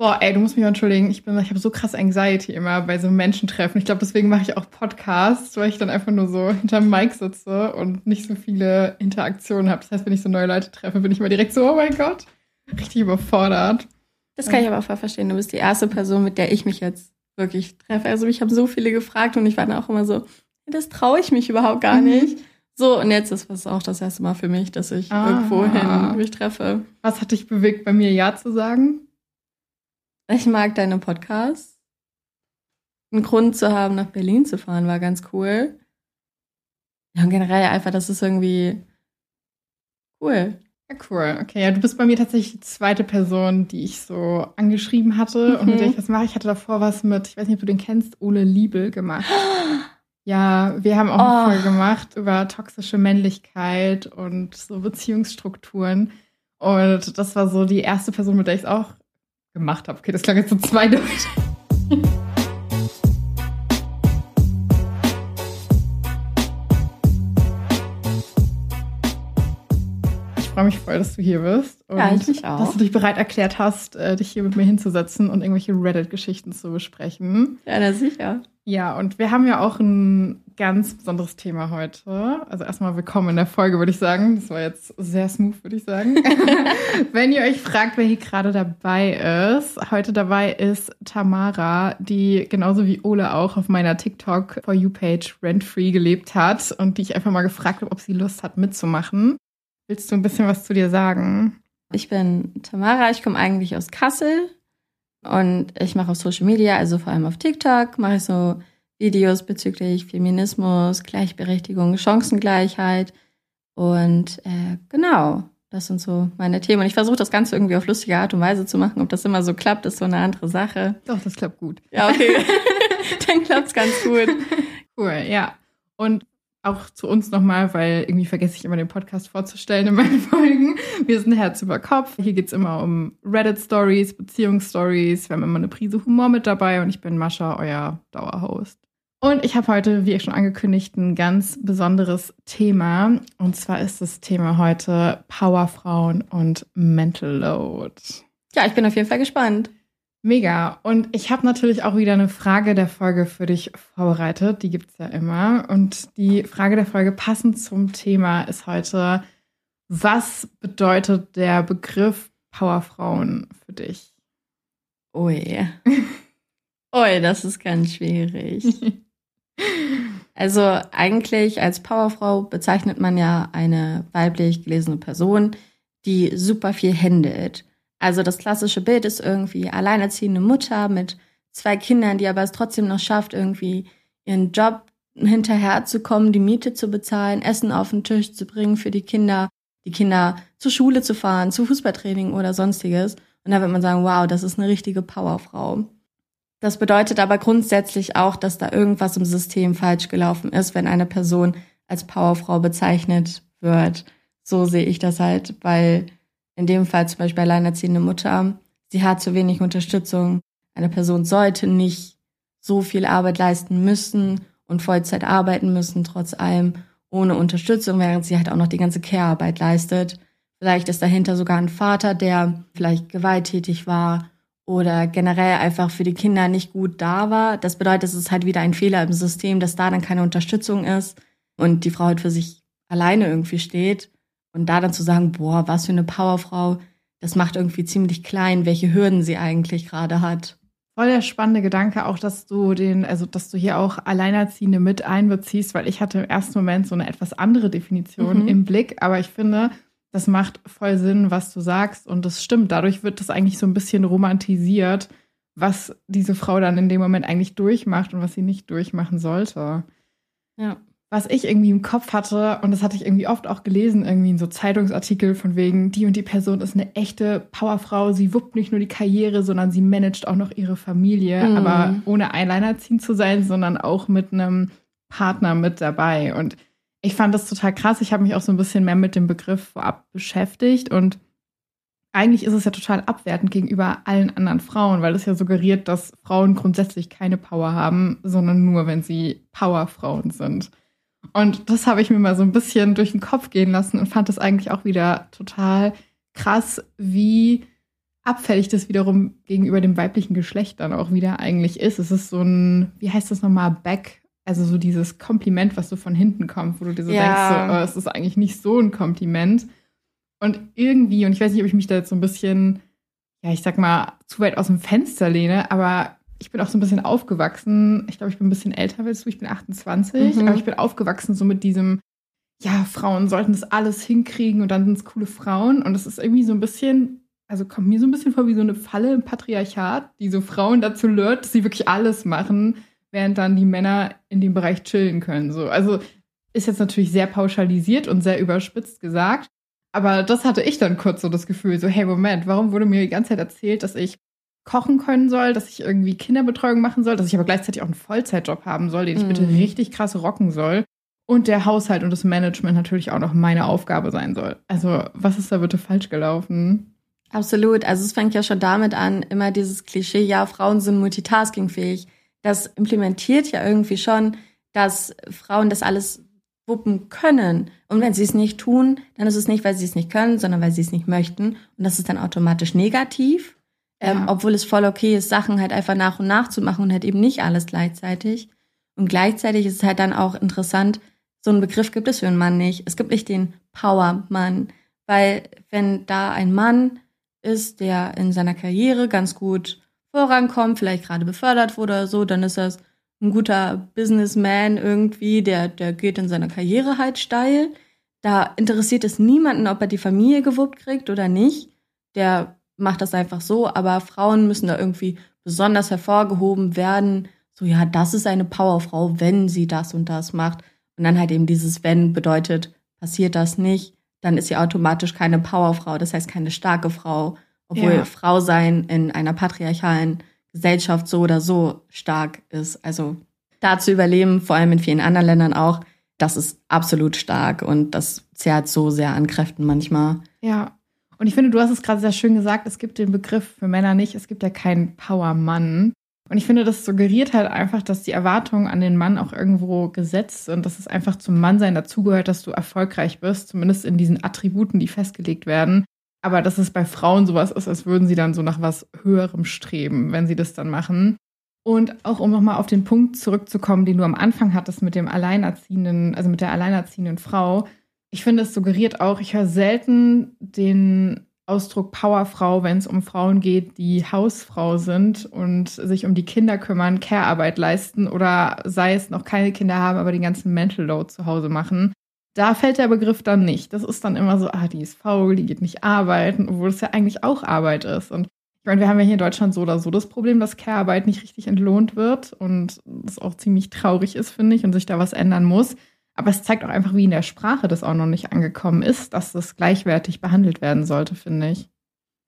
Boah, ey, du musst mich mal entschuldigen. Ich bin, ich habe so krass Anxiety immer bei so Menschentreffen. Ich glaube, deswegen mache ich auch Podcasts, weil ich dann einfach nur so hinterm Mic sitze und nicht so viele Interaktionen habe. Das heißt, wenn ich so neue Leute treffe, bin ich immer direkt so, oh mein Gott, richtig überfordert. Das kann ich aber voll verstehen. Du bist die erste Person, mit der ich mich jetzt wirklich treffe. Also ich habe so viele gefragt und ich war dann auch immer so, das traue ich mich überhaupt gar mhm. nicht. So, und jetzt ist es auch das erste Mal für mich, dass ich ah. irgendwo hin mich treffe. Was hat dich bewegt, bei mir Ja zu sagen? Ich mag deine Podcasts. Einen Grund zu haben, nach Berlin zu fahren, war ganz cool. Ja, und generell einfach, das ist irgendwie cool. Ja, cool. Okay, ja, du bist bei mir tatsächlich die zweite Person, die ich so angeschrieben hatte mhm. und mit der ich was mache. Ich hatte davor was mit, ich weiß nicht, ob du den kennst, Ole Liebel gemacht. Ja, wir haben auch oh. eine Folge gemacht über toxische Männlichkeit und so Beziehungsstrukturen. Und das war so die erste Person, mit der ich es auch gemacht habe. Okay, das klang jetzt so zweideutig. freue mich voll, dass du hier bist. Und ja, ich mich auch. Dass du dich bereit erklärt hast, äh, dich hier mit mir hinzusetzen und irgendwelche Reddit-Geschichten zu besprechen. Ja, na sicher. Ja, und wir haben ja auch ein ganz besonderes Thema heute. Also erstmal willkommen in der Folge, würde ich sagen. Das war jetzt sehr smooth, würde ich sagen. Wenn ihr euch fragt, wer hier gerade dabei ist, heute dabei ist Tamara, die genauso wie Ole auch auf meiner TikTok For You Page rent-free gelebt hat und die ich einfach mal gefragt habe, ob sie Lust hat mitzumachen. Willst du ein bisschen was zu dir sagen? Ich bin Tamara, ich komme eigentlich aus Kassel, und ich mache auf Social Media, also vor allem auf TikTok, mache ich so Videos bezüglich Feminismus, Gleichberechtigung, Chancengleichheit. Und äh, genau, das sind so meine Themen. Und ich versuche das Ganze irgendwie auf lustige Art und Weise zu machen. Ob das immer so klappt, ist so eine andere Sache. Doch, das klappt gut. Ja, okay. Dann klappt es ganz gut. Cool, ja. Und auch zu uns nochmal, weil irgendwie vergesse ich immer den Podcast vorzustellen in meinen Folgen. Wir sind Herz über Kopf. Hier geht es immer um Reddit-Stories, Beziehungsstories. Wir haben immer eine Prise Humor mit dabei und ich bin Mascha, euer Dauerhost. Und ich habe heute, wie ich schon angekündigt, ein ganz besonderes Thema. Und zwar ist das Thema heute Powerfrauen und Mental Load. Ja, ich bin auf jeden Fall gespannt. Mega. Und ich habe natürlich auch wieder eine Frage der Folge für dich vorbereitet. Die gibt es ja immer. Und die Frage der Folge passend zum Thema ist heute, was bedeutet der Begriff Powerfrauen für dich? Ui. Ui, das ist ganz schwierig. also eigentlich als Powerfrau bezeichnet man ja eine weiblich gelesene Person, die super viel händelt also das klassische Bild ist irgendwie alleinerziehende Mutter mit zwei Kindern, die aber es trotzdem noch schafft, irgendwie ihren Job hinterherzukommen, die Miete zu bezahlen, Essen auf den Tisch zu bringen für die Kinder, die Kinder zur Schule zu fahren, zu Fußballtraining oder sonstiges. Und da wird man sagen, wow, das ist eine richtige Powerfrau. Das bedeutet aber grundsätzlich auch, dass da irgendwas im System falsch gelaufen ist, wenn eine Person als Powerfrau bezeichnet wird. So sehe ich das halt, weil in dem Fall zum Beispiel alleinerziehende Mutter, sie hat zu wenig Unterstützung. Eine Person sollte nicht so viel Arbeit leisten müssen und Vollzeit arbeiten müssen, trotz allem ohne Unterstützung, während sie halt auch noch die ganze Care-Arbeit leistet. Vielleicht ist dahinter sogar ein Vater, der vielleicht gewalttätig war oder generell einfach für die Kinder nicht gut da war. Das bedeutet, es ist halt wieder ein Fehler im System, dass da dann keine Unterstützung ist und die Frau halt für sich alleine irgendwie steht. Und da dann zu sagen, boah, was für eine Powerfrau, das macht irgendwie ziemlich klein, welche Hürden sie eigentlich gerade hat. Voll der spannende Gedanke auch, dass du den, also dass du hier auch Alleinerziehende mit einbeziehst, weil ich hatte im ersten Moment so eine etwas andere Definition mhm. im Blick, aber ich finde, das macht voll Sinn, was du sagst und das stimmt. Dadurch wird das eigentlich so ein bisschen romantisiert, was diese Frau dann in dem Moment eigentlich durchmacht und was sie nicht durchmachen sollte. Ja was ich irgendwie im Kopf hatte, und das hatte ich irgendwie oft auch gelesen, irgendwie in so Zeitungsartikel von wegen, die und die Person ist eine echte Powerfrau, sie wuppt nicht nur die Karriere, sondern sie managt auch noch ihre Familie, mhm. aber ohne Einerziehend zu sein, sondern auch mit einem Partner mit dabei. Und ich fand das total krass. Ich habe mich auch so ein bisschen mehr mit dem Begriff vorab beschäftigt und eigentlich ist es ja total abwertend gegenüber allen anderen Frauen, weil es ja suggeriert, dass Frauen grundsätzlich keine Power haben, sondern nur, wenn sie Powerfrauen sind. Und das habe ich mir mal so ein bisschen durch den Kopf gehen lassen und fand das eigentlich auch wieder total krass, wie abfällig das wiederum gegenüber dem weiblichen Geschlecht dann auch wieder eigentlich ist. Es ist so ein, wie heißt das nochmal, Back, also so dieses Kompliment, was so von hinten kommt, wo du dir so ja. denkst, so, oh, es ist eigentlich nicht so ein Kompliment. Und irgendwie, und ich weiß nicht, ob ich mich da jetzt so ein bisschen, ja, ich sag mal, zu weit aus dem Fenster lehne, aber ich bin auch so ein bisschen aufgewachsen. Ich glaube, ich bin ein bisschen älter als du, ich bin 28, mhm. aber ich bin aufgewachsen so mit diesem, ja, Frauen sollten das alles hinkriegen und dann sind es coole Frauen. Und es ist irgendwie so ein bisschen also kommt mir so ein bisschen vor wie so eine Falle im Patriarchat, die so Frauen dazu lört, dass sie wirklich alles machen, während dann die Männer in dem Bereich chillen können. So. Also ist jetzt natürlich sehr pauschalisiert und sehr überspitzt gesagt. Aber das hatte ich dann kurz so das Gefühl, so, hey, Moment, warum wurde mir die ganze Zeit erzählt, dass ich kochen können soll, dass ich irgendwie Kinderbetreuung machen soll, dass ich aber gleichzeitig auch einen Vollzeitjob haben soll, den ich mm. bitte mhm. richtig krass rocken soll. Und der Haushalt und das Management natürlich auch noch meine Aufgabe sein soll. Also, was ist da bitte falsch gelaufen? Absolut. Also es fängt ja schon damit an, immer dieses Klischee, ja, Frauen sind multitaskingfähig. Das implementiert ja irgendwie schon, dass Frauen das alles wuppen können. Und wenn sie es nicht tun, dann ist es nicht, weil sie es nicht können, sondern weil sie es nicht möchten. Und das ist dann automatisch negativ. Ähm, ja. Obwohl es voll okay ist, Sachen halt einfach nach und nach zu machen und halt eben nicht alles gleichzeitig. Und gleichzeitig ist es halt dann auch interessant, so einen Begriff gibt es für einen Mann nicht. Es gibt nicht den Power-Mann. Weil wenn da ein Mann ist, der in seiner Karriere ganz gut vorankommt, vielleicht gerade befördert wurde oder so, dann ist das ein guter Businessman irgendwie, der, der geht in seiner Karriere halt steil. Da interessiert es niemanden, ob er die Familie gewuppt kriegt oder nicht. Der macht das einfach so, aber Frauen müssen da irgendwie besonders hervorgehoben werden. So, ja, das ist eine Powerfrau, wenn sie das und das macht. Und dann halt eben dieses Wenn bedeutet, passiert das nicht, dann ist sie automatisch keine Powerfrau, das heißt keine starke Frau, obwohl ja. Frau sein in einer patriarchalen Gesellschaft so oder so stark ist. Also da zu überleben, vor allem in vielen anderen Ländern auch, das ist absolut stark und das zerrt so sehr an Kräften manchmal. Ja. Und ich finde, du hast es gerade sehr schön gesagt, es gibt den Begriff für Männer nicht, es gibt ja keinen Power-Mann. Und ich finde, das suggeriert halt einfach, dass die Erwartung an den Mann auch irgendwo gesetzt sind, dass es einfach zum Mannsein dazugehört, dass du erfolgreich bist, zumindest in diesen Attributen, die festgelegt werden. Aber dass es bei Frauen sowas ist, als würden sie dann so nach was Höherem streben, wenn sie das dann machen. Und auch um nochmal auf den Punkt zurückzukommen, den du am Anfang hattest mit dem Alleinerziehenden, also mit der alleinerziehenden Frau. Ich finde, es suggeriert auch, ich höre selten den Ausdruck Powerfrau, wenn es um Frauen geht, die Hausfrau sind und sich um die Kinder kümmern, Care-Arbeit leisten oder sei es noch keine Kinder haben, aber den ganzen Mental Load zu Hause machen. Da fällt der Begriff dann nicht. Das ist dann immer so, ah, die ist faul, die geht nicht arbeiten, obwohl es ja eigentlich auch Arbeit ist. Und ich meine, wir haben ja hier in Deutschland so oder so das Problem, dass Care-Arbeit nicht richtig entlohnt wird und das auch ziemlich traurig ist, finde ich, und sich da was ändern muss. Aber es zeigt auch einfach, wie in der Sprache das auch noch nicht angekommen ist, dass das gleichwertig behandelt werden sollte, finde ich.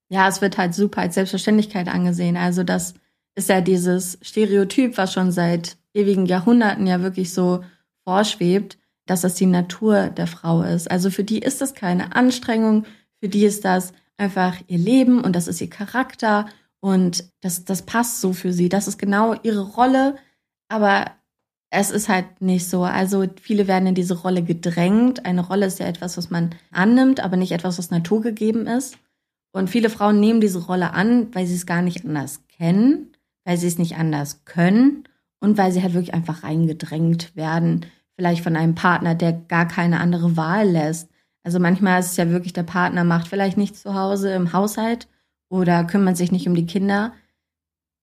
Ja, es wird halt super als Selbstverständlichkeit angesehen. Also das ist ja dieses Stereotyp, was schon seit ewigen Jahrhunderten ja wirklich so vorschwebt, dass das die Natur der Frau ist. Also für die ist das keine Anstrengung, für die ist das einfach ihr Leben und das ist ihr Charakter und das, das passt so für sie. Das ist genau ihre Rolle. Aber es ist halt nicht so. Also viele werden in diese Rolle gedrängt. Eine Rolle ist ja etwas, was man annimmt, aber nicht etwas, was naturgegeben ist. Und viele Frauen nehmen diese Rolle an, weil sie es gar nicht anders kennen, weil sie es nicht anders können und weil sie halt wirklich einfach reingedrängt werden. Vielleicht von einem Partner, der gar keine andere Wahl lässt. Also manchmal ist es ja wirklich, der Partner macht vielleicht nichts zu Hause im Haushalt oder kümmert sich nicht um die Kinder.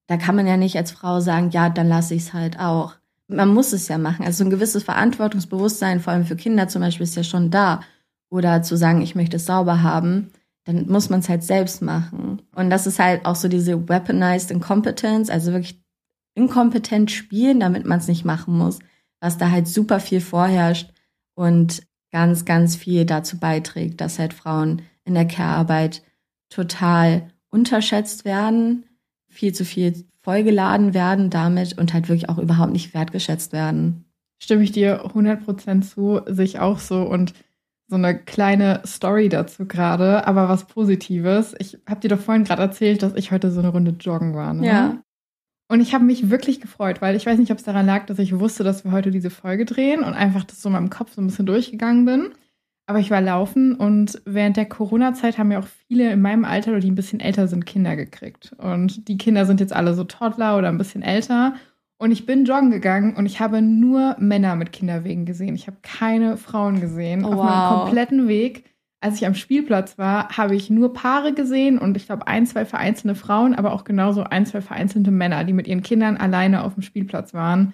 Da kann man ja nicht als Frau sagen, ja, dann lasse ich es halt auch man muss es ja machen. Also ein gewisses Verantwortungsbewusstsein, vor allem für Kinder zum Beispiel, ist ja schon da. Oder zu sagen, ich möchte es sauber haben, dann muss man es halt selbst machen. Und das ist halt auch so diese weaponized Incompetence, also wirklich inkompetent spielen, damit man es nicht machen muss, was da halt super viel vorherrscht und ganz, ganz viel dazu beiträgt, dass halt Frauen in der Care-Arbeit total unterschätzt werden, viel zu viel vollgeladen werden damit und halt wirklich auch überhaupt nicht wertgeschätzt werden. Stimme ich dir 100% zu, sich auch so und so eine kleine Story dazu gerade, aber was Positives. Ich habe dir doch vorhin gerade erzählt, dass ich heute so eine Runde joggen war. Ne? Ja. Und ich habe mich wirklich gefreut, weil ich weiß nicht, ob es daran lag, dass ich wusste, dass wir heute diese Folge drehen und einfach das so in meinem Kopf so ein bisschen durchgegangen bin. Aber ich war laufen und während der Corona-Zeit haben ja auch viele in meinem Alter oder die ein bisschen älter sind, Kinder gekriegt. Und die Kinder sind jetzt alle so Toddler oder ein bisschen älter. Und ich bin joggen gegangen und ich habe nur Männer mit Kinderwegen gesehen. Ich habe keine Frauen gesehen Oh, auf meinem wow. kompletten Weg. Als ich am Spielplatz war, habe ich nur Paare gesehen und ich glaube ein, zwei vereinzelte Frauen, aber auch genauso ein, zwei vereinzelte Männer, die mit ihren Kindern alleine auf dem Spielplatz waren.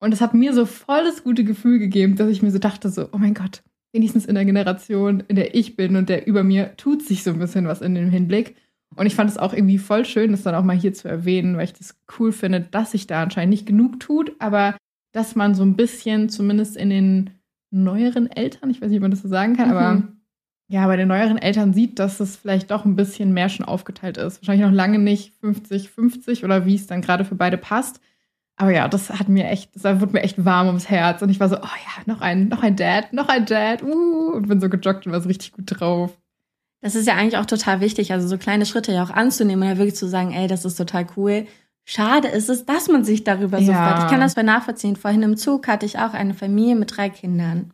Und es hat mir so voll das gute Gefühl gegeben, dass ich mir so dachte, so, oh mein Gott, wenigstens in der Generation, in der ich bin und der über mir, tut sich so ein bisschen was in dem Hinblick. Und ich fand es auch irgendwie voll schön, das dann auch mal hier zu erwähnen, weil ich das cool finde, dass sich da anscheinend nicht genug tut, aber dass man so ein bisschen, zumindest in den neueren Eltern, ich weiß nicht, ob man das so sagen kann, Mhm. aber ja, bei den neueren Eltern sieht, dass es vielleicht doch ein bisschen mehr schon aufgeteilt ist. Wahrscheinlich noch lange nicht 50-50 oder wie es dann gerade für beide passt. Aber ja, das hat mir echt, das wurde mir echt warm ums Herz. Und ich war so, oh ja, noch ein, noch ein Dad, noch ein Dad, uh, und bin so gejoggt und war so richtig gut drauf. Das ist ja eigentlich auch total wichtig, also so kleine Schritte ja auch anzunehmen und ja wirklich zu sagen, ey, das ist total cool. Schade ist es, dass man sich darüber so Ja. freut. Ich kann das voll nachvollziehen. Vorhin im Zug hatte ich auch eine Familie mit drei Kindern.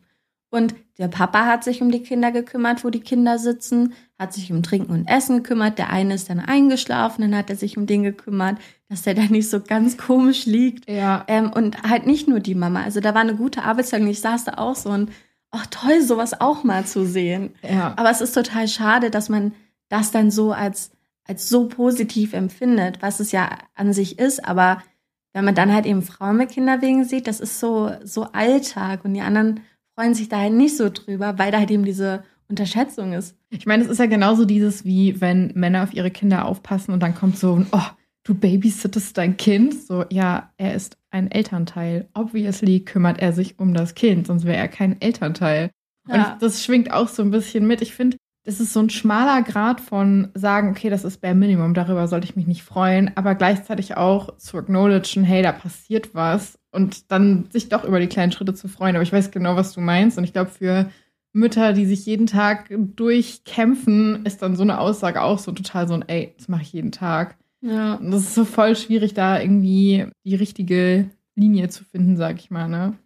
Und der Papa hat sich um die Kinder gekümmert, wo die Kinder sitzen, hat sich um Trinken und Essen gekümmert. Der eine ist dann eingeschlafen, dann hat er sich um den gekümmert, dass der da nicht so ganz komisch liegt. Ja, Ähm, und halt nicht nur die Mama. Also da war eine gute Arbeitsteilung. Ich saß da auch so und, ach toll, sowas auch mal zu sehen. ja. Aber es ist total schade, dass man das dann so als, als so positiv empfindet, was es ja an sich ist. Aber wenn man dann halt eben Frauen mit Kinderwegen sieht, das ist so, so Alltag und die anderen freuen sich da halt nicht so drüber, weil da halt eben diese Unterschätzung ist. Ich meine, es ist ja genauso dieses, wie wenn Männer auf ihre Kinder aufpassen und dann kommt so ein, oh, du babysittest dein Kind. So, ja, er ist ein Elternteil. Obviously kümmert er sich um das Kind, sonst wäre er kein Elternteil. Und Ja. ich, das schwingt auch so ein bisschen mit. Ich finde, das ist so ein schmaler Grad von sagen, okay, das ist bare Minimum, darüber sollte ich mich nicht freuen, aber gleichzeitig auch zu acknowledgen, hey, da passiert was und dann sich doch über die kleinen Schritte zu freuen. Aber ich weiß genau, was du meinst und ich glaube, für Mütter, die sich jeden Tag durchkämpfen, ist dann so eine Aussage auch so total so ein, ey, das mache ich jeden Tag. Ja. Und das ist so voll schwierig, da irgendwie die richtige Linie zu finden, sag ich mal, ne?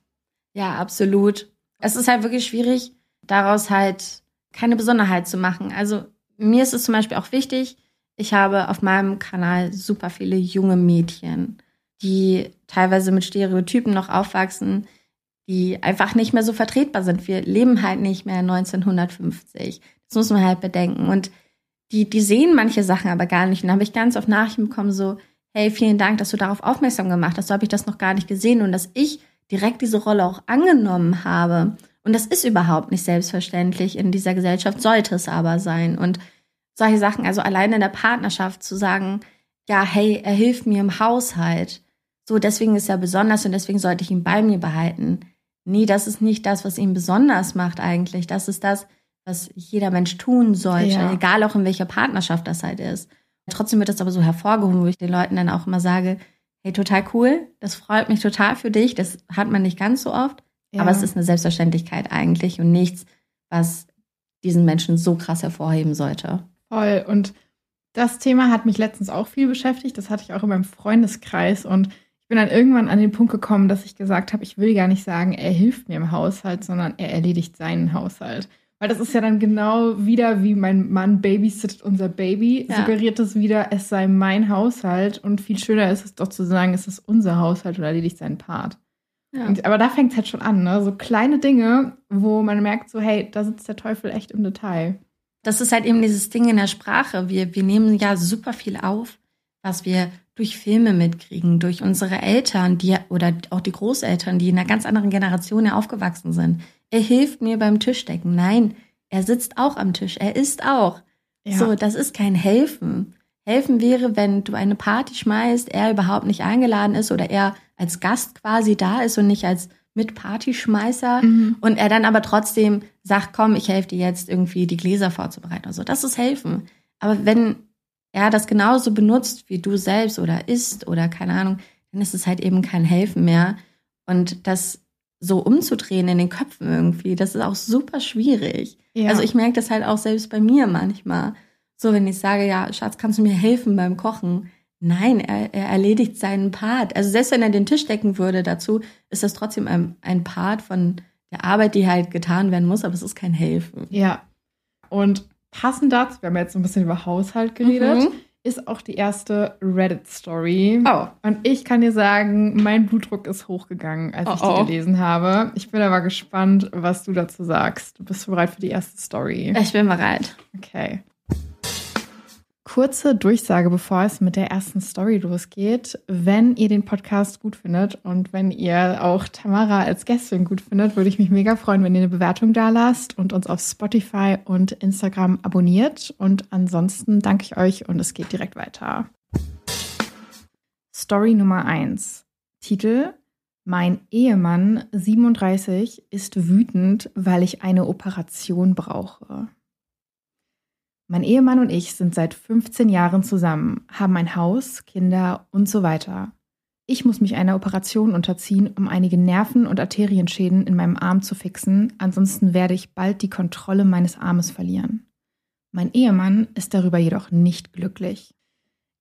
Ja, absolut. Es ist halt wirklich schwierig, daraus halt keine Besonderheit zu machen. Also mir ist es zum Beispiel auch wichtig, ich habe auf meinem Kanal super viele junge Mädchen, die teilweise mit Stereotypen noch aufwachsen, die einfach nicht mehr so vertretbar sind. Wir leben halt nicht mehr 1950. Das muss man halt bedenken. Und die, die sehen manche Sachen aber gar nicht. Und da habe ich ganz oft Nachrichten bekommen, so, hey, vielen Dank, dass du darauf aufmerksam gemacht hast. So habe ich das noch gar nicht gesehen. Und dass ich direkt diese Rolle auch angenommen habe. Und das ist überhaupt nicht selbstverständlich in dieser Gesellschaft, sollte es aber sein. Und solche Sachen, also alleine in der Partnerschaft zu sagen, ja, hey, er hilft mir im Haushalt. So, deswegen ist er besonders und deswegen sollte ich ihn bei mir behalten. Nee, das ist nicht das, was ihn besonders macht eigentlich. Das ist das, was jeder Mensch tun sollte, Ja. egal auch in welcher Partnerschaft das halt ist. Trotzdem wird das aber so hervorgehoben, wo ich den Leuten dann auch immer sage, hey, total cool, das freut mich total für dich, das hat man nicht ganz so oft, Ja. aber es ist eine Selbstverständlichkeit eigentlich und nichts, was diesen Menschen so krass hervorheben sollte. Voll. Und das Thema hat mich letztens auch viel beschäftigt. Das hatte ich auch in meinem Freundeskreis. Und ich bin dann irgendwann an den Punkt gekommen, dass ich gesagt habe, ich will gar nicht sagen, er hilft mir im Haushalt, sondern er erledigt seinen Haushalt. Weil das ist ja dann genau wieder wie mein Mann babysittet unser Baby, Ja. suggeriert es wieder, es sei mein Haushalt. Und viel schöner ist es doch zu sagen, es ist unser Haushalt und er erledigt seinen Part. Ja. Und, aber da fängt es halt schon an, ne? So kleine Dinge, wo man merkt, so, hey, da sitzt der Teufel echt im Detail. Das ist halt eben dieses Ding in der Sprache. Wir, wir nehmen ja super viel auf, was wir durch Filme mitkriegen, durch unsere Eltern, die oder auch die Großeltern, die in einer ganz anderen Generation ja aufgewachsen sind. Er hilft mir beim Tischdecken. Nein, er sitzt auch am Tisch. Er isst auch. Ja. So, das ist kein Helfen. Helfen wäre, wenn du eine Party schmeißt, er überhaupt nicht eingeladen ist oder er als Gast quasi da ist und nicht als Mitpartyschmeißer Mhm. und er dann aber trotzdem sagt, komm, ich helfe dir jetzt irgendwie die Gläser vorzubereiten. Also das ist helfen. Aber wenn er das genauso benutzt wie du selbst oder isst oder keine Ahnung, dann ist es halt eben kein Helfen mehr. Und das so umzudrehen in den Köpfen irgendwie, das ist auch super schwierig. Ja. Also ich merke das halt auch selbst bei mir manchmal. So, wenn ich sage, ja, Schatz, kannst du mir helfen beim Kochen? Nein, er, er erledigt seinen Part. Also selbst wenn er den Tisch decken würde dazu, ist das trotzdem ein, ein Part von der Arbeit, die halt getan werden muss, aber es ist kein Helfen. Ja. Und passend dazu, wir haben jetzt so ein bisschen über Haushalt geredet, mhm. ist auch die erste Reddit-Story. Oh. Und ich kann dir sagen, mein Blutdruck ist hochgegangen, als oh, ich die oh. gelesen habe. Ich bin aber gespannt, was du dazu sagst. Du bist bereit für die erste Story? Ich bin bereit. Okay. Kurze Durchsage, bevor es mit der ersten Story losgeht. Wenn ihr den Podcast gut findet und wenn ihr auch Tamara als Gästin gut findet, würde ich mich mega freuen, wenn ihr eine Bewertung da lasst und uns auf Spotify und Instagram abonniert. Und ansonsten danke ich euch und es geht direkt weiter. Story Nummer 1. Titel Mein Ehemann 37 ist wütend, weil ich eine Operation brauche. Mein Ehemann und ich sind seit 15 Jahren zusammen, haben ein Haus, Kinder und so weiter. Ich muss mich einer Operation unterziehen, um einige Nerven- und Arterienschäden in meinem Arm zu fixen, ansonsten werde ich bald die Kontrolle meines Armes verlieren. Mein Ehemann ist darüber jedoch nicht glücklich.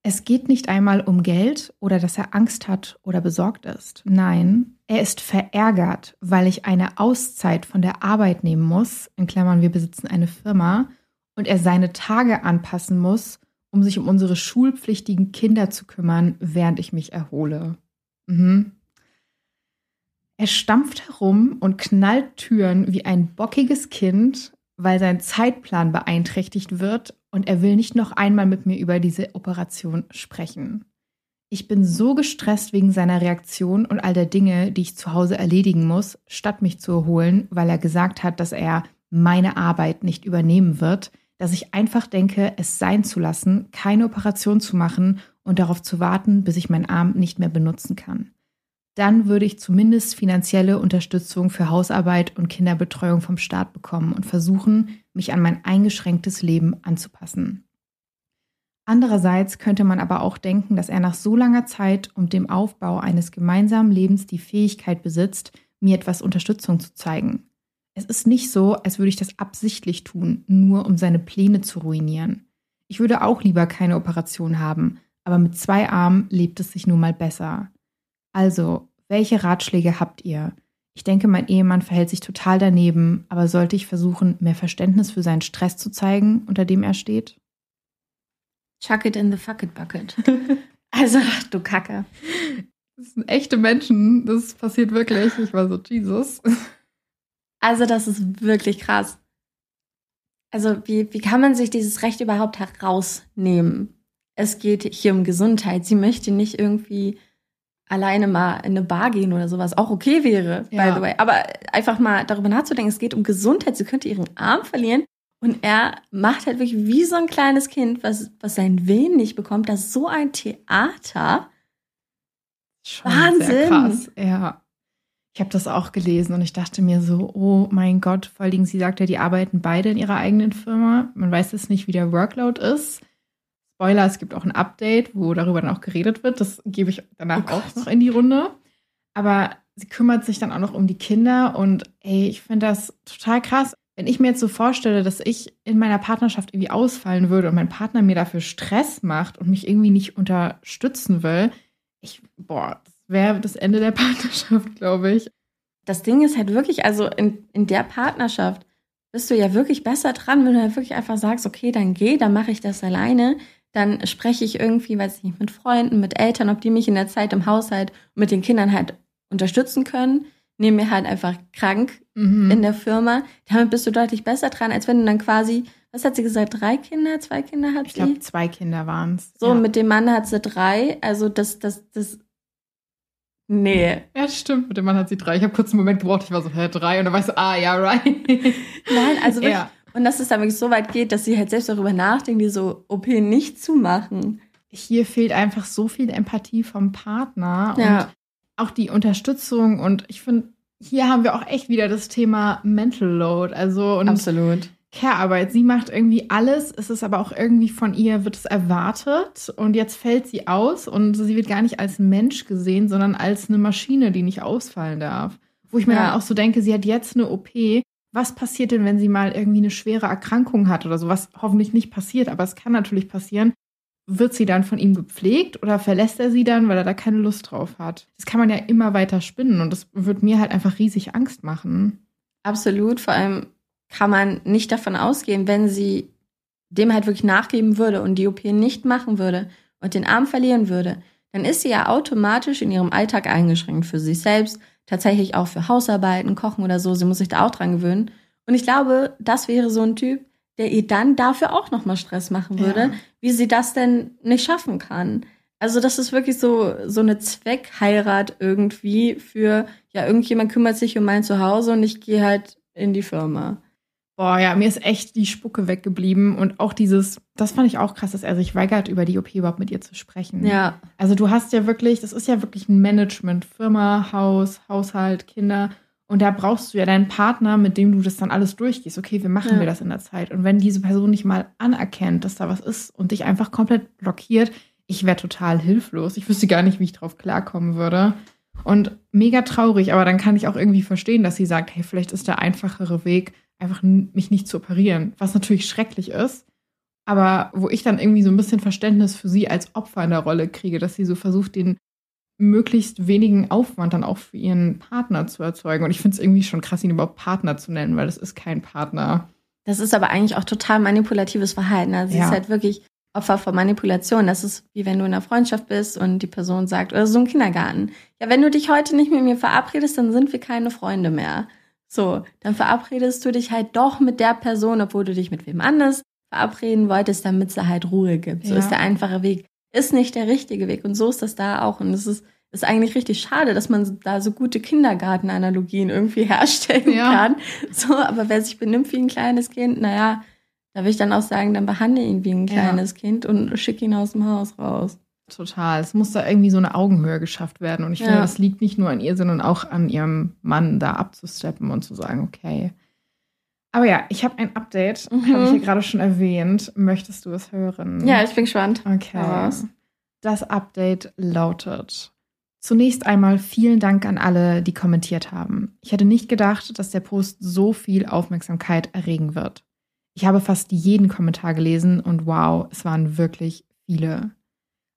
Es geht nicht einmal um Geld oder dass er Angst hat oder besorgt ist. Nein, er ist verärgert, weil ich eine Auszeit von der Arbeit nehmen muss, in Klammern wir besitzen eine Firma, und er seine Tage anpassen muss, um sich um unsere schulpflichtigen Kinder zu kümmern, während ich mich erhole. Mhm. Er stampft herum und knallt Türen wie ein bockiges Kind, weil sein Zeitplan beeinträchtigt wird und er will nicht noch einmal mit mir über diese Operation sprechen. Ich bin so gestresst wegen seiner Reaktion und all der Dinge, die ich zu Hause erledigen muss, statt mich zu erholen, weil er gesagt hat, dass er meine Arbeit nicht übernehmen wird, dass ich einfach denke, es sein zu lassen, keine Operation zu machen und darauf zu warten, bis ich meinen Arm nicht mehr benutzen kann. Dann würde ich zumindest finanzielle Unterstützung für Hausarbeit und Kinderbetreuung vom Staat bekommen und versuchen, mich an mein eingeschränktes Leben anzupassen. Andererseits könnte man aber auch denken, dass er nach so langer Zeit und dem Aufbau eines gemeinsamen Lebens die Fähigkeit besitzt, mir etwas Unterstützung zu zeigen. Es ist nicht so, als würde ich das absichtlich tun, nur um seine Pläne zu ruinieren. Ich würde auch lieber keine Operation haben, aber mit zwei Armen lebt es sich nun mal besser. Also, welche Ratschläge habt ihr? Ich denke, mein Ehemann verhält sich total daneben, aber sollte ich versuchen, mehr Verständnis für seinen Stress zu zeigen, unter dem er steht? Chuck it in the fuck it bucket. also, du Kacke. Das sind echte Menschen, das passiert wirklich. Ich war so, Jesus. Also das ist wirklich krass. Also wie, wie kann man sich dieses Recht überhaupt herausnehmen? Es geht hier um Gesundheit. Sie möchte nicht irgendwie alleine mal in eine Bar gehen oder sowas. Auch okay wäre, ja. by the way. Aber einfach mal darüber nachzudenken, es geht um Gesundheit. Sie könnte ihren Arm verlieren. Und er macht halt wirklich wie so ein kleines Kind, was, was seinen Willen nicht bekommt. Das ist so ein Theater. Schon Wahnsinn. Sehr krass, ja. Ich habe das auch gelesen und ich dachte mir so, oh mein Gott, vor allen Dingen, sie sagt ja, die arbeiten beide in ihrer eigenen Firma. Man weiß jetzt nicht, wie der Workload ist. Spoiler, es gibt auch ein Update, wo darüber dann auch geredet wird. Das gebe ich danach oh auch noch in die Runde. Aber sie kümmert sich dann auch noch um die Kinder und ey, ich finde das total krass. Wenn ich mir jetzt so vorstelle, dass ich in meiner Partnerschaft irgendwie ausfallen würde und mein Partner mir dafür Stress macht und mich irgendwie nicht unterstützen will, ich, boah, das wäre das Ende der Partnerschaft, glaube ich. Das Ding ist halt wirklich, also in, in der Partnerschaft bist du ja wirklich besser dran, wenn du halt wirklich einfach sagst, okay, dann geh, dann mache ich das alleine. Dann spreche ich irgendwie, weiß ich nicht, mit Freunden, mit Eltern, ob die mich in der Zeit im Haushalt mit den Kindern halt unterstützen können. Nehme mir halt einfach krank mhm. in der Firma. Damit bist du deutlich besser dran, als wenn du dann quasi, was hat sie gesagt, drei Kinder, zwei Kinder hat ich sie? Ich glaube, zwei Kinder waren es. So, ja. mit dem Mann hat sie drei. Also das, das, das Nee. Ja, stimmt. Mit dem Mann hat sie drei. Ich habe kurz einen Moment gebraucht. Ich war so, hä, drei? Und dann weißt du, ah, ja, right. Nein, also wirklich. Ja. Und dass es dann wirklich so weit geht, dass sie halt selbst darüber nachdenken, diese OP nicht zu machen. Hier fehlt einfach so viel Empathie vom Partner ja. und auch die Unterstützung. Und ich finde, hier haben wir auch echt wieder das Thema Mental Load. Also, und Absolut. Care-Arbeit. Sie macht irgendwie alles, es ist aber auch irgendwie von ihr, wird es erwartet und jetzt fällt sie aus und sie wird gar nicht als Mensch gesehen, sondern als eine Maschine, die nicht ausfallen darf. Wo ich mir ja. dann auch so denke, sie hat jetzt eine OP. Was passiert denn, wenn sie mal irgendwie eine schwere Erkrankung hat oder so? Was hoffentlich nicht passiert, aber es kann natürlich passieren. Wird sie dann von ihm gepflegt oder verlässt er sie dann, weil er da keine Lust drauf hat? Das kann man ja immer weiter spinnen und das wird mir halt einfach riesig Angst machen. Absolut. Vor allem kann man nicht davon ausgehen, wenn sie dem halt wirklich nachgeben würde und die OP nicht machen würde und den Arm verlieren würde, dann ist sie ja automatisch in ihrem Alltag eingeschränkt für sich selbst, tatsächlich auch für Hausarbeiten, Kochen oder so. Sie muss sich da auch dran gewöhnen. Und ich glaube, das wäre so ein Typ, der ihr dann dafür auch nochmal Stress machen würde, ja. wie sie das denn nicht schaffen kann. Also das ist wirklich so, so eine Zweckheirat irgendwie für, ja, irgendjemand kümmert sich um mein Zuhause und ich gehe halt in die Firma. Boah, ja, mir ist echt die Spucke weggeblieben und auch dieses, das fand ich auch krass, dass er sich weigert, über die OP überhaupt mit ihr zu sprechen. Ja. Also du hast ja wirklich, das ist ja wirklich ein Management, Firma, Haus, Haushalt, Kinder und da brauchst du ja deinen Partner, mit dem du das dann alles durchgehst. Okay, wie machen ja. wir das in der Zeit? Und wenn diese Person nicht mal anerkennt, dass da was ist und dich einfach komplett blockiert, ich wäre total hilflos. Ich wüsste gar nicht, wie ich drauf klarkommen würde. Und mega traurig, aber dann kann ich auch irgendwie verstehen, dass sie sagt, hey, vielleicht ist der einfachere Weg, einfach mich nicht zu operieren, was natürlich schrecklich ist, aber wo ich dann irgendwie so ein bisschen Verständnis für sie als Opfer in der Rolle kriege, dass sie so versucht, den möglichst wenigen Aufwand dann auch für ihren Partner zu erzeugen. Und ich finde es irgendwie schon krass, ihn überhaupt Partner zu nennen, weil das ist kein Partner. Das ist aber eigentlich auch total manipulatives Verhalten. Also sie ja. ist halt wirklich Opfer von Manipulation. Das ist wie wenn du in einer Freundschaft bist und die Person sagt, oder so ein Kindergarten. Ja, wenn du dich heute nicht mit mir verabredest, dann sind wir keine Freunde mehr. So, dann verabredest du dich halt doch mit der Person, obwohl du dich mit wem anders verabreden wolltest, damit es da halt Ruhe gibt. So ja. ist der einfache Weg. Ist nicht der richtige Weg. Und so ist das da auch. Und es ist, ist eigentlich richtig schade, dass man da so gute Kindergartenanalogien irgendwie herstellen ja. kann. So, aber wer sich benimmt wie ein kleines Kind, naja, da will ich dann auch sagen, dann behandle ihn wie ein kleines ja. Kind und schick ihn aus dem Haus raus. Total. Es muss da irgendwie so eine Augenhöhe geschafft werden. Und ich ja. finde, das liegt nicht nur an ihr, sondern auch an ihrem Mann, da abzusteppen und zu sagen, okay. Aber ja, ich habe ein Update, mhm. habe ich ja gerade schon erwähnt. Möchtest du es hören? Ja, ich bin gespannt. Okay. Das Update lautet. Zunächst einmal vielen Dank an alle, die kommentiert haben. Ich hätte nicht gedacht, dass der Post so viel Aufmerksamkeit erregen wird. Ich habe fast jeden Kommentar gelesen und wow, es waren wirklich viele.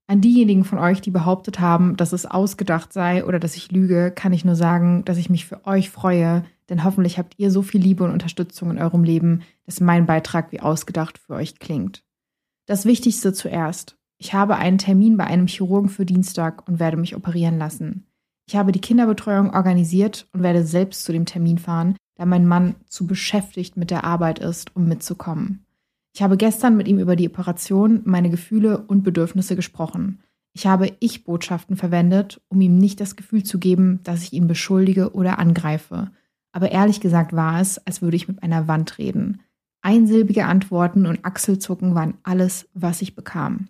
An diejenigen von euch, die behauptet haben, dass es ausgedacht sei oder dass ich lüge, kann ich nur sagen, dass ich mich für euch freue, denn hoffentlich habt ihr so viel Liebe und Unterstützung in eurem Leben, dass mein Beitrag wie ausgedacht für euch klingt. Das Wichtigste zuerst. Ich habe einen Termin bei einem Chirurgen für Dienstag und werde mich operieren lassen. Ich habe die Kinderbetreuung organisiert und werde selbst zu dem Termin fahren, da mein Mann zu beschäftigt mit der Arbeit ist, um mitzukommen. Ich habe gestern mit ihm über die Operation, meine Gefühle und Bedürfnisse gesprochen. Ich habe Ich-Botschaften verwendet, um ihm nicht das Gefühl zu geben, dass ich ihn beschuldige oder angreife. Aber ehrlich gesagt war es, als würde ich mit einer Wand reden. Einsilbige Antworten und Achselzucken waren alles, was ich bekam.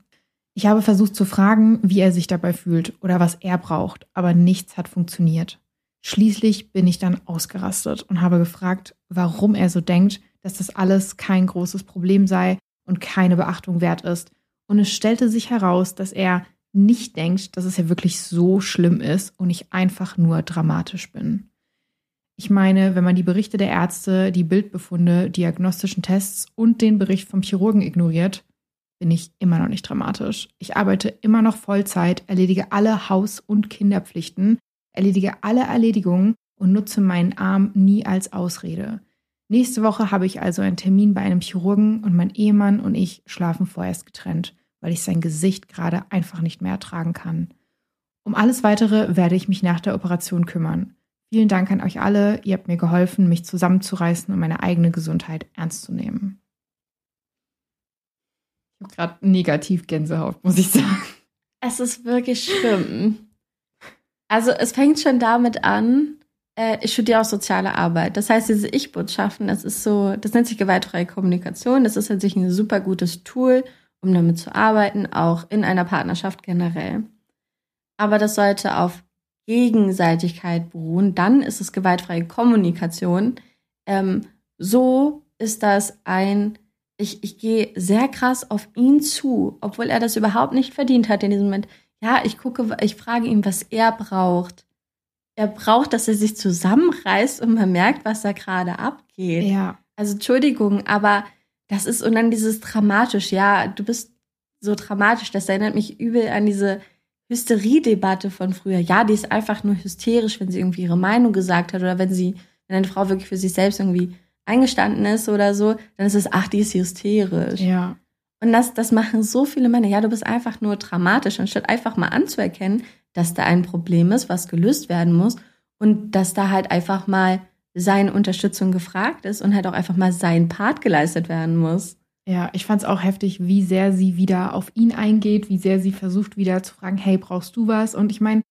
Ich habe versucht zu fragen, wie er sich dabei fühlt oder was er braucht, aber nichts hat funktioniert. Schließlich bin ich dann ausgerastet und habe gefragt, warum er so denkt, dass das alles kein großes Problem sei und keine Beachtung wert ist. Und es stellte sich heraus, dass er nicht denkt, dass es ja wirklich so schlimm ist und ich einfach nur dramatisch bin. Ich meine, wenn man die Berichte der Ärzte, die Bildbefunde, diagnostischen Tests und den Bericht vom Chirurgen ignoriert, bin ich immer noch nicht dramatisch. Ich arbeite immer noch Vollzeit, erledige alle Haus- und Kinderpflichten, erledige alle Erledigungen und nutze meinen Arm nie als Ausrede. Nächste Woche habe ich also einen Termin bei einem Chirurgen und mein Ehemann und ich schlafen vorerst getrennt, weil ich sein Gesicht gerade einfach nicht mehr ertragen kann. Um alles weitere werde ich mich nach der Operation kümmern. Vielen Dank an euch alle. Ihr habt mir geholfen, mich zusammenzureißen und meine eigene Gesundheit ernst zu nehmen. Ich habe gerade negativ Gänsehaut, muss ich sagen. Es ist wirklich schlimm. Also es fängt schon damit an, ich studiere auch soziale Arbeit. Das heißt, diese Ich-Botschaften, das ist so, das nennt sich gewaltfreie Kommunikation. Das ist tatsächlich ein super gutes Tool, um damit zu arbeiten, auch in einer Partnerschaft generell. Aber das sollte auf Gegenseitigkeit beruhen. Dann ist es gewaltfreie Kommunikation. Ähm, so ist das ein, ich, ich gehe sehr krass auf ihn zu, obwohl er das überhaupt nicht verdient hat in diesem Moment. Ja, ich gucke, ich frage ihn, was er braucht er braucht, dass er sich zusammenreißt und man merkt, was da gerade abgeht. Ja. Also Entschuldigung, aber das ist und dann dieses dramatisch, ja, du bist so dramatisch, das erinnert mich übel an diese Hysteriedebatte von früher. Ja, die ist einfach nur hysterisch, wenn sie irgendwie ihre Meinung gesagt hat oder wenn sie wenn eine Frau wirklich für sich selbst irgendwie eingestanden ist oder so, dann ist es, ach, die ist hysterisch. Ja. Und das, das machen so viele Männer. Ja, du bist einfach nur dramatisch, anstatt einfach mal anzuerkennen, dass da ein Problem ist, was gelöst werden muss und dass da halt einfach mal seine Unterstützung gefragt ist und halt auch einfach mal sein Part geleistet werden muss. Ja, ich fand es auch heftig, wie sehr sie wieder auf ihn eingeht, wie sehr sie versucht wieder zu fragen, hey, brauchst du was? Und ich meine,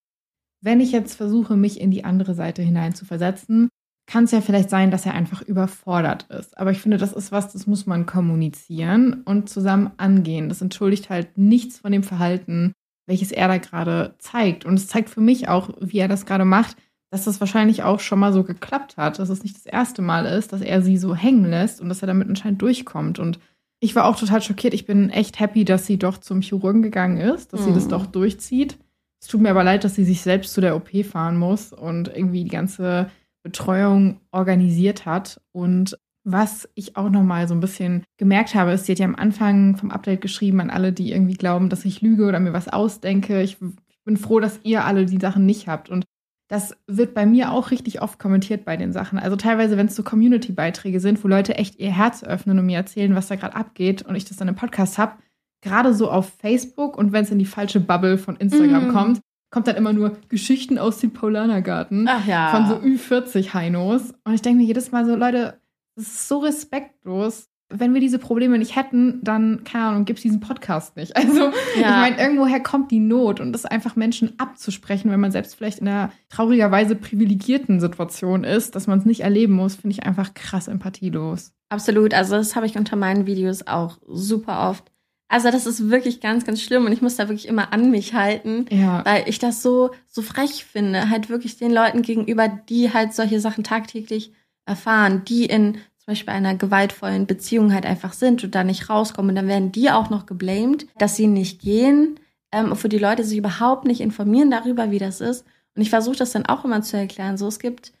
wenn ich jetzt versuche, mich in die andere Seite hinein zu versetzen, kann es ja vielleicht sein, dass er einfach überfordert ist. Aber ich finde, das ist was, das muss man kommunizieren und zusammen angehen. Das entschuldigt halt nichts von dem Verhalten, welches er da gerade zeigt. Und es zeigt für mich auch, wie er das gerade macht, dass das wahrscheinlich auch schon mal so geklappt hat, dass es nicht das erste Mal ist, dass er sie so hängen lässt und dass er damit anscheinend durchkommt. Und ich war auch total schockiert. Ich bin echt happy, dass sie doch zum Chirurgen gegangen ist, dass mhm. sie das mhm. doch durchzieht. Es tut mir aber leid, dass sie sich selbst zu der OP fahren muss und irgendwie die ganze Betreuung organisiert hat. Und was ich auch noch mal so ein bisschen gemerkt habe, ist, sie hat ja am Anfang vom Update geschrieben an alle, die irgendwie glauben, dass ich lüge oder mir was ausdenke. Ich, ich bin froh, dass ihr alle die Sachen nicht habt. Und das wird bei mir auch richtig oft kommentiert bei den Sachen. Also teilweise, wenn es so Community-Beiträge sind, wo Leute echt ihr Herz öffnen und mir erzählen, was da gerade abgeht und ich das dann im Podcast habe, gerade so auf Facebook und wenn es in die falsche Bubble von Instagram mm. kommt, kommt dann immer nur Geschichten aus dem Paulanergarten ja. von so Ü40-Heinos. Und ich denke mir jedes Mal so, Leute, das ist so respektlos wenn wir diese Probleme nicht hätten, dann, keine Ahnung, gibt es diesen Podcast nicht. Also, ja. ich meine, irgendwoher kommt die Not und das einfach Menschen abzusprechen, wenn man selbst vielleicht in einer traurigerweise privilegierten Situation ist, dass man es nicht erleben muss, finde ich einfach krass empathielos. Absolut. Also, das habe ich unter meinen Videos auch super oft. Also, das ist wirklich ganz, ganz schlimm und ich muss da wirklich immer an mich halten, ja. weil ich das so, so frech finde, halt wirklich den Leuten gegenüber, die halt solche Sachen tagtäglich erfahren, die in zum Beispiel einer gewaltvollen Beziehung halt einfach sind und da nicht rauskommen. Und dann werden die auch noch geblamed, dass sie nicht gehen, ähm, obwohl die Leute sich überhaupt nicht informieren darüber, wie das ist. Und ich versuche das dann auch immer zu erklären. So, es gibt,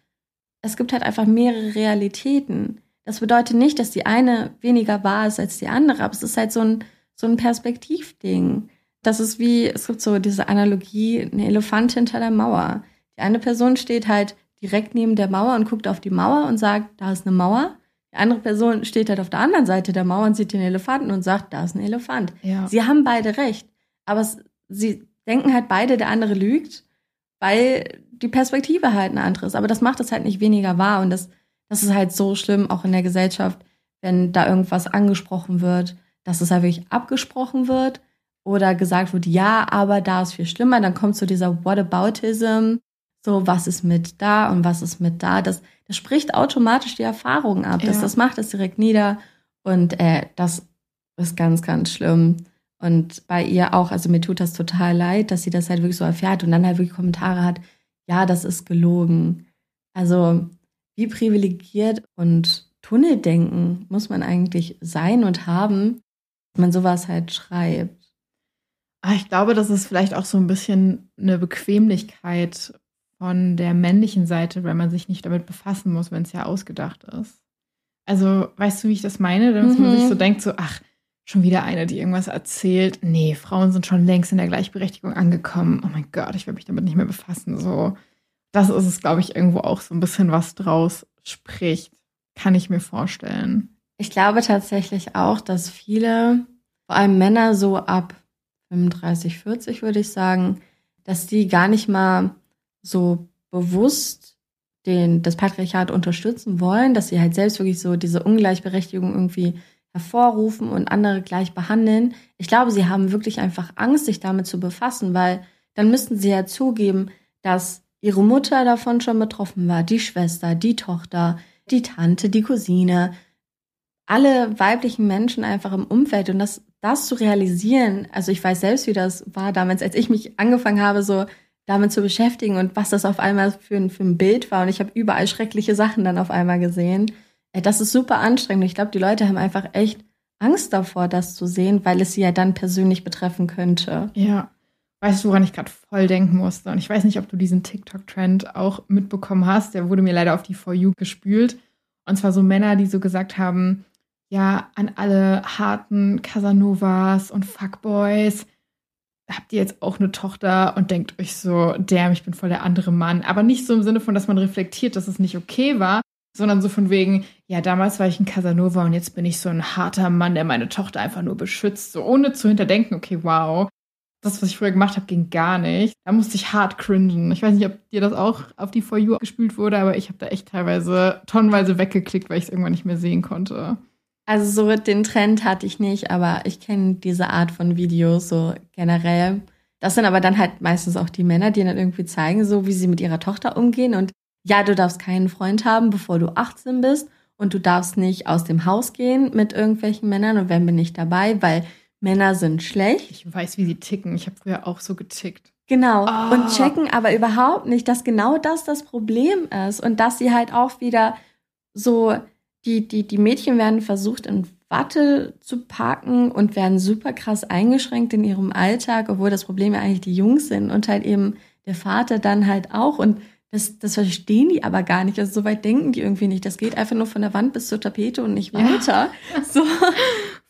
es gibt halt einfach mehrere Realitäten. Das bedeutet nicht, dass die eine weniger wahr ist als die andere, aber es ist halt so ein, so ein Perspektivding. Das ist wie, es gibt so diese Analogie, eine Elefant hinter der Mauer. Die eine Person steht halt direkt neben der Mauer und guckt auf die Mauer und sagt, da ist eine Mauer. Die andere Person steht halt auf der anderen Seite der Mauer und sieht den Elefanten und sagt, da ist ein Elefant. Ja. Sie haben beide recht. Aber es, sie denken halt beide, der andere lügt, weil die Perspektive halt eine andere ist. Aber das macht es halt nicht weniger wahr. Und das, das ist halt so schlimm, auch in der Gesellschaft, wenn da irgendwas angesprochen wird, dass es halt wirklich abgesprochen wird oder gesagt wird, ja, aber da ist viel schlimmer. Dann kommt so dieser Whataboutism, so was ist mit da und was ist mit da. Das, das spricht automatisch die Erfahrung ab. Ja. Das, das macht es direkt nieder. Und äh, das ist ganz, ganz schlimm. Und bei ihr auch, also mir tut das total leid, dass sie das halt wirklich so erfährt und dann halt wirklich Kommentare hat, ja, das ist gelogen. Also wie privilegiert und Tunneldenken muss man eigentlich sein und haben, wenn man sowas halt schreibt. Ah, ich glaube, das ist vielleicht auch so ein bisschen eine Bequemlichkeit von der männlichen Seite, weil man sich nicht damit befassen muss, wenn es ja ausgedacht ist. Also, weißt du, wie ich das meine? Dass mhm. man sich mhm. so denkt, so, ach, schon wieder eine, die irgendwas erzählt. Nee, Frauen sind schon längst in der Gleichberechtigung angekommen. Oh mein Gott, ich will mich damit nicht mehr befassen. So, das ist es, glaube ich, irgendwo auch so ein bisschen, was draus spricht. Kann ich mir vorstellen. Ich glaube tatsächlich auch, dass viele, vor allem Männer so ab 35, 40, würde ich sagen, dass die gar nicht mal so bewusst den, das Patriarchat unterstützen wollen, dass sie halt selbst wirklich so diese Ungleichberechtigung irgendwie hervorrufen und andere gleich behandeln. Ich glaube, sie haben wirklich einfach Angst, sich damit zu befassen, weil dann müssten sie ja zugeben, dass ihre Mutter davon schon betroffen war, die Schwester, die Tochter, die Tante, die Cousine, alle weiblichen Menschen einfach im Umfeld und das, das zu realisieren, also ich weiß selbst, wie das war damals, als ich mich angefangen habe, so damit zu beschäftigen und was das auf einmal für ein, für ein Bild war. Und ich habe überall schreckliche Sachen dann auf einmal gesehen. Das ist super anstrengend. Ich glaube, die Leute haben einfach echt Angst davor, das zu sehen, weil es sie ja dann persönlich betreffen könnte. Ja. Weißt du, woran ich gerade voll denken musste? Und ich weiß nicht, ob du diesen TikTok-Trend auch mitbekommen hast. Der wurde mir leider auf die For You gespült. Und zwar so Männer, die so gesagt haben, ja, an alle harten Casanovas und Fuckboys, habt ihr jetzt auch eine Tochter und denkt euch so, damn, ich bin voll der andere Mann. Aber nicht so im Sinne von, dass man reflektiert, dass es nicht okay war, sondern so von wegen, ja, damals war ich ein Casanova und jetzt bin ich so ein harter Mann, der meine Tochter einfach nur beschützt, so ohne zu hinterdenken, okay, wow, das, was ich früher gemacht habe, ging gar nicht. Da musste ich hart cringen. Ich weiß nicht, ob dir das auch auf die For You gespült wurde, aber ich habe da echt teilweise tonnenweise weggeklickt, weil ich es irgendwann nicht mehr sehen konnte. Also so den Trend hatte ich nicht, aber ich kenne diese Art von Videos so generell. Das sind aber dann halt meistens auch die Männer, die dann irgendwie zeigen, so wie sie mit ihrer Tochter umgehen. Und ja, du darfst keinen Freund haben, bevor du 18 bist. Und du darfst nicht aus dem Haus gehen mit irgendwelchen Männern. Und wenn bin ich dabei, weil Männer sind schlecht. Ich weiß, wie sie ticken. Ich habe früher auch so getickt. Genau. Oh. Und checken aber überhaupt nicht, dass genau das das Problem ist. Und dass sie halt auch wieder so, die, die, die Mädchen werden versucht, in Watte zu parken und werden super krass eingeschränkt in ihrem Alltag, obwohl das Problem ja eigentlich die Jungs sind und halt eben der Vater dann halt auch. Und das, das verstehen die aber gar nicht. Also so weit denken die irgendwie nicht. Das geht einfach nur von der Wand bis zur Tapete und nicht weiter. Ja. So.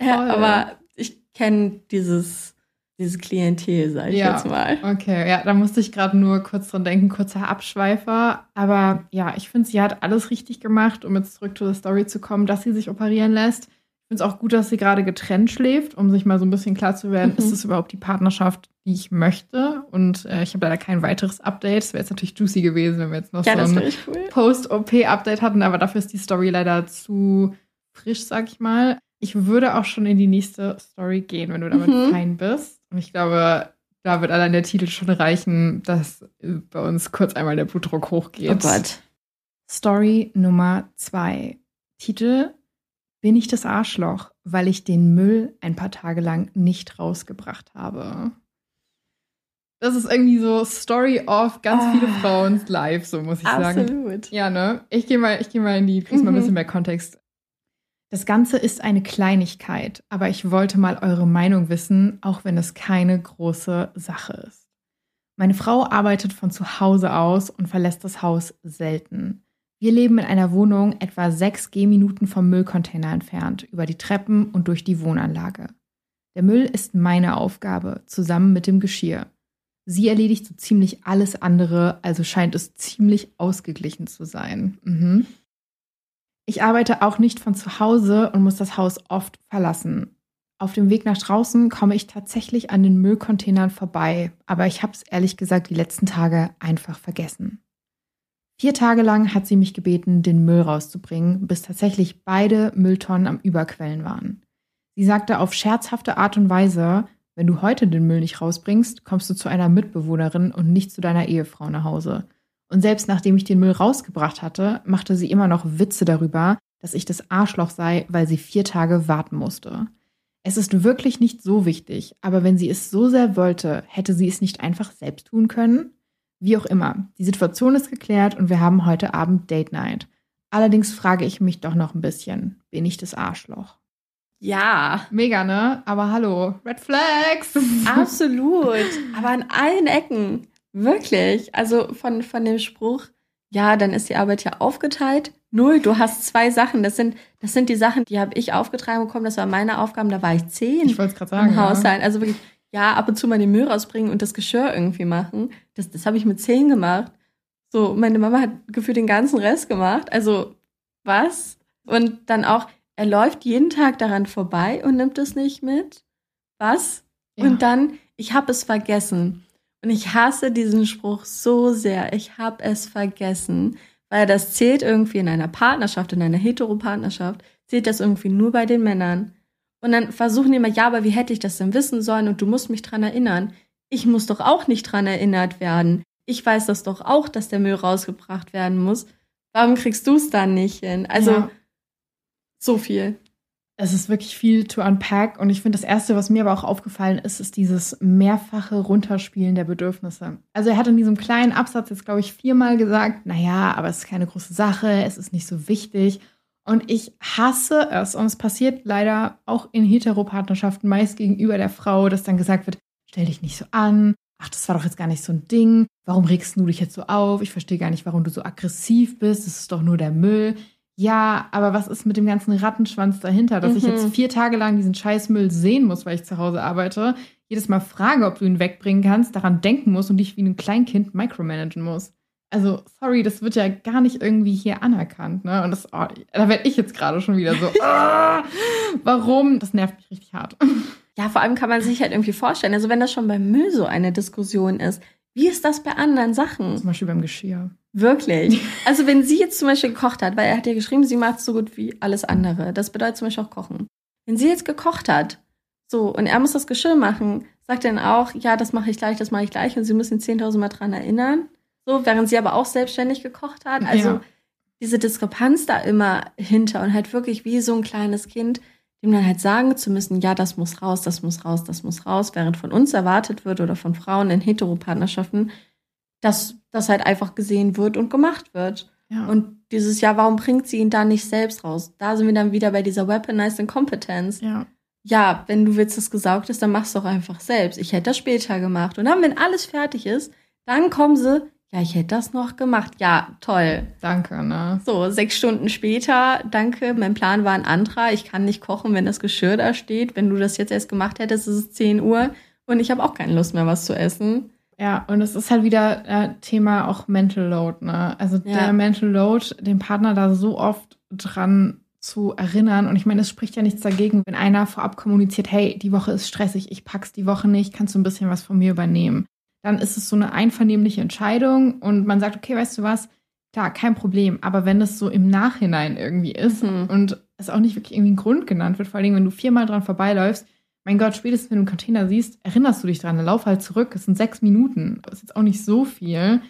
ja, aber ich kenne dieses, dieses Klientel, sag ich ja. jetzt mal. Okay, ja, da musste ich gerade nur kurz dran denken, kurzer Abschweifer. Aber ja, ich finde, sie hat alles richtig gemacht, um jetzt zurück zu der Story zu kommen, dass sie sich operieren lässt. Ich finde es auch gut, dass sie gerade getrennt schläft, um sich mal so ein bisschen klar zu werden, mhm. ist es überhaupt die Partnerschaft, die ich möchte? Und äh, ich habe leider kein weiteres Update. Es wäre jetzt natürlich juicy gewesen, wenn wir jetzt noch ja, so ein cool. Post-OP-Update hatten, aber dafür ist die Story leider zu frisch, sag ich mal. Ich würde auch schon in die nächste Story gehen, wenn du damit mhm. fein bist. Und ich glaube, da wird allein der Titel schon reichen, dass bei uns kurz einmal der Blutdruck hochgeht. Oh Gott. Story Nummer zwei. Titel bin ich das Arschloch, weil ich den Müll ein paar Tage lang nicht rausgebracht habe. Das ist irgendwie so Story of ganz oh. viele Frauen live, so muss ich Absolut. sagen. Absolut. Ja, ne? Ich gehe mal, geh mal in die, kriegst mhm. mal ein mhm. bisschen mehr Kontext. Das Ganze ist eine Kleinigkeit, aber ich wollte mal eure Meinung wissen, auch wenn es keine große Sache ist. Meine Frau arbeitet von zu Hause aus und verlässt das Haus selten. Wir leben in einer Wohnung etwa sechs Gehminuten vom Müllcontainer entfernt, über die Treppen und durch die Wohnanlage. Der Müll ist meine Aufgabe, zusammen mit dem Geschirr. Sie erledigt so ziemlich alles andere, also scheint es ziemlich ausgeglichen zu sein. Mhm. Ich arbeite auch nicht von zu Hause und muss das Haus oft verlassen. Auf dem Weg nach draußen komme ich tatsächlich an den Müllcontainern vorbei, aber ich habe es ehrlich gesagt die letzten Tage einfach vergessen. Vier Tage lang hat sie mich gebeten, den Müll rauszubringen, bis tatsächlich beide Mülltonnen am Überquellen waren. Sie sagte auf scherzhafte Art und Weise, wenn du heute den Müll nicht rausbringst, kommst du zu einer Mitbewohnerin und nicht zu deiner Ehefrau nach Hause. Und selbst nachdem ich den Müll rausgebracht hatte, machte sie immer noch Witze darüber, dass ich das Arschloch sei, weil sie vier Tage warten musste. Es ist wirklich nicht so wichtig, aber wenn sie es so sehr wollte, hätte sie es nicht einfach selbst tun können? Wie auch immer, die Situation ist geklärt und wir haben heute Abend Date Night. Allerdings frage ich mich doch noch ein bisschen, bin ich das Arschloch? Ja. Mega, ne? Aber hallo, Red Flags. Absolut. Aber an allen Ecken. Wirklich. Also von, von dem Spruch, ja, dann ist die Arbeit ja aufgeteilt. Null, du hast zwei Sachen. Das sind, das sind die Sachen, die habe ich aufgetragen bekommen. Das war meine Aufgaben. Da war ich zehn. Ich wollte es gerade sagen. Im Haushalt. Ja. Also wirklich, ja, ab und zu mal den Müll rausbringen und das Geschirr irgendwie machen. Das, das habe ich mit zehn gemacht. So, meine Mama hat gefühlt den ganzen Rest gemacht. Also, was? Und dann auch, er läuft jeden Tag daran vorbei und nimmt es nicht mit. Was? Ja. Und dann, ich habe es vergessen. Und ich hasse diesen Spruch so sehr. Ich habe es vergessen. Weil das zählt irgendwie in einer Partnerschaft, in einer Heteropartnerschaft, zählt das irgendwie nur bei den Männern. Und dann versuchen die immer, ja, aber wie hätte ich das denn wissen sollen? Und du musst mich dran erinnern. Ich muss doch auch nicht dran erinnert werden. Ich weiß das doch auch, dass der Müll rausgebracht werden muss. Warum kriegst du es dann nicht hin? Also, ja. so viel. Es ist wirklich viel to unpack und ich finde, das Erste, was mir aber auch aufgefallen ist, ist dieses mehrfache Runterspielen der Bedürfnisse. Also er hat in diesem kleinen Absatz jetzt, glaube ich, viermal gesagt, naja, aber es ist keine große Sache, es ist nicht so wichtig. Und ich hasse es. Und es passiert leider auch in Heteropartnerschaften meist gegenüber der Frau, dass dann gesagt wird, stell dich nicht so an. Ach, das war doch jetzt gar nicht so ein Ding. Warum regst du dich jetzt so auf? Ich verstehe gar nicht, warum du so aggressiv bist. Das ist doch nur der Müll. Ja, aber was ist mit dem ganzen Rattenschwanz dahinter, dass mhm. ich jetzt mhm. vier Tage lang diesen Scheißmüll sehen muss, weil ich zu Hause arbeite, jedes Mal frage, ob du ihn wegbringen kannst, daran denken muss und dich wie ein Kleinkind micromanagen muss. Also, sorry, das wird ja gar nicht irgendwie hier anerkannt, ne? Und das, oh, da werde ich jetzt gerade schon wieder so, ah, warum? Das nervt mich richtig hart. Ja, vor allem kann man sich halt irgendwie vorstellen, also wenn das schon beim Müll so eine Diskussion ist, wie ist das bei anderen Sachen? Zum Beispiel beim Geschirr. Wirklich. Also wenn sie jetzt zum Beispiel gekocht hat, weil er hat ja geschrieben, sie macht so gut wie alles andere. Das bedeutet zum Beispiel auch Kochen. Wenn sie jetzt gekocht hat, so, und er muss das Geschirr machen, sagt er dann auch, ja, das mache ich gleich, das mache ich gleich, und sie müssen 10.000 Mal dran erinnern. So, während sie aber auch selbstständig gekocht hat. Also ja. diese Diskrepanz da immer hinter und halt wirklich wie so ein kleines Kind, dem dann halt sagen zu müssen, ja, das muss raus, das muss raus, das muss raus, während von uns erwartet wird oder von Frauen in Heteropartnerschaften, dass das halt einfach gesehen wird und gemacht wird. Ja. Und dieses Jahr, warum bringt sie ihn da nicht selbst raus? Da sind wir dann wieder bei dieser Weaponized Incompetence. Ja. Ja, wenn du willst, dass gesaugt ist, dann machst du doch einfach selbst. Ich hätte das später gemacht. Und dann, wenn alles fertig ist, dann kommen sie, ja, ich hätte das noch gemacht. Ja, toll. Danke, ne? So, sechs Stunden später, danke, mein Plan war ein anderer. Ich kann nicht kochen, wenn das Geschirr da steht. Wenn du das jetzt erst gemacht hättest, ist es 10 Uhr und ich habe auch keine Lust mehr, was zu essen. Ja, und es ist halt wieder äh, Thema auch Mental Load, ne? Also ja. der Mental Load, den Partner da so oft dran zu erinnern. Und ich meine, es spricht ja nichts dagegen, wenn einer vorab kommuniziert, hey, die Woche ist stressig, ich pack's die Woche nicht, kannst du ein bisschen was von mir übernehmen dann ist es so eine einvernehmliche Entscheidung und man sagt, okay, weißt du was, klar, kein Problem. Aber wenn das so im Nachhinein irgendwie ist mhm. und es auch nicht wirklich irgendwie ein Grund genannt wird, vor allem wenn du viermal dran vorbeiläufst, mein Gott, spätestens wenn du einen Container siehst, erinnerst du dich dran, dann lauf halt zurück. Es sind sechs Minuten. Das ist jetzt auch nicht so viel.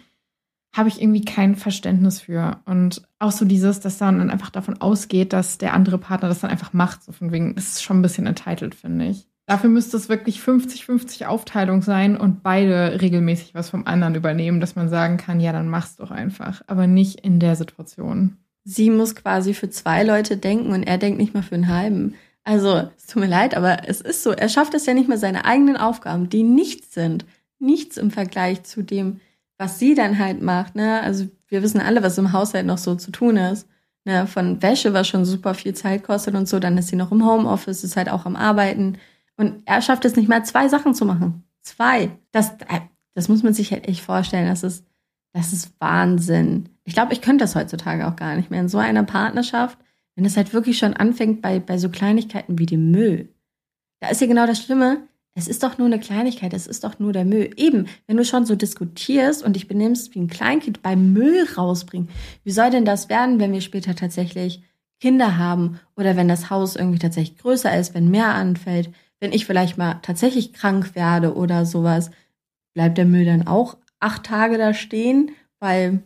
Habe ich irgendwie kein Verständnis für. Und auch so dieses, dass dann einfach davon ausgeht, dass der andere Partner das dann einfach macht. So von wegen, das ist schon ein bisschen entitled, finde ich. Dafür müsste es wirklich 50-50 Aufteilung sein und beide regelmäßig was vom anderen übernehmen, dass man sagen kann, ja, dann mach's doch einfach. Aber nicht in der Situation. Sie muss quasi für zwei Leute denken und er denkt nicht mal für einen halben. Also, es tut mir leid, aber es ist so. Er schafft es ja nicht mehr seine eigenen Aufgaben, die nichts sind. Nichts im Vergleich zu dem, was sie dann halt macht. Ne? Also, wir wissen alle, was im Haushalt noch so zu tun ist. Ne? Von Wäsche, was schon super viel Zeit kostet und so. Dann ist sie noch im Homeoffice, ist halt auch am Arbeiten und er schafft es nicht mal, zwei Sachen zu machen. Zwei. Das, äh, das muss man sich halt echt vorstellen. Das ist, das ist Wahnsinn. Ich glaube, ich könnte das heutzutage auch gar nicht mehr in so einer Partnerschaft, wenn es halt wirklich schon anfängt bei, bei so Kleinigkeiten wie dem Müll. Da ist ja genau das Schlimme. Es ist doch nur eine Kleinigkeit, es ist doch nur der Müll. Eben, wenn du schon so diskutierst und dich benimmst wie ein Kleinkind beim Müll rausbringen, wie soll denn das werden, wenn wir später tatsächlich Kinder haben oder wenn das Haus irgendwie tatsächlich größer ist, wenn mehr anfällt? Wenn ich vielleicht mal tatsächlich krank werde oder sowas, bleibt der Müll dann auch acht Tage da stehen, weil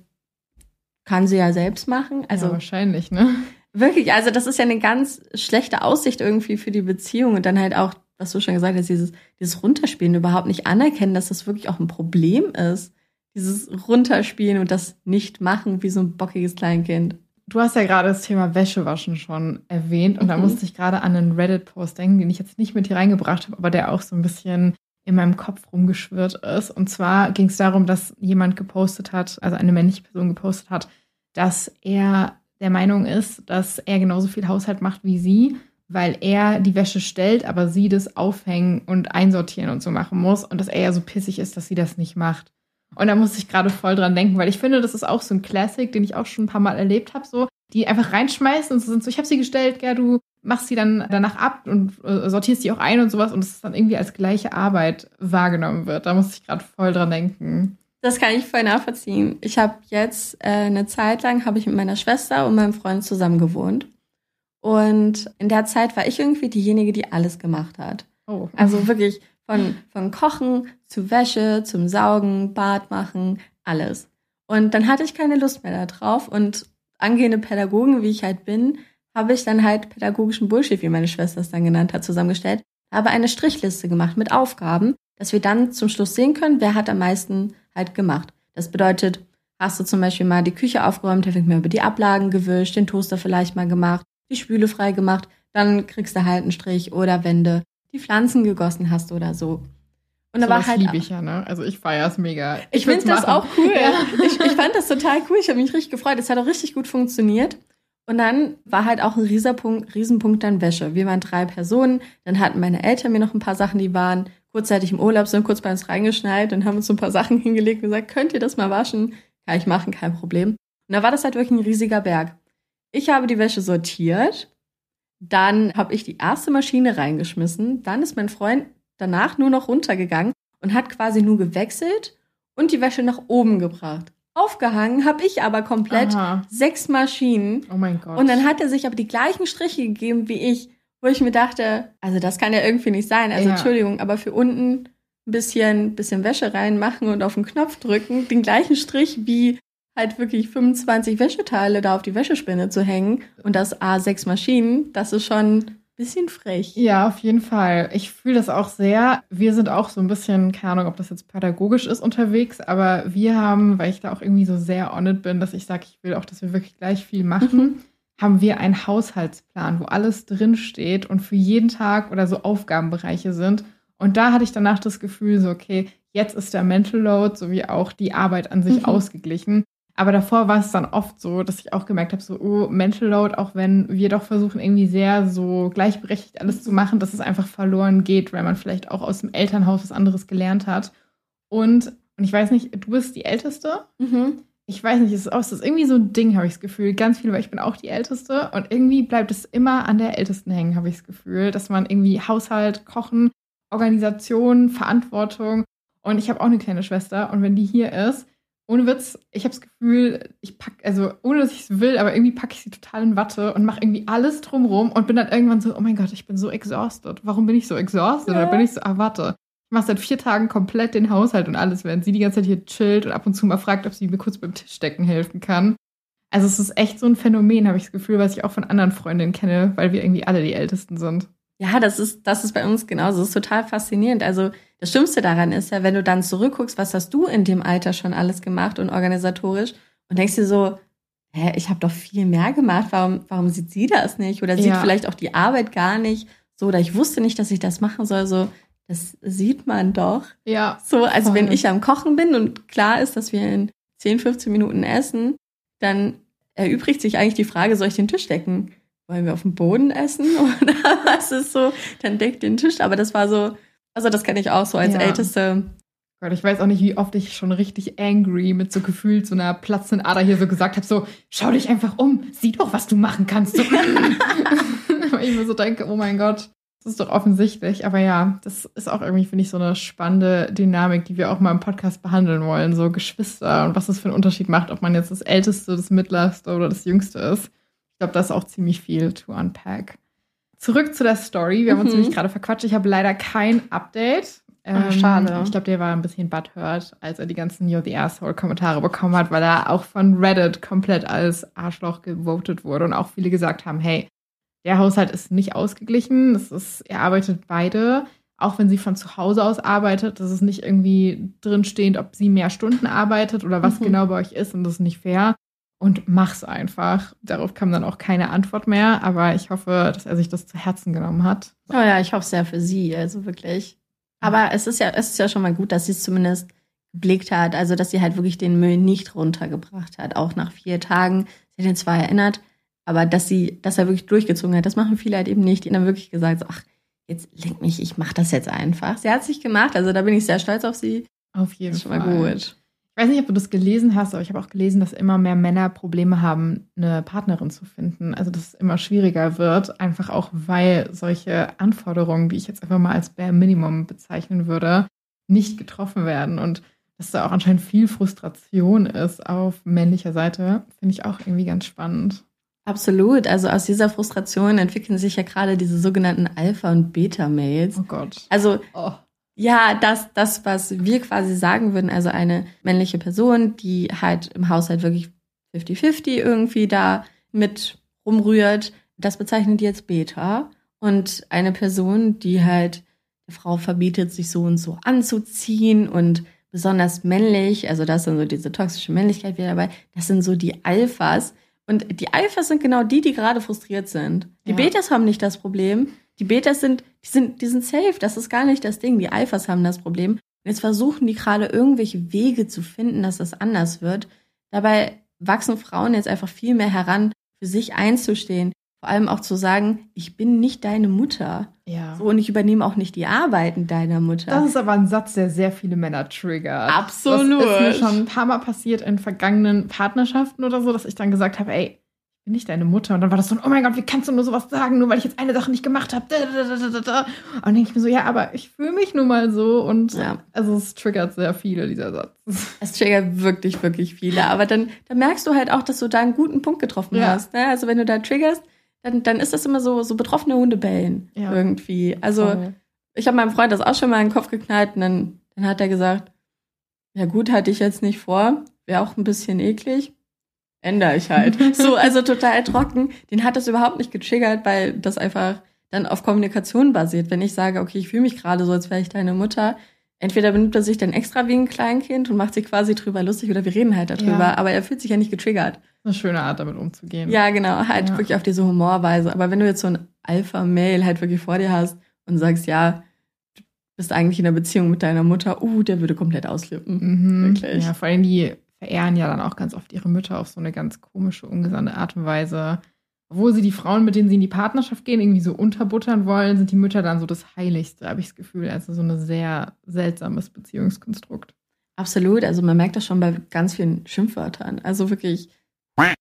kann sie ja selbst machen. Also ja, wahrscheinlich, ne? Wirklich, also das ist ja eine ganz schlechte Aussicht irgendwie für die Beziehung und dann halt auch, was du schon gesagt hast, dieses, dieses Runterspielen überhaupt nicht anerkennen, dass das wirklich auch ein Problem ist. Dieses Runterspielen und das nicht machen wie so ein bockiges Kleinkind. Du hast ja gerade das Thema Wäschewaschen schon erwähnt und mhm. da musste ich gerade an einen Reddit-Post denken, den ich jetzt nicht mit hier reingebracht habe, aber der auch so ein bisschen in meinem Kopf rumgeschwirrt ist. Und zwar ging es darum, dass jemand gepostet hat, also eine männliche Person gepostet hat, dass er der Meinung ist, dass er genauso viel Haushalt macht wie sie, weil er die Wäsche stellt, aber sie das aufhängen und einsortieren und so machen muss und dass er ja so pissig ist, dass sie das nicht macht. Und da muss ich gerade voll dran denken, weil ich finde, das ist auch so ein Classic, den ich auch schon ein paar Mal erlebt habe, so, die einfach reinschmeißen und so sind so, ich habe sie gestellt, ja, du machst sie dann danach ab und äh, sortierst die auch ein und sowas und es dann irgendwie als gleiche Arbeit wahrgenommen wird. Da muss ich gerade voll dran denken. Das kann ich voll nachvollziehen. Ich habe jetzt äh, eine Zeit lang habe ich mit meiner Schwester und meinem Freund zusammen gewohnt. Und in der Zeit war ich irgendwie diejenige, die alles gemacht hat. Oh. Also wirklich von, von Kochen zu Wäsche, zum Saugen, Bad machen, alles. Und dann hatte ich keine Lust mehr darauf und angehende Pädagogen, wie ich halt bin, habe ich dann halt pädagogischen Bullshit, wie meine Schwester es dann genannt hat, zusammengestellt, habe eine Strichliste gemacht mit Aufgaben, dass wir dann zum Schluss sehen können, wer hat am meisten halt gemacht. Das bedeutet, hast du zum Beispiel mal die Küche aufgeräumt, vielleicht mal über die Ablagen gewischt, den Toaster vielleicht mal gemacht, die Spüle frei gemacht, dann kriegst du halt einen Strich oder Wände die Pflanzen gegossen hast oder so. Und da so war halt liebe ich ja, ne? Also ich feiere es mega. Ich, ich finde das auch cool. Ja. Ich, ich fand das total cool. Ich habe mich richtig gefreut. Es hat auch richtig gut funktioniert. Und dann war halt auch ein Riesenpunkt, Riesenpunkt dann Wäsche. Wir waren drei Personen. Dann hatten meine Eltern mir noch ein paar Sachen, die waren kurzzeitig im Urlaub, sind kurz bei uns reingeschnallt und haben uns so ein paar Sachen hingelegt und gesagt, könnt ihr das mal waschen? kann ich machen, kein Problem. Und da war das halt wirklich ein riesiger Berg. Ich habe die Wäsche sortiert, dann habe ich die erste Maschine reingeschmissen, dann ist mein Freund danach nur noch runtergegangen und hat quasi nur gewechselt und die Wäsche nach oben gebracht. Aufgehangen habe ich aber komplett Aha. sechs Maschinen. Oh mein Gott. Und dann hat er sich aber die gleichen Striche gegeben wie ich, wo ich mir dachte, also das kann ja irgendwie nicht sein. Also Ja. Entschuldigung, aber für unten ein bisschen, bisschen Wäsche reinmachen und auf den Knopf drücken, den gleichen Strich wie halt wirklich 25 Wäscheteile da auf die Wäschespinne zu hängen und das A6 Maschinen, das ist schon ein bisschen frech. Ja, auf jeden Fall. Ich fühle das auch sehr. Wir sind auch so ein bisschen, keine Ahnung, ob das jetzt pädagogisch ist unterwegs, aber wir haben, weil ich da auch irgendwie so sehr on it bin, dass ich sage, ich will auch, dass wir wirklich gleich viel machen, haben wir einen Haushaltsplan, wo alles drinsteht und für jeden Tag oder so Aufgabenbereiche sind. Und da hatte ich danach das Gefühl, so, okay, jetzt ist der Mental Load sowie auch die Arbeit an sich Mhm. ausgeglichen. Aber davor war es dann oft so, dass ich auch gemerkt habe, so, oh, Mental Load, auch wenn wir doch versuchen, irgendwie sehr so gleichberechtigt alles zu machen, dass es einfach verloren geht, weil man vielleicht auch aus dem Elternhaus was anderes gelernt hat. Und, und ich weiß nicht, du bist die Älteste? Mhm. Ich weiß nicht, es ist, auch, es ist irgendwie so ein Ding, habe ich das Gefühl. Ganz viel, weil ich bin auch die Älteste und irgendwie bleibt es immer an der Ältesten hängen, habe ich das Gefühl, dass man irgendwie Haushalt, Kochen, Organisation, Verantwortung und ich habe auch eine kleine Schwester und wenn die hier ist, ohne Witz, ich habe das Gefühl, ich pack, also ohne dass ich es will, aber irgendwie packe ich sie total in Watte und mache irgendwie alles drumrum und bin dann irgendwann so, oh mein Gott, ich bin so exhausted. Warum bin ich so exhausted? Ja. Dann bin ich so, ah, warte. Ich mache seit vier Tagen komplett den Haushalt und alles, während sie die ganze Zeit hier chillt und ab und zu mal fragt, ob sie mir kurz beim Tischdecken helfen kann. Also es ist echt so ein Phänomen, habe ich das Gefühl, was ich auch von anderen Freundinnen kenne, weil wir irgendwie alle die Ältesten sind. Ja, das ist, das ist bei uns genauso. Das ist total faszinierend. Also das Schlimmste daran ist ja, wenn du dann zurückguckst, was hast du in dem Alter schon alles gemacht und organisatorisch und denkst dir so, hä, ich habe doch viel mehr gemacht. Warum, warum sieht sie das nicht? Oder sieht Ja. vielleicht auch die Arbeit gar nicht so? Oder ich wusste nicht, dass ich das machen soll. So, das sieht man doch. Ja. So, also Voll. wenn ich am Kochen bin und klar ist, dass wir in 10, 15 Minuten essen, dann erübrigt sich eigentlich die Frage, soll ich den Tisch decken? Wollen wir auf dem Boden essen oder was ist so? Dann deckt den Tisch. Aber das war so, also das kann ich auch so als Ja. Älteste. Gott, ich weiß auch nicht, wie oft ich schon richtig angry mit so gefühlt so einer platzenden Ader hier so gesagt habe, so, schau dich einfach um, sieh doch, was du machen kannst. So, Weil ich mir so denke, oh mein Gott, das ist doch offensichtlich. Aber ja, das ist auch irgendwie, finde ich, so eine spannende Dynamik, die wir auch mal im Podcast behandeln wollen. So Geschwister und was das für einen Unterschied macht, ob man jetzt das Älteste, das Mittlerste oder das Jüngste ist. Ich glaube, da ist auch ziemlich viel to unpack. Zurück zu der Story. Wir haben uns Mhm. nämlich gerade verquatscht. Ich habe leider kein Update. Ah, schade. Ähm, Ich glaube, der war ein bisschen butthurt, als er die ganzen You're the Asshole-Kommentare bekommen hat, weil er auch von Reddit komplett als Arschloch gewotet wurde und auch viele gesagt haben, hey, der Haushalt ist nicht ausgeglichen. Das ist, er arbeitet beide, auch wenn sie von zu Hause aus arbeitet. Das ist nicht irgendwie drinstehend, ob sie mehr Stunden arbeitet oder was Mhm. genau bei euch ist und das ist nicht fair. Und mach's einfach. Darauf kam dann auch keine Antwort mehr, aber ich hoffe, dass er sich das zu Herzen genommen hat. Oh ja, ich hoffe sehr für sie, also wirklich. Aber es ist ja, es ist ja schon mal gut, dass sie es zumindest geblickt hat, also dass sie halt wirklich den Müll nicht runtergebracht hat, auch nach vier Tagen. Sie hat ihn zwar erinnert, aber dass sie, dass er wirklich durchgezogen hat, das machen viele halt eben nicht. Die haben dann wirklich gesagt, so, ach, jetzt lenk mich, ich mach das jetzt einfach. Sie hat sich gemacht, also da bin ich sehr stolz auf sie. Auf jeden Das ist schon Fall. mal gut. Ich weiß nicht, ob du das gelesen hast, aber ich habe auch gelesen, dass immer mehr Männer Probleme haben, eine Partnerin zu finden. Also dass es immer schwieriger wird, einfach auch weil solche Anforderungen, die ich jetzt einfach mal als Bare Minimum bezeichnen würde, nicht getroffen werden. Und dass da auch anscheinend viel Frustration ist auf männlicher Seite, finde ich auch irgendwie ganz spannend. Absolut. Also aus dieser Frustration entwickeln sich ja gerade diese sogenannten Alpha- und Beta-Mails. Oh Gott. Also Oh. Ja, das, das, was wir quasi sagen würden, also eine männliche Person, die halt im Haushalt wirklich 50-50 irgendwie da mit rumrührt, das bezeichnen die jetzt Beta. Und eine Person, die halt der Frau verbietet, sich so und so anzuziehen und besonders männlich, also das sind so diese toxische Männlichkeit wieder dabei, das sind so die Alphas. Und die Alphas sind genau die, die gerade frustriert sind. Die Ja. Betas haben nicht das Problem. Die Betas sind, die sind, die sind safe. Das ist gar nicht das Ding. Die Alphas haben das Problem. Und jetzt versuchen die gerade irgendwelche Wege zu finden, dass das anders wird. Dabei wachsen Frauen jetzt einfach viel mehr heran, für sich einzustehen, vor allem auch zu sagen, ich bin nicht deine Mutter. Ja. So, und ich übernehme auch nicht die Arbeiten deiner Mutter. Das ist aber ein Satz, der sehr viele Männer triggert. Absolut. Das ist mir schon ein paar Mal passiert in vergangenen Partnerschaften oder so, dass ich dann gesagt habe, ey, bin nicht deine Mutter. Und dann war das so, oh mein Gott, wie kannst du nur sowas sagen, nur weil ich jetzt eine Sache nicht gemacht habe. Und dann denke ich mir so, ja, aber ich fühle mich nun mal so. Und Ja. also es triggert sehr viele, dieser Satz. Es triggert wirklich, wirklich viele. Aber dann, dann merkst du halt auch, dass du da einen guten Punkt getroffen Ja. hast. Ne? Also wenn du da triggerst, dann, dann ist das immer so, so betroffene Hunde bellen Ja. irgendwie. Also Voll. ich habe meinem Freund das auch schon mal in den Kopf geknallt und dann, dann hat er gesagt, ja gut, hatte ich jetzt nicht vor, wäre auch ein bisschen eklig. Ändere ich halt. so, also total trocken. Den hat das überhaupt nicht getriggert, weil das einfach dann auf Kommunikation basiert. Wenn ich sage, okay, ich fühle mich gerade so, als wäre ich deine Mutter, entweder benimmt er sich dann extra wie ein Kleinkind und macht sich quasi drüber lustig oder wir reden halt darüber, Ja. aber er fühlt sich ja nicht getriggert. Eine schöne Art, damit umzugehen. Ja, genau, halt Ja. wirklich auf diese Humorweise. Aber wenn du jetzt so ein Alpha-Mail halt wirklich vor dir hast und sagst, ja, du bist eigentlich in einer Beziehung mit deiner Mutter, uh, der würde komplett ausflippen. Mhm. Wirklich. Ja, vor allem die verehren ja dann auch ganz oft ihre Mütter auf so eine ganz komische, ungesunde Art und Weise. Obwohl sie die Frauen, mit denen sie in die Partnerschaft gehen, irgendwie so unterbuttern wollen, sind die Mütter dann so das Heiligste, habe ich das Gefühl. Also so ein sehr seltsames Beziehungskonstrukt. Absolut, also man merkt das schon bei ganz vielen Schimpfwörtern. Also wirklich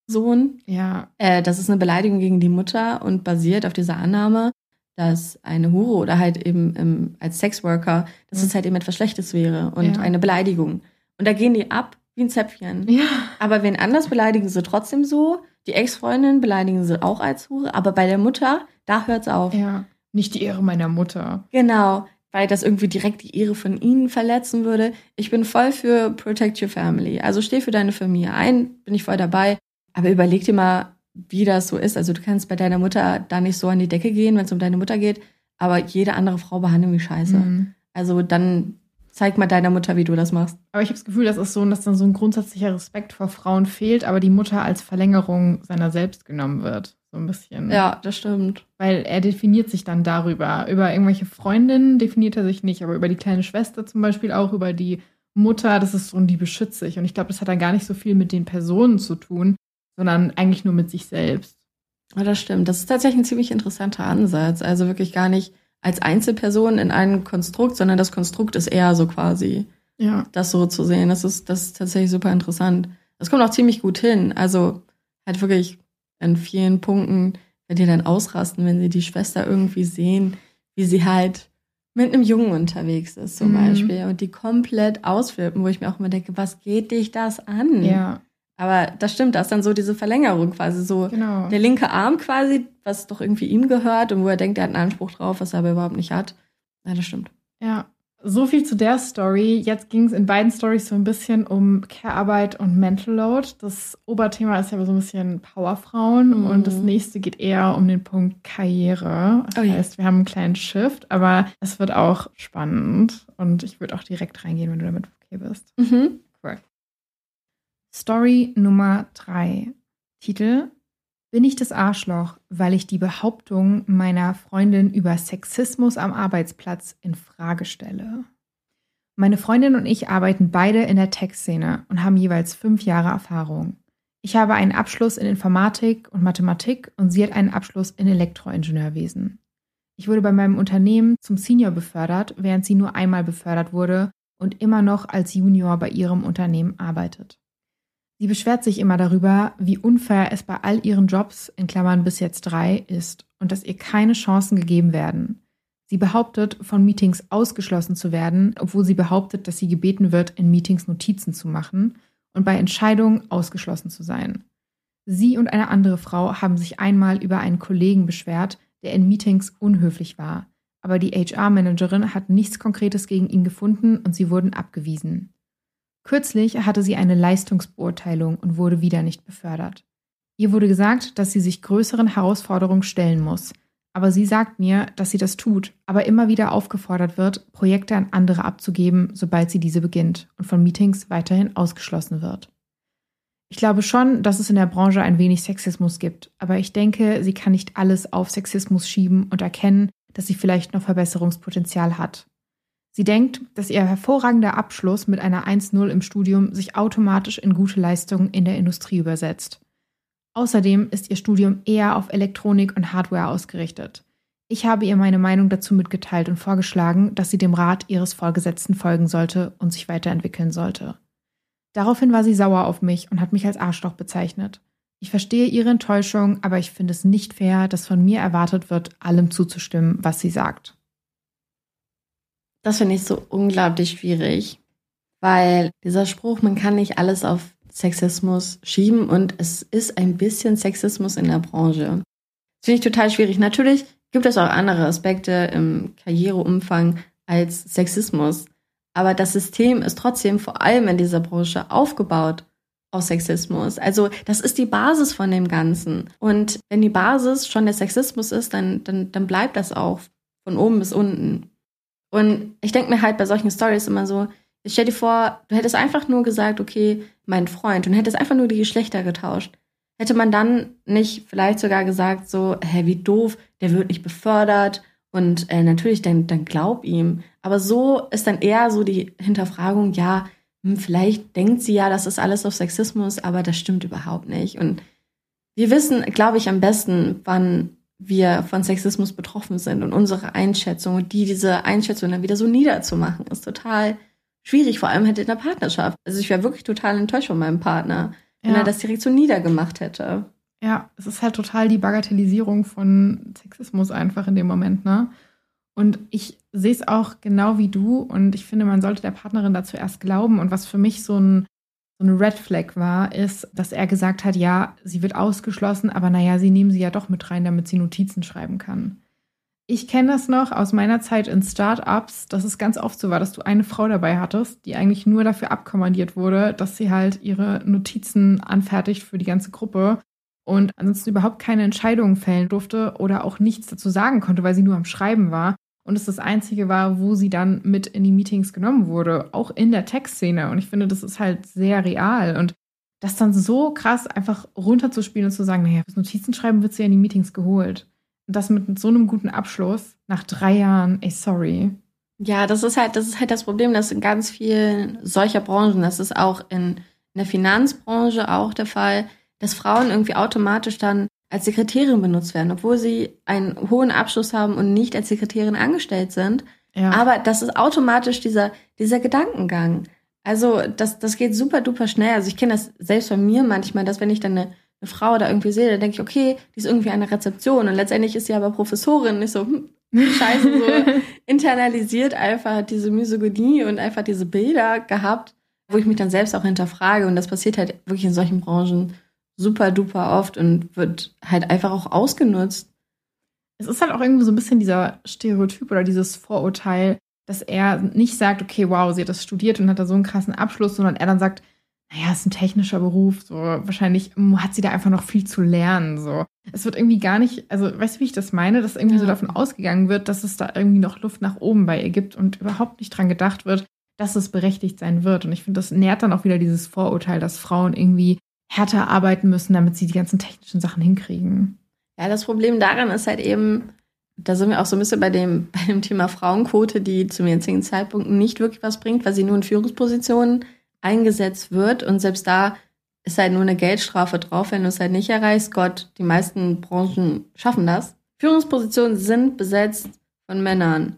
Sohn, Ja, äh, das ist eine Beleidigung gegen die Mutter und basiert auf dieser Annahme, dass eine Hure oder halt eben ähm, als Sexworker, dass Mhm. es halt eben etwas Schlechtes wäre und Ja. eine Beleidigung. Und da gehen die ab wie ein Zäpfchen. ja, Aber wen anders beleidigen sie trotzdem so. Die Ex-Freundin beleidigen sie auch als Hure. Aber bei der Mutter, da hört's auf. ja. Nicht die Ehre meiner Mutter. Genau. Weil das irgendwie direkt die Ehre von ihnen verletzen würde. Ich bin voll für Protect Your Family. Also steh für deine Familie ein, bin ich voll dabei. Aber überleg dir mal, wie das so ist. Also du kannst bei deiner Mutter da nicht so an die Decke gehen, wenn es um deine Mutter geht. Aber jede andere Frau behandeln wie scheiße. Mhm. Also dann zeig mal deiner Mutter, wie du das machst. Aber ich habe das Gefühl, das ist so, dass dann so ein grundsätzlicher Respekt vor Frauen fehlt, aber die Mutter als Verlängerung seiner selbst genommen wird. So ein bisschen. Ja, das stimmt. Weil er definiert sich dann darüber. Über irgendwelche Freundinnen definiert er sich nicht, aber über die kleine Schwester zum Beispiel auch, über die Mutter, das ist so, und die beschütze ich. Und ich glaube, das hat dann gar nicht so viel mit den Personen zu tun, sondern eigentlich nur mit sich selbst. Ja, das stimmt. Das ist tatsächlich ein ziemlich interessanter Ansatz. Also wirklich gar nicht als Einzelperson in einem Konstrukt, sondern das Konstrukt ist eher so quasi Ja. das so zu sehen. Das ist, das ist tatsächlich super interessant. Das kommt auch ziemlich gut hin. Also halt wirklich in vielen Punkten, wenn die dann ausrasten, wenn sie die Schwester irgendwie sehen, wie sie halt mit einem Jungen unterwegs ist zum Mhm. Beispiel und die komplett ausflippen, wo ich mir auch immer denke, was geht dich das an? Ja, Aber das stimmt, da ist dann so diese Verlängerung quasi so genau. der linke Arm quasi, was doch irgendwie ihm gehört und wo er denkt, er hat einen Anspruch drauf, was er aber überhaupt nicht hat. Ja, das stimmt. Ja. So viel zu der Story. Jetzt ging es in beiden Stories so ein bisschen um Care-Arbeit und Mental Load. Das Oberthema ist ja so ein bisschen Powerfrauen Mhm. und das nächste geht eher um den Punkt Karriere. Das Oh heißt, wir haben einen kleinen Shift, aber es wird auch spannend und ich würde auch direkt reingehen, wenn du damit okay bist. Mhm. Story Nummer drei. Titel Bin ich das Arschloch, weil ich die Behauptung meiner Freundin über Sexismus am Arbeitsplatz in Frage stelle? Meine Freundin und ich arbeiten beide in der Tech-Szene und haben jeweils fünf Jahre Erfahrung. Ich habe einen Abschluss in Informatik und Mathematik und sie hat einen Abschluss in Elektroingenieurwesen. Ich wurde bei meinem Unternehmen zum Senior befördert, während sie nur einmal befördert wurde und immer noch als Junior bei ihrem Unternehmen arbeitet. Sie beschwert sich immer darüber, wie unfair es bei all ihren Jobs, in Klammern bis jetzt drei, ist und dass ihr keine Chancen gegeben werden. Sie behauptet, von Meetings ausgeschlossen zu werden, obwohl sie behauptet, dass sie gebeten wird, in Meetings Notizen zu machen und bei Entscheidungen ausgeschlossen zu sein. Sie und eine andere Frau haben sich einmal über einen Kollegen beschwert, der in Meetings unhöflich war, aber die HR-Managerin hat nichts Konkretes gegen ihn gefunden und sie wurden abgewiesen. Kürzlich hatte sie eine Leistungsbeurteilung und wurde wieder nicht befördert. Ihr wurde gesagt, dass sie sich größeren Herausforderungen stellen muss, aber sie sagt mir, dass sie das tut, aber immer wieder aufgefordert wird, Projekte an andere abzugeben, sobald sie diese beginnt und von Meetings weiterhin ausgeschlossen wird. Ich glaube schon, dass es in der Branche ein wenig Sexismus gibt, aber ich denke, sie kann nicht alles auf Sexismus schieben und erkennen, dass sie vielleicht noch Verbesserungspotenzial hat. Sie denkt, dass ihr hervorragender Abschluss mit einer 1-0 im Studium sich automatisch in gute Leistungen in der Industrie übersetzt. Außerdem ist ihr Studium eher auf Elektronik und Hardware ausgerichtet. Ich habe ihr meine Meinung dazu mitgeteilt und vorgeschlagen, dass sie dem Rat ihres Vorgesetzten folgen sollte und sich weiterentwickeln sollte. Daraufhin war sie sauer auf mich und hat mich als Arschloch bezeichnet. Ich verstehe ihre Enttäuschung, aber ich finde es nicht fair, dass von mir erwartet wird, allem zuzustimmen, was sie sagt. Das finde ich so unglaublich schwierig, weil dieser Spruch, man kann nicht alles auf Sexismus schieben und es ist ein bisschen Sexismus in der Branche. Das finde ich total schwierig. Natürlich gibt es auch andere Aspekte im Karriereumfang als Sexismus. Aber das System ist trotzdem vor allem in dieser Branche aufgebaut auf Sexismus. Also das ist die Basis von dem Ganzen. Und wenn die Basis schon der Sexismus ist, dann, dann, dann bleibt das auch von oben bis unten. Und ich denke mir halt bei solchen Stories immer so, stell dir vor, du hättest einfach nur gesagt, okay, mein Freund, und hättest einfach nur die Geschlechter getauscht. Hätte man dann nicht vielleicht sogar gesagt, so, hä, wie doof, der wird nicht befördert und äh, natürlich, dann, dann glaub ihm. Aber so ist dann eher so die Hinterfragung, ja, hm, vielleicht denkt sie ja, das ist alles auf Sexismus, aber das stimmt überhaupt nicht. Und wir wissen, glaube ich, am besten, wann wir von Sexismus betroffen sind und unsere Einschätzung und die diese Einschätzung dann wieder so niederzumachen, ist total schwierig, vor allem halt in der Partnerschaft. Also ich wäre wirklich total enttäuscht von meinem Partner wenn er das direkt so niedergemacht hätte. Ja, es ist halt total die Bagatellisierung von Sexismus einfach in dem Moment, ne? Und ich sehe es auch genau wie du und ich finde, man sollte der Partnerin dazu erst glauben. Und was für mich so ein, so ein Red Flag war, ist, dass er gesagt hat, ja, sie wird ausgeschlossen, aber naja, sie nehmen sie ja doch mit rein, damit sie Notizen schreiben kann. Ich kenne das noch aus meiner Zeit in Startups, dass es ganz oft so war, dass du eine Frau dabei hattest, die eigentlich nur dafür abkommandiert wurde, dass sie halt ihre Notizen anfertigt für die ganze Gruppe und ansonsten überhaupt keine Entscheidungen fällen durfte oder auch nichts dazu sagen konnte, weil sie nur am Schreiben war. Und es das Einzige war, wo sie dann mit in die Meetings genommen wurde, auch in der Tech-Szene. Und ich finde, das ist halt sehr real. Und das dann so krass einfach runterzuspielen und zu sagen, naja, fürs Notizen schreiben wird sie ja in die Meetings geholt das mit so einem guten Abschluss nach drei Jahren, ey, sorry. Ja, das ist halt, das ist halt das Problem, dass in ganz vielen solcher Branchen, das ist auch in, in der Finanzbranche auch der Fall, dass Frauen irgendwie automatisch dann als Sekretärin benutzt werden, obwohl sie einen hohen Abschluss haben und nicht als Sekretärin angestellt sind. Ja. Aber das ist automatisch dieser, dieser Gedankengang. Also das, das geht super duper schnell. Also ich kenne das selbst von mir manchmal, dass wenn ich dann eine eine Frau da irgendwie sehe, dann denke ich, okay, die ist irgendwie eine Rezeption und letztendlich ist sie aber Professorin. Nicht so, hm, scheiße, so internalisiert einfach diese Misogynie und einfach diese Bilder gehabt, wo ich mich dann selbst auch hinterfrage. Und das passiert halt wirklich in solchen Branchen super duper oft und wird halt einfach auch ausgenutzt. Es ist halt auch irgendwie so ein bisschen dieser Stereotyp oder dieses Vorurteil, dass er nicht sagt, okay, wow, sie hat das studiert und hat da so einen krassen Abschluss, sondern er dann sagt, naja, es ist ein technischer Beruf, so wahrscheinlich hat sie da einfach noch viel zu lernen. So. Es wird irgendwie gar nicht, also weißt du, wie ich das meine, dass irgendwie ja. so davon ausgegangen wird, dass es da irgendwie noch Luft nach oben bei ihr gibt und überhaupt nicht dran gedacht wird, dass es berechtigt sein wird. Und ich finde, das nährt dann auch wieder dieses Vorurteil, dass Frauen irgendwie härter arbeiten müssen, damit sie die ganzen technischen Sachen hinkriegen. Ja, das Problem daran ist halt eben, da sind wir auch so ein bisschen bei dem, bei dem Thema Frauenquote, die zum jetzigen Zeitpunkt nicht wirklich was bringt, weil sie nur in Führungspositionen eingesetzt wird. Und selbst da ist halt nur eine Geldstrafe drauf, wenn du es halt nicht erreichst. Gott, die meisten Branchen schaffen das. Führungspositionen sind besetzt von Männern.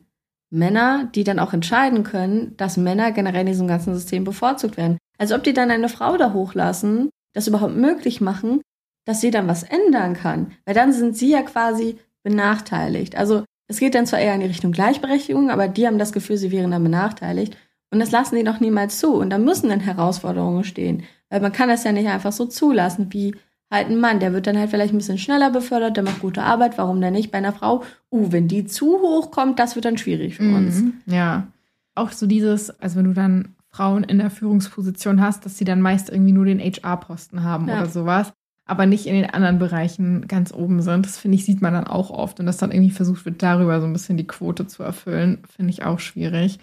Männer, die dann auch entscheiden können, dass Männer generell in diesem ganzen System bevorzugt werden. Als ob die dann eine Frau da hochlassen, das überhaupt möglich machen, dass sie dann was ändern kann. Weil dann sind sie ja quasi benachteiligt. Also es geht dann zwar eher in die Richtung Gleichberechtigung, aber die haben das Gefühl, sie wären dann benachteiligt. Und das lassen die doch niemals zu. Und da müssen dann Herausforderungen stehen. Weil man kann das ja nicht einfach so zulassen, wie halt ein Mann. Der wird dann halt vielleicht ein bisschen schneller befördert, der macht gute Arbeit. Warum denn nicht bei einer Frau? Uh, wenn die zu hoch kommt, das wird dann schwierig für uns. Mhm, ja. Auch so dieses, also wenn du dann Frauen in der Führungsposition hast, dass sie dann meist irgendwie nur den HR-Posten haben ja. oder sowas, aber nicht in den anderen Bereichen ganz oben sind. Das finde ich, sieht man dann auch oft. Und dass dann irgendwie versucht wird, darüber so ein bisschen die Quote zu erfüllen, finde ich auch schwierig.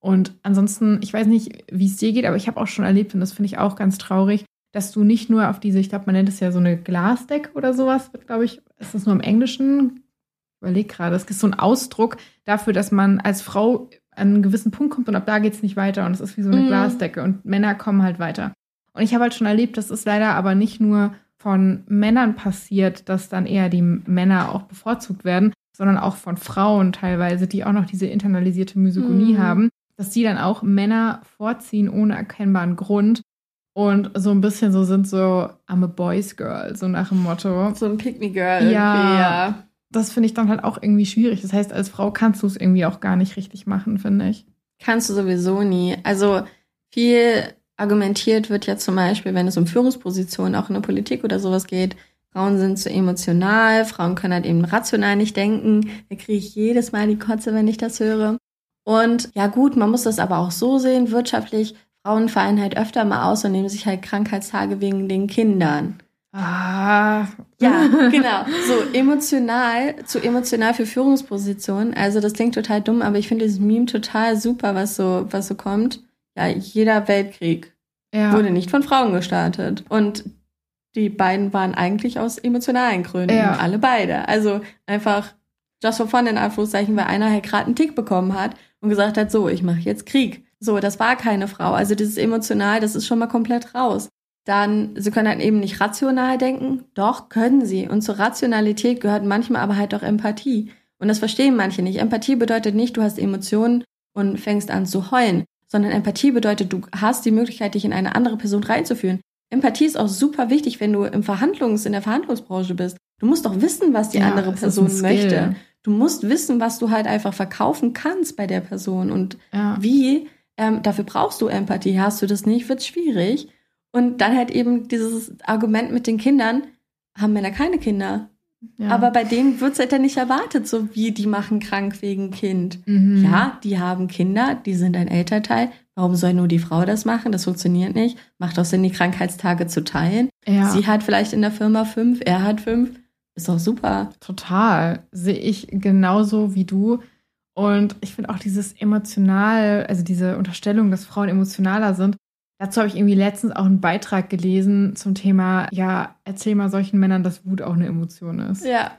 Und ansonsten, ich weiß nicht, wie es dir geht, aber ich habe auch schon erlebt, und das finde ich auch ganz traurig, dass du nicht nur auf diese, ich glaube, man nennt es ja so eine Glasdeck oder sowas, wird, glaube ich, ist das nur im Englischen? Ich überlege gerade, es ist so ein Ausdruck dafür, dass man als Frau an einen gewissen Punkt kommt und ab da geht es nicht weiter und es ist wie so eine mhm. Glasdecke und Männer kommen halt weiter. Und ich habe halt schon erlebt, das ist leider aber nicht nur von Männern passiert, dass dann eher die Männer auch bevorzugt werden, sondern auch von Frauen teilweise, die auch noch diese internalisierte Misogynie mhm. haben, dass die dann auch Männer vorziehen ohne erkennbaren Grund und so ein bisschen so sind so I'm a boys girl, so nach dem Motto. So ein Pick me girl. Ja, ja. Das finde ich dann halt auch irgendwie schwierig. Das heißt, als Frau kannst du es irgendwie auch gar nicht richtig machen, finde ich. Kannst du sowieso nie. Also viel argumentiert wird ja zum Beispiel, wenn es um Führungspositionen auch in der Politik oder sowas geht, Frauen sind zu emotional, Frauen können halt eben rational nicht denken. Da kriege ich jedes Mal die Kotze, wenn ich das höre. Und ja gut, man muss das aber auch so sehen, wirtschaftlich, Frauen fallen halt öfter mal aus und nehmen sich halt Krankheitstage wegen den Kindern. Ah. Ja, genau. So emotional, zu emotional für Führungspositionen. Also das klingt total dumm, aber ich finde dieses Meme total super, was so, was so kommt. Ja, jeder Weltkrieg ja. wurde nicht von Frauen gestartet. Und die beiden waren eigentlich aus emotionalen Gründen. Ja. Alle beide. Also einfach just for fun in Anführungszeichen, weil einer halt gerade einen Tick bekommen hat und gesagt hat, so, ich mache jetzt Krieg. So, das war keine Frau. Also dieses emotional, das ist schon mal komplett raus. Dann, sie können halt eben nicht rational denken. Doch, können sie. Und zur Rationalität gehört manchmal aber halt auch Empathie. Und das verstehen manche nicht. Empathie bedeutet nicht, du hast Emotionen und fängst an zu heulen, sondern Empathie bedeutet, du hast die Möglichkeit, dich in eine andere Person reinzuführen. Empathie ist auch super wichtig, wenn du im Verhandlungs, in der Verhandlungsbranche bist. Du musst doch wissen, was die ja, andere Person möchte. Du musst wissen, was du halt einfach verkaufen kannst bei der Person und ja. wie. Ähm, dafür brauchst du Empathie. Hast du das nicht, wird's schwierig. Und dann halt eben dieses Argument mit den Kindern, haben Männer keine Kinder. Ja. Aber bei denen wird's halt dann nicht erwartet, so wie die machen krank wegen Kind. Mhm. Ja, die haben Kinder, die sind ein Elternteil. Warum soll nur die Frau das machen? Das funktioniert nicht. Macht auch Sinn, die Krankheitstage zu teilen. Ja. Sie hat vielleicht in der Firma fünf, er hat fünf. Ist doch super. Total. Sehe ich genauso wie du. Und ich finde auch dieses emotional, also diese Unterstellung, dass Frauen emotionaler sind. Dazu habe ich irgendwie letztens auch einen Beitrag gelesen zum Thema, ja, erzähl mal solchen Männern, dass Wut auch eine Emotion ist. Ja.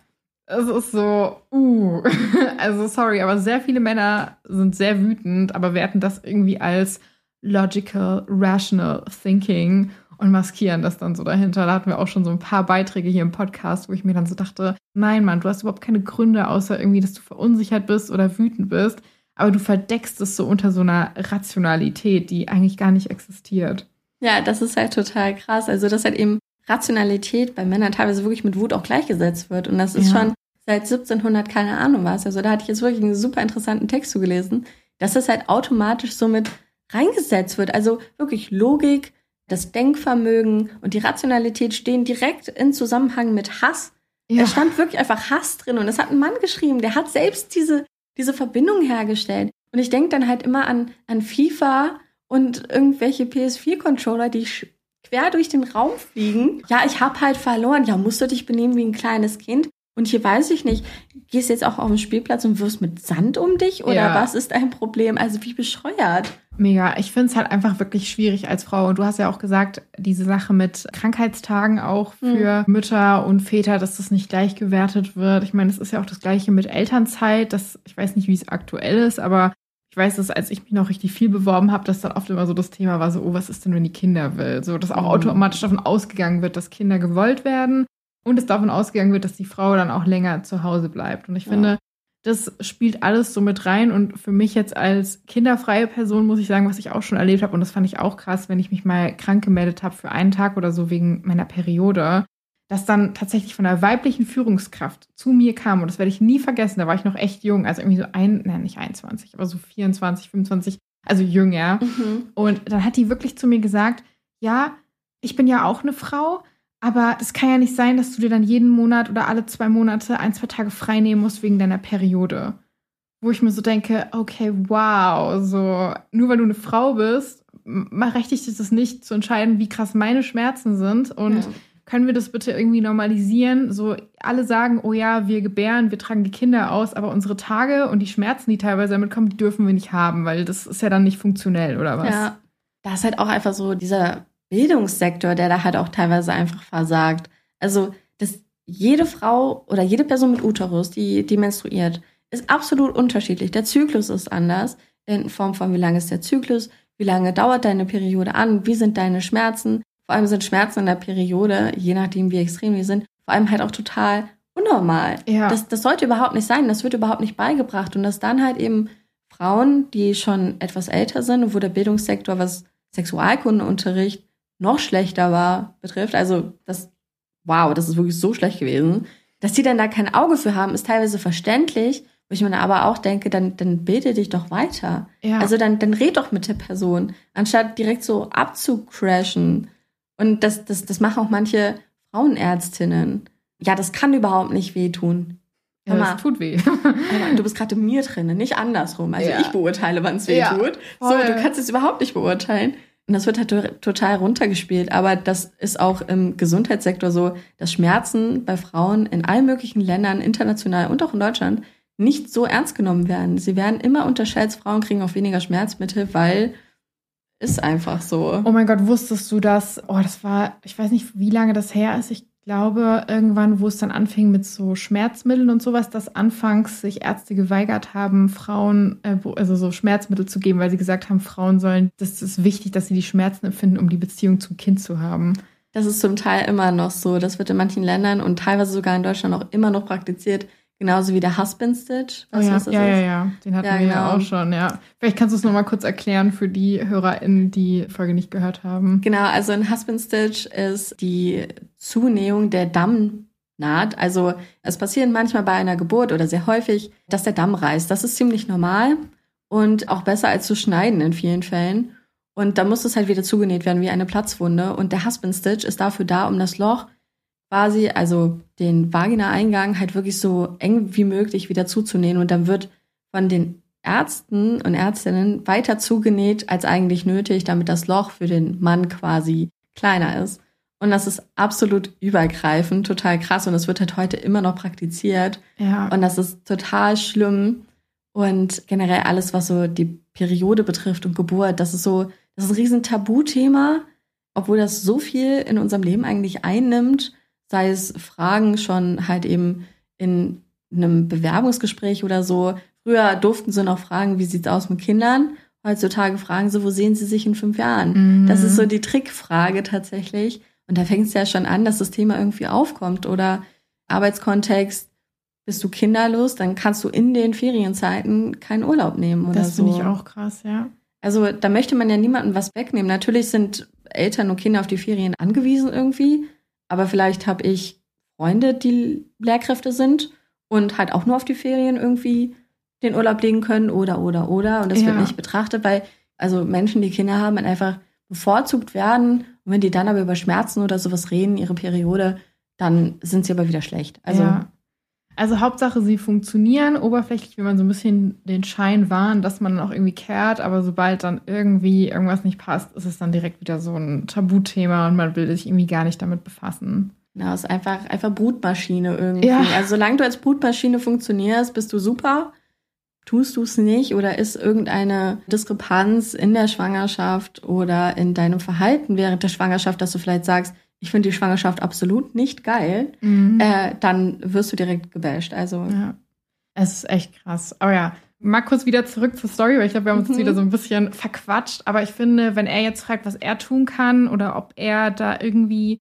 Es ist so, uh, also sorry, aber sehr viele Männer sind sehr wütend, aber werten das irgendwie als logical, rational thinking und maskieren das dann so dahinter. Da hatten wir auch schon so ein paar Beiträge hier im Podcast, wo ich mir dann so dachte, nein, Mann, du hast überhaupt keine Gründe, außer irgendwie, dass du verunsichert bist oder wütend bist, aber du verdeckst es so unter so einer Rationalität, die eigentlich gar nicht existiert. Ja, das ist halt total krass. Also, dass halt eben Rationalität bei Männern teilweise wirklich mit Wut auch gleichgesetzt wird. Und das ist ja. schon seit 1700 keine Ahnung was. Also, da hatte ich jetzt wirklich einen super interessanten Text zu gelesen, dass das halt automatisch so mit reingesetzt wird. Also wirklich Logik, das Denkvermögen und die Rationalität stehen direkt in Zusammenhang mit Hass. Ja. Da stand wirklich einfach Hass drin und es hat ein Mann geschrieben, der hat selbst diese, diese Verbindung hergestellt. Und ich denke dann halt immer an, an FIFA und irgendwelche PS4-Controller, die quer durch den Raum fliegen. Ja, ich hab halt verloren. Ja, musst du dich benehmen wie ein kleines Kind? Und hier weiß ich nicht, gehst du jetzt auch auf den Spielplatz und wirfst mit Sand um dich oder ja. was ist dein Problem? Also wie bescheuert. Mega. Ich finde es halt einfach wirklich schwierig als Frau. Und du hast ja auch gesagt, diese Sache mit Krankheitstagen auch für mhm. Mütter und Väter, dass das nicht gleich gewertet wird. Ich meine, es ist ja auch das Gleiche mit Elternzeit. Das, ich weiß nicht, wie es aktuell ist, aber ich weiß, dass als ich mich noch richtig viel beworben habe, dass dann oft immer so das Thema war, so, oh, was ist denn, wenn die Kinder will? So, dass auch mhm. automatisch davon ausgegangen wird, dass Kinder gewollt werden und es davon ausgegangen wird, dass die Frau dann auch länger zu Hause bleibt. Und ich ja. finde, das spielt alles so mit rein. Und für mich jetzt als kinderfreie Person muss ich sagen, was ich auch schon erlebt habe, und das fand ich auch krass, wenn ich mich mal krank gemeldet habe für einen Tag oder so wegen meiner Periode, dass dann tatsächlich von einer weiblichen Führungskraft zu mir kam. Und das werde ich nie vergessen. Da war ich noch echt jung, also irgendwie so ein, nein, nicht 21, aber so 24, 25, also jünger. Mhm. Und dann hat die wirklich zu mir gesagt, ja, ich bin ja auch eine Frau, aber das kann ja nicht sein, dass du dir dann jeden Monat oder alle zwei Monate ein, zwei Tage frei nehmen musst wegen deiner Periode. Wo ich mir so denke, okay, wow, so, nur weil du eine Frau bist, berechtigt es das nicht zu entscheiden, wie krass meine Schmerzen sind und ja. können wir das bitte irgendwie normalisieren? So, alle sagen, oh ja, wir gebären, wir tragen die Kinder aus, aber unsere Tage und die Schmerzen, die teilweise damit kommen, die dürfen wir nicht haben, weil das ist ja dann nicht funktionell, oder was? Ja, da ist halt auch einfach so dieser Bildungssektor, der da halt auch teilweise einfach versagt. Also, dass jede Frau oder jede Person mit Uterus, die, die menstruiert, ist absolut unterschiedlich. Der Zyklus ist anders in Form von, wie lange ist der Zyklus, wie lange dauert deine Periode an, wie sind deine Schmerzen, Vor allem sind Schmerzen in der Periode, je nachdem wie extrem die sind, vor allem halt auch total unnormal. Ja. Das, das sollte überhaupt nicht sein, das wird überhaupt nicht beigebracht. Und dass dann halt eben Frauen, die schon etwas älter sind und wo der Bildungssektor, was Sexualkundenunterricht noch schlechter war, betrifft, also das, wow, das ist wirklich so schlecht gewesen, dass die dann da kein Auge für haben, ist teilweise verständlich, wo ich mir aber auch denke, dann, dann bilde dich doch weiter. Ja. Also dann, dann red doch mit der Person, anstatt direkt so abzucrashen. Und das, das, das machen auch manche Frauenärztinnen. Ja, das kann überhaupt nicht wehtun. ja, das tut weh. Du bist gerade in mir drin, nicht andersrum. Also Ja. ich beurteile, wann es weh tut. So, du kannst es überhaupt nicht beurteilen. Und das wird halt to- total runtergespielt. Aber das ist auch im Gesundheitssektor so, dass Schmerzen bei Frauen in allen möglichen Ländern, international und auch in Deutschland, nicht so ernst genommen werden. Sie werden immer unterschätzt. Frauen kriegen auch weniger Schmerzmittel, weil ist einfach so. Oh mein Gott, wusstest du das? Oh, das war, ich weiß nicht, wie lange das her ist. Ich glaube, irgendwann, wo es dann anfing mit so Schmerzmitteln und sowas, dass anfangs sich Ärzte geweigert haben, Frauen, äh, wo- also so Schmerzmittel zu geben, weil sie gesagt haben, Frauen sollen, das ist wichtig, dass sie die Schmerzen empfinden, um die Beziehung zum Kind zu haben. Das ist zum Teil immer noch so. Das wird in manchen Ländern und teilweise sogar in Deutschland auch immer noch praktiziert. Genauso wie der Husband Stitch. Oh Weißt du, ja, was das ja, ja, ist? ja, den hatten Ja, wir ja genau. auch schon, ja. Vielleicht kannst du es nochmal kurz erklären für die HörerInnen, die die Folge nicht gehört haben. Genau, also ein Husband Stitch ist die Zunähung der Dammnaht. Also es passiert manchmal bei einer Geburt oder sehr häufig, dass der Damm reißt. Das ist ziemlich normal und auch besser als zu schneiden in vielen Fällen. Und da muss es halt wieder zugenäht werden wie eine Platzwunde. Und der Husband Stitch ist dafür da, um das Loch quasi, also den Vagina-Eingang halt wirklich so eng wie möglich wieder zuzunähen. Und dann wird von den Ärzten und Ärztinnen weiter zugenäht als eigentlich nötig, damit das Loch für den Mann quasi kleiner ist. Und das ist absolut übergreifend, total krass. Und das wird halt heute immer noch praktiziert. Ja. Und das ist total schlimm. Und generell alles, was so die Periode betrifft und Geburt, das ist so, das ist ein riesen Tabuthema, obwohl das so viel in unserem Leben eigentlich einnimmt, sei es Fragen schon halt eben in einem Bewerbungsgespräch oder so. Früher durften sie noch fragen, wie sieht's aus mit Kindern? Heutzutage fragen sie, wo sehen sie sich in fünf Jahren? Mhm. Das ist so die Trickfrage tatsächlich. Und da fängt es ja schon an, dass das Thema irgendwie aufkommt. Oder Arbeitskontext, bist du kinderlos, dann kannst du in den Ferienzeiten keinen Urlaub nehmen oder Das so. finde ich auch krass, ja. Also da möchte man ja niemandem was wegnehmen. Natürlich sind Eltern und Kinder auf die Ferien angewiesen irgendwie, aber vielleicht habe ich Freunde, die Lehrkräfte sind und halt auch nur auf die Ferien irgendwie den Urlaub legen können oder oder oder und das Ja. wird nicht betrachtet, weil also Menschen, die Kinder haben, halt einfach bevorzugt werden und wenn die dann aber über Schmerzen oder sowas reden, ihre Periode, dann sind sie aber wieder schlecht. Also ja. Also Hauptsache, sie funktionieren. Oberflächlich will man so ein bisschen den Schein wahren, dass man auch irgendwie kehrt, aber sobald dann irgendwie irgendwas nicht passt, ist es dann direkt wieder so ein Tabuthema und man will sich irgendwie gar nicht damit befassen. Genau, ist einfach, einfach Brutmaschine irgendwie. Ja. Also solange du als Brutmaschine funktionierst, bist du super. Tust du es nicht oder ist irgendeine Diskrepanz in der Schwangerschaft oder in deinem Verhalten während der Schwangerschaft, dass du vielleicht sagst, ich finde die Schwangerschaft absolut nicht geil, äh, dann wirst du direkt gebasht. Also Ja. Es ist echt krass. Aber ja, mal kurz wieder zurück zur Story, weil ich glaube, wir haben uns jetzt Mhm. wieder so ein bisschen verquatscht. Aber ich finde, wenn er jetzt fragt, was er tun kann oder ob er da irgendwie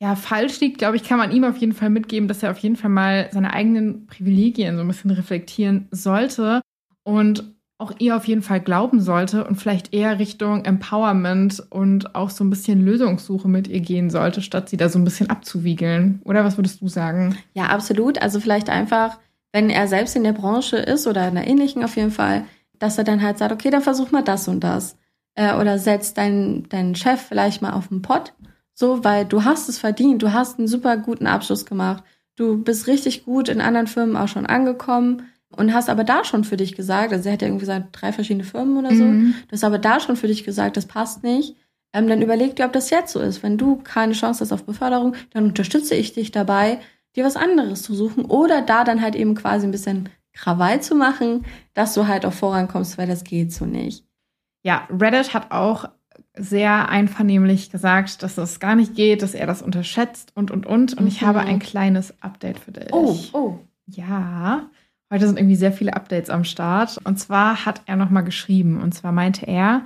ja falsch liegt, glaube ich, kann man ihm auf jeden Fall mitgeben, dass er auf jeden Fall mal seine eigenen Privilegien so ein bisschen reflektieren sollte und auch ihr auf jeden Fall glauben sollte und vielleicht eher Richtung Empowerment und auch so ein bisschen Lösungssuche mit ihr gehen sollte, statt sie da so ein bisschen abzuwiegeln. Oder was würdest du sagen? Ja, absolut. Also vielleicht einfach, wenn er selbst in der Branche ist oder in einer ähnlichen auf jeden Fall, dass er dann halt sagt, okay, dann versuch mal das und das. Äh, oder setz deinen, deinen Chef vielleicht mal auf den Pott. So, weil du hast es verdient. Du hast einen super guten Abschluss gemacht. Du bist richtig gut in anderen Firmen auch schon angekommen und hast aber da schon für dich gesagt, also er hat ja irgendwie gesagt, drei verschiedene Firmen oder so. Mhm. Du hast aber da schon für dich gesagt, das passt nicht. Ähm, dann überleg dir, ob das jetzt so ist. Wenn du keine Chance hast auf Beförderung, dann unterstütze ich dich dabei, dir was anderes zu suchen oder da dann halt eben quasi ein bisschen Krawall zu machen, dass du halt auch vorankommst, weil das geht so nicht. Ja, Reddit hat auch sehr einvernehmlich gesagt, dass es gar nicht geht, dass er das unterschätzt und und und. Und ich Mhm. habe ein kleines Update für dich. oh. Ja, heute sind irgendwie sehr viele Updates am Start. Und zwar hat er nochmal geschrieben. Und zwar meinte er,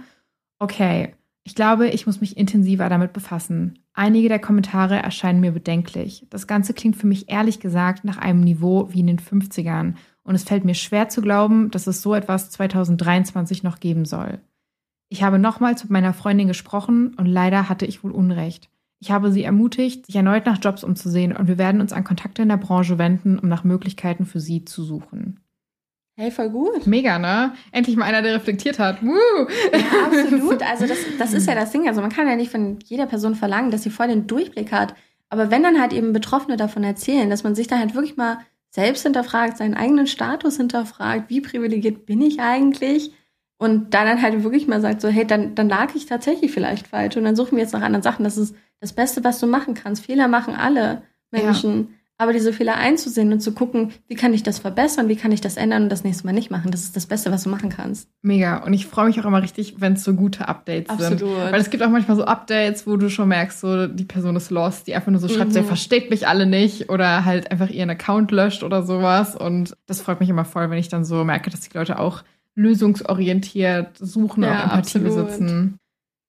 okay, Ich glaube, ich muss mich intensiver damit befassen. Einige der Kommentare erscheinen mir bedenklich. Das Ganze klingt für mich ehrlich gesagt nach einem Niveau wie in den 50ern und es fällt mir schwer zu glauben, dass es so etwas 2023 noch geben soll. Ich habe nochmals mit meiner Freundin gesprochen und leider hatte ich wohl Unrecht. Ich habe sie ermutigt, sich erneut nach Jobs umzusehen und wir werden uns an Kontakte in der Branche wenden, um nach Möglichkeiten für sie zu suchen. Hey, voll gut. Mega, ne? Endlich mal einer, der reflektiert hat. Woo! Ja, absolut. Also das, das ist ja das Ding. Also man kann ja nicht von jeder Person verlangen, dass sie voll den Durchblick hat. Aber wenn dann halt eben Betroffene davon erzählen, dass man sich da halt wirklich mal selbst hinterfragt, seinen eigenen Status hinterfragt, wie privilegiert bin ich eigentlich? Und da dann halt wirklich mal sagt, so, hey, dann, dann lag ich tatsächlich vielleicht falsch. Und dann suchen wir jetzt nach anderen Sachen. Das ist das Beste, was du machen kannst. Fehler machen alle Menschen. Ja. Aber diese Fehler einzusehen und zu gucken, wie kann ich das verbessern, wie kann ich das ändern und das nächste Mal nicht machen, das ist das Beste, was du machen kannst. Mega. Und ich freue mich auch immer richtig, wenn es so gute Updates Absolut. sind. Weil es gibt auch manchmal so Updates, wo du schon merkst, so die Person ist lost, die einfach nur so schreibt, mhm. sie versteht mich alle nicht oder halt einfach ihren Account löscht oder sowas. Und das freut mich immer voll, wenn ich dann so merke, dass die Leute auch lösungsorientiert suchen ja, und Empathie absolut. besitzen.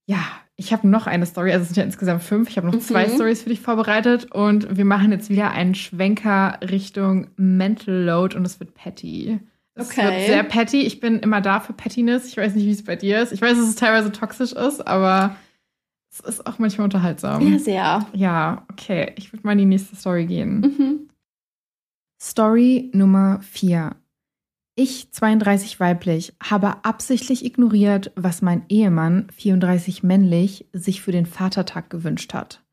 Ja, ich habe noch eine Story, also es sind ja insgesamt fünf. Ich habe noch mhm. zwei Stories für dich vorbereitet und wir machen jetzt wieder einen Schwenker Richtung Mental Load und es wird petty. Es okay. wird sehr petty. Ich bin immer da für Pettiness. Ich weiß nicht, wie es bei dir ist. Ich weiß, dass es teilweise toxisch ist, aber es ist auch manchmal unterhaltsam. Ja, sehr. Ja, okay. Ich würde mal in die nächste Story gehen. Mhm. Story Nummer vier. Ich, 32 weiblich, habe absichtlich ignoriert, was mein Ehemann, 34 männlich, sich für den Vatertag gewünscht hat.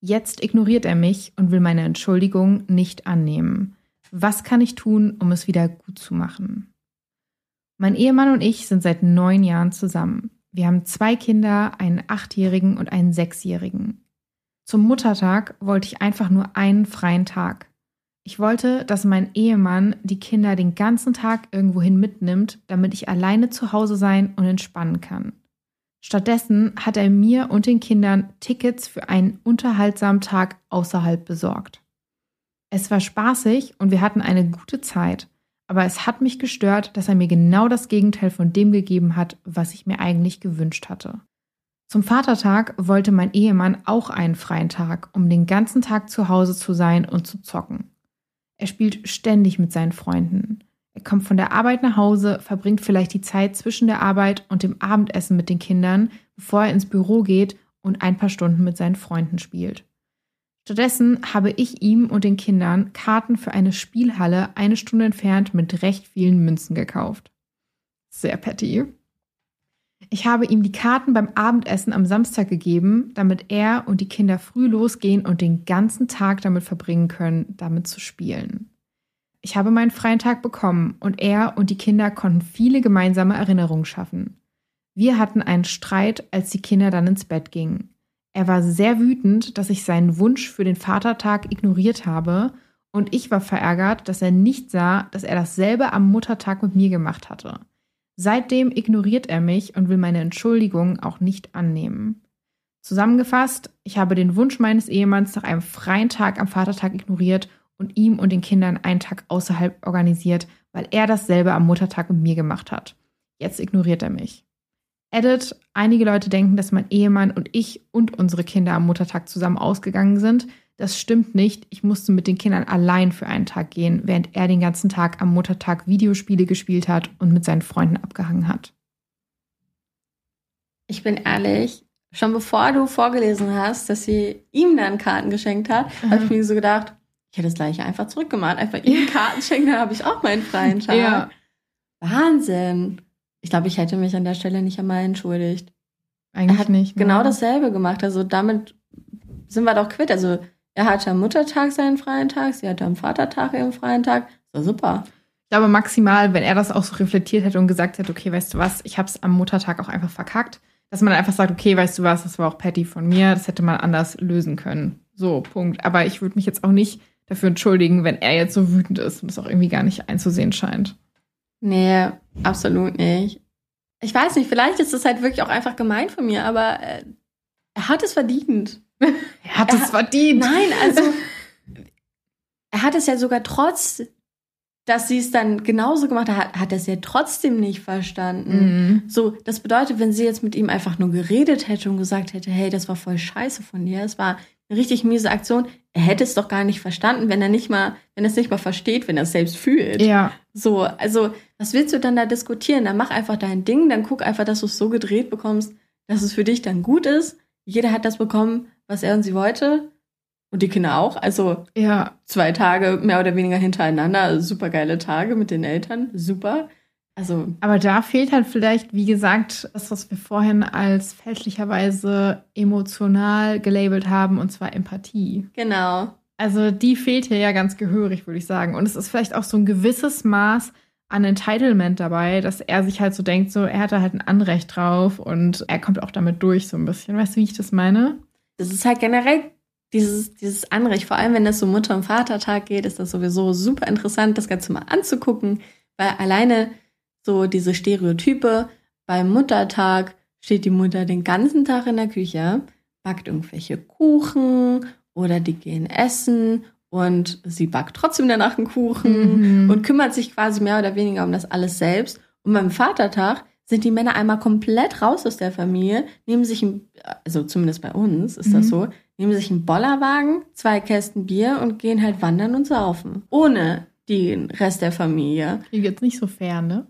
Jetzt ignoriert er mich und will meine Entschuldigung nicht annehmen. Was kann ich tun, um es wieder gut zu machen? Mein Ehemann und ich sind seit neun Jahren zusammen. Wir haben zwei Kinder, einen achtjährigen und einen sechsjährigen. Zum Muttertag wollte ich einfach nur einen freien Tag. Ich wollte, dass mein Ehemann die Kinder den ganzen Tag irgendwohin mitnimmt, damit ich alleine zu Hause sein und entspannen kann. Stattdessen hat er mir und den Kindern Tickets für einen unterhaltsamen Tag außerhalb besorgt. Es war spaßig und wir hatten eine gute Zeit, aber es hat mich gestört, dass er mir genau das Gegenteil von dem gegeben hat, was ich mir eigentlich gewünscht hatte. Zum Vatertag wollte mein Ehemann auch einen freien Tag, um den ganzen Tag zu Hause zu sein und zu zocken. Er spielt ständig mit seinen Freunden. Er kommt von der Arbeit nach Hause, verbringt vielleicht die Zeit zwischen der Arbeit und dem Abendessen mit den Kindern, bevor er ins Büro geht und ein paar Stunden mit seinen Freunden spielt. Stattdessen habe ich ihm und den Kindern Karten für eine Spielhalle eine Stunde entfernt mit recht vielen Münzen gekauft. Sehr petty. Ich habe ihm die Karten beim Abendessen am Samstag gegeben, damit er und die Kinder früh losgehen und den ganzen Tag damit verbringen können, damit zu spielen. Ich habe meinen freien Tag bekommen und er und die Kinder konnten viele gemeinsame Erinnerungen schaffen. Wir hatten einen Streit, als die Kinder dann ins Bett gingen. Er war sehr wütend, dass ich seinen Wunsch für den Vatertag ignoriert habe, und ich war verärgert, dass er nicht sah, dass er dasselbe am Muttertag mit mir gemacht hatte. Seitdem ignoriert er mich und will meine Entschuldigung auch nicht annehmen. Zusammengefasst, ich habe den Wunsch meines Ehemanns nach einem freien Tag am Vatertag ignoriert und ihm und den Kindern einen Tag außerhalb organisiert, weil er dasselbe am Muttertag mit mir gemacht hat. Jetzt ignoriert er mich. Edit, einige Leute denken, dass mein Ehemann und ich und unsere Kinder am Muttertag zusammen ausgegangen sind. Das stimmt nicht. Ich musste mit den Kindern allein für einen Tag gehen, während er den ganzen Tag am Muttertag Videospiele gespielt hat und mit seinen Freunden abgehangen hat. Ich bin ehrlich, schon bevor du vorgelesen hast, dass sie ihm dann Karten geschenkt hat, mhm. habe ich mir so gedacht, ich hätte das gleiche einfach zurückgemacht. Einfach ihm Karten schenken, dann habe ich auch meinen freien Tag. Ja. Wahnsinn. Ich glaube, ich hätte mich an der Stelle nicht einmal entschuldigt. Eigentlich er hat nicht. Ne? Genau dasselbe gemacht. Also damit sind wir doch quitt. Also er hatte am Muttertag seinen freien Tag, sie hatte am Vatertag ihren freien Tag. So super. Ich glaube maximal, wenn er das auch so reflektiert hätte und gesagt hätte, okay, weißt du was, ich habe es am Muttertag auch einfach verkackt, dass man einfach sagt, okay, weißt du was, das war auch Patty von mir, das hätte man anders lösen können. So, Punkt. Aber ich würde mich jetzt auch nicht dafür entschuldigen, wenn er jetzt so wütend ist und es auch irgendwie gar nicht einzusehen scheint. Nee, absolut nicht. Ich weiß nicht, vielleicht ist das halt wirklich auch einfach gemein von mir, aber äh, er hat es verdient. Er hat er es verdient. Nein, also er hat es ja sogar trotz dass sie es dann genauso gemacht hat, hat er es ja trotzdem nicht verstanden. Mhm. So, das bedeutet, wenn sie jetzt mit ihm einfach nur geredet hätte und gesagt hätte, hey, das war voll scheiße von dir, es war eine richtig miese Aktion, er hätte es doch gar nicht verstanden, wenn er nicht mal, wenn er es nicht mal versteht, wenn er es selbst fühlt. Ja. So, also, was willst du dann da diskutieren? Dann mach einfach dein Ding, dann guck einfach, dass du es so gedreht bekommst, dass es für dich dann gut ist. Jeder hat das bekommen, was er und sie wollte. Und die Kinder auch. Also Ja. zwei Tage mehr oder weniger hintereinander. Super geile Tage mit den Eltern. Super. Also, Aber da fehlt halt vielleicht, wie gesagt, das, was wir vorhin als fälschlicherweise emotional gelabelt haben, und zwar Empathie. genau. Also die fehlt hier ja ganz gehörig, würde ich sagen. Und es ist vielleicht auch so ein gewisses Maß an Entitlement dabei, dass er sich halt so denkt, so er hat da halt ein Anrecht drauf und er kommt auch damit durch so ein bisschen. Weißt du, wie ich das meine? Das ist halt generell dieses, dieses Anrecht. Vor allem, wenn es um Mutter- und Vatertag geht, ist das sowieso super interessant, das Ganze mal anzugucken. Weil alleine so diese Stereotype, beim Muttertag steht die Mutter den ganzen Tag in der Küche, backt irgendwelche Kuchen oder die gehen essen und sie backt trotzdem danach einen Kuchen Mhm. und kümmert sich quasi mehr oder weniger um das alles selbst. Und beim Vatertag sind die Männer einmal komplett raus aus der Familie, nehmen sich ein, also zumindest bei uns ist das Mhm. so, nehmen sich einen Bollerwagen, zwei Kästen Bier und gehen halt wandern und saufen. Ohne den Rest der Familie. Hier geht's nicht so fair, ne?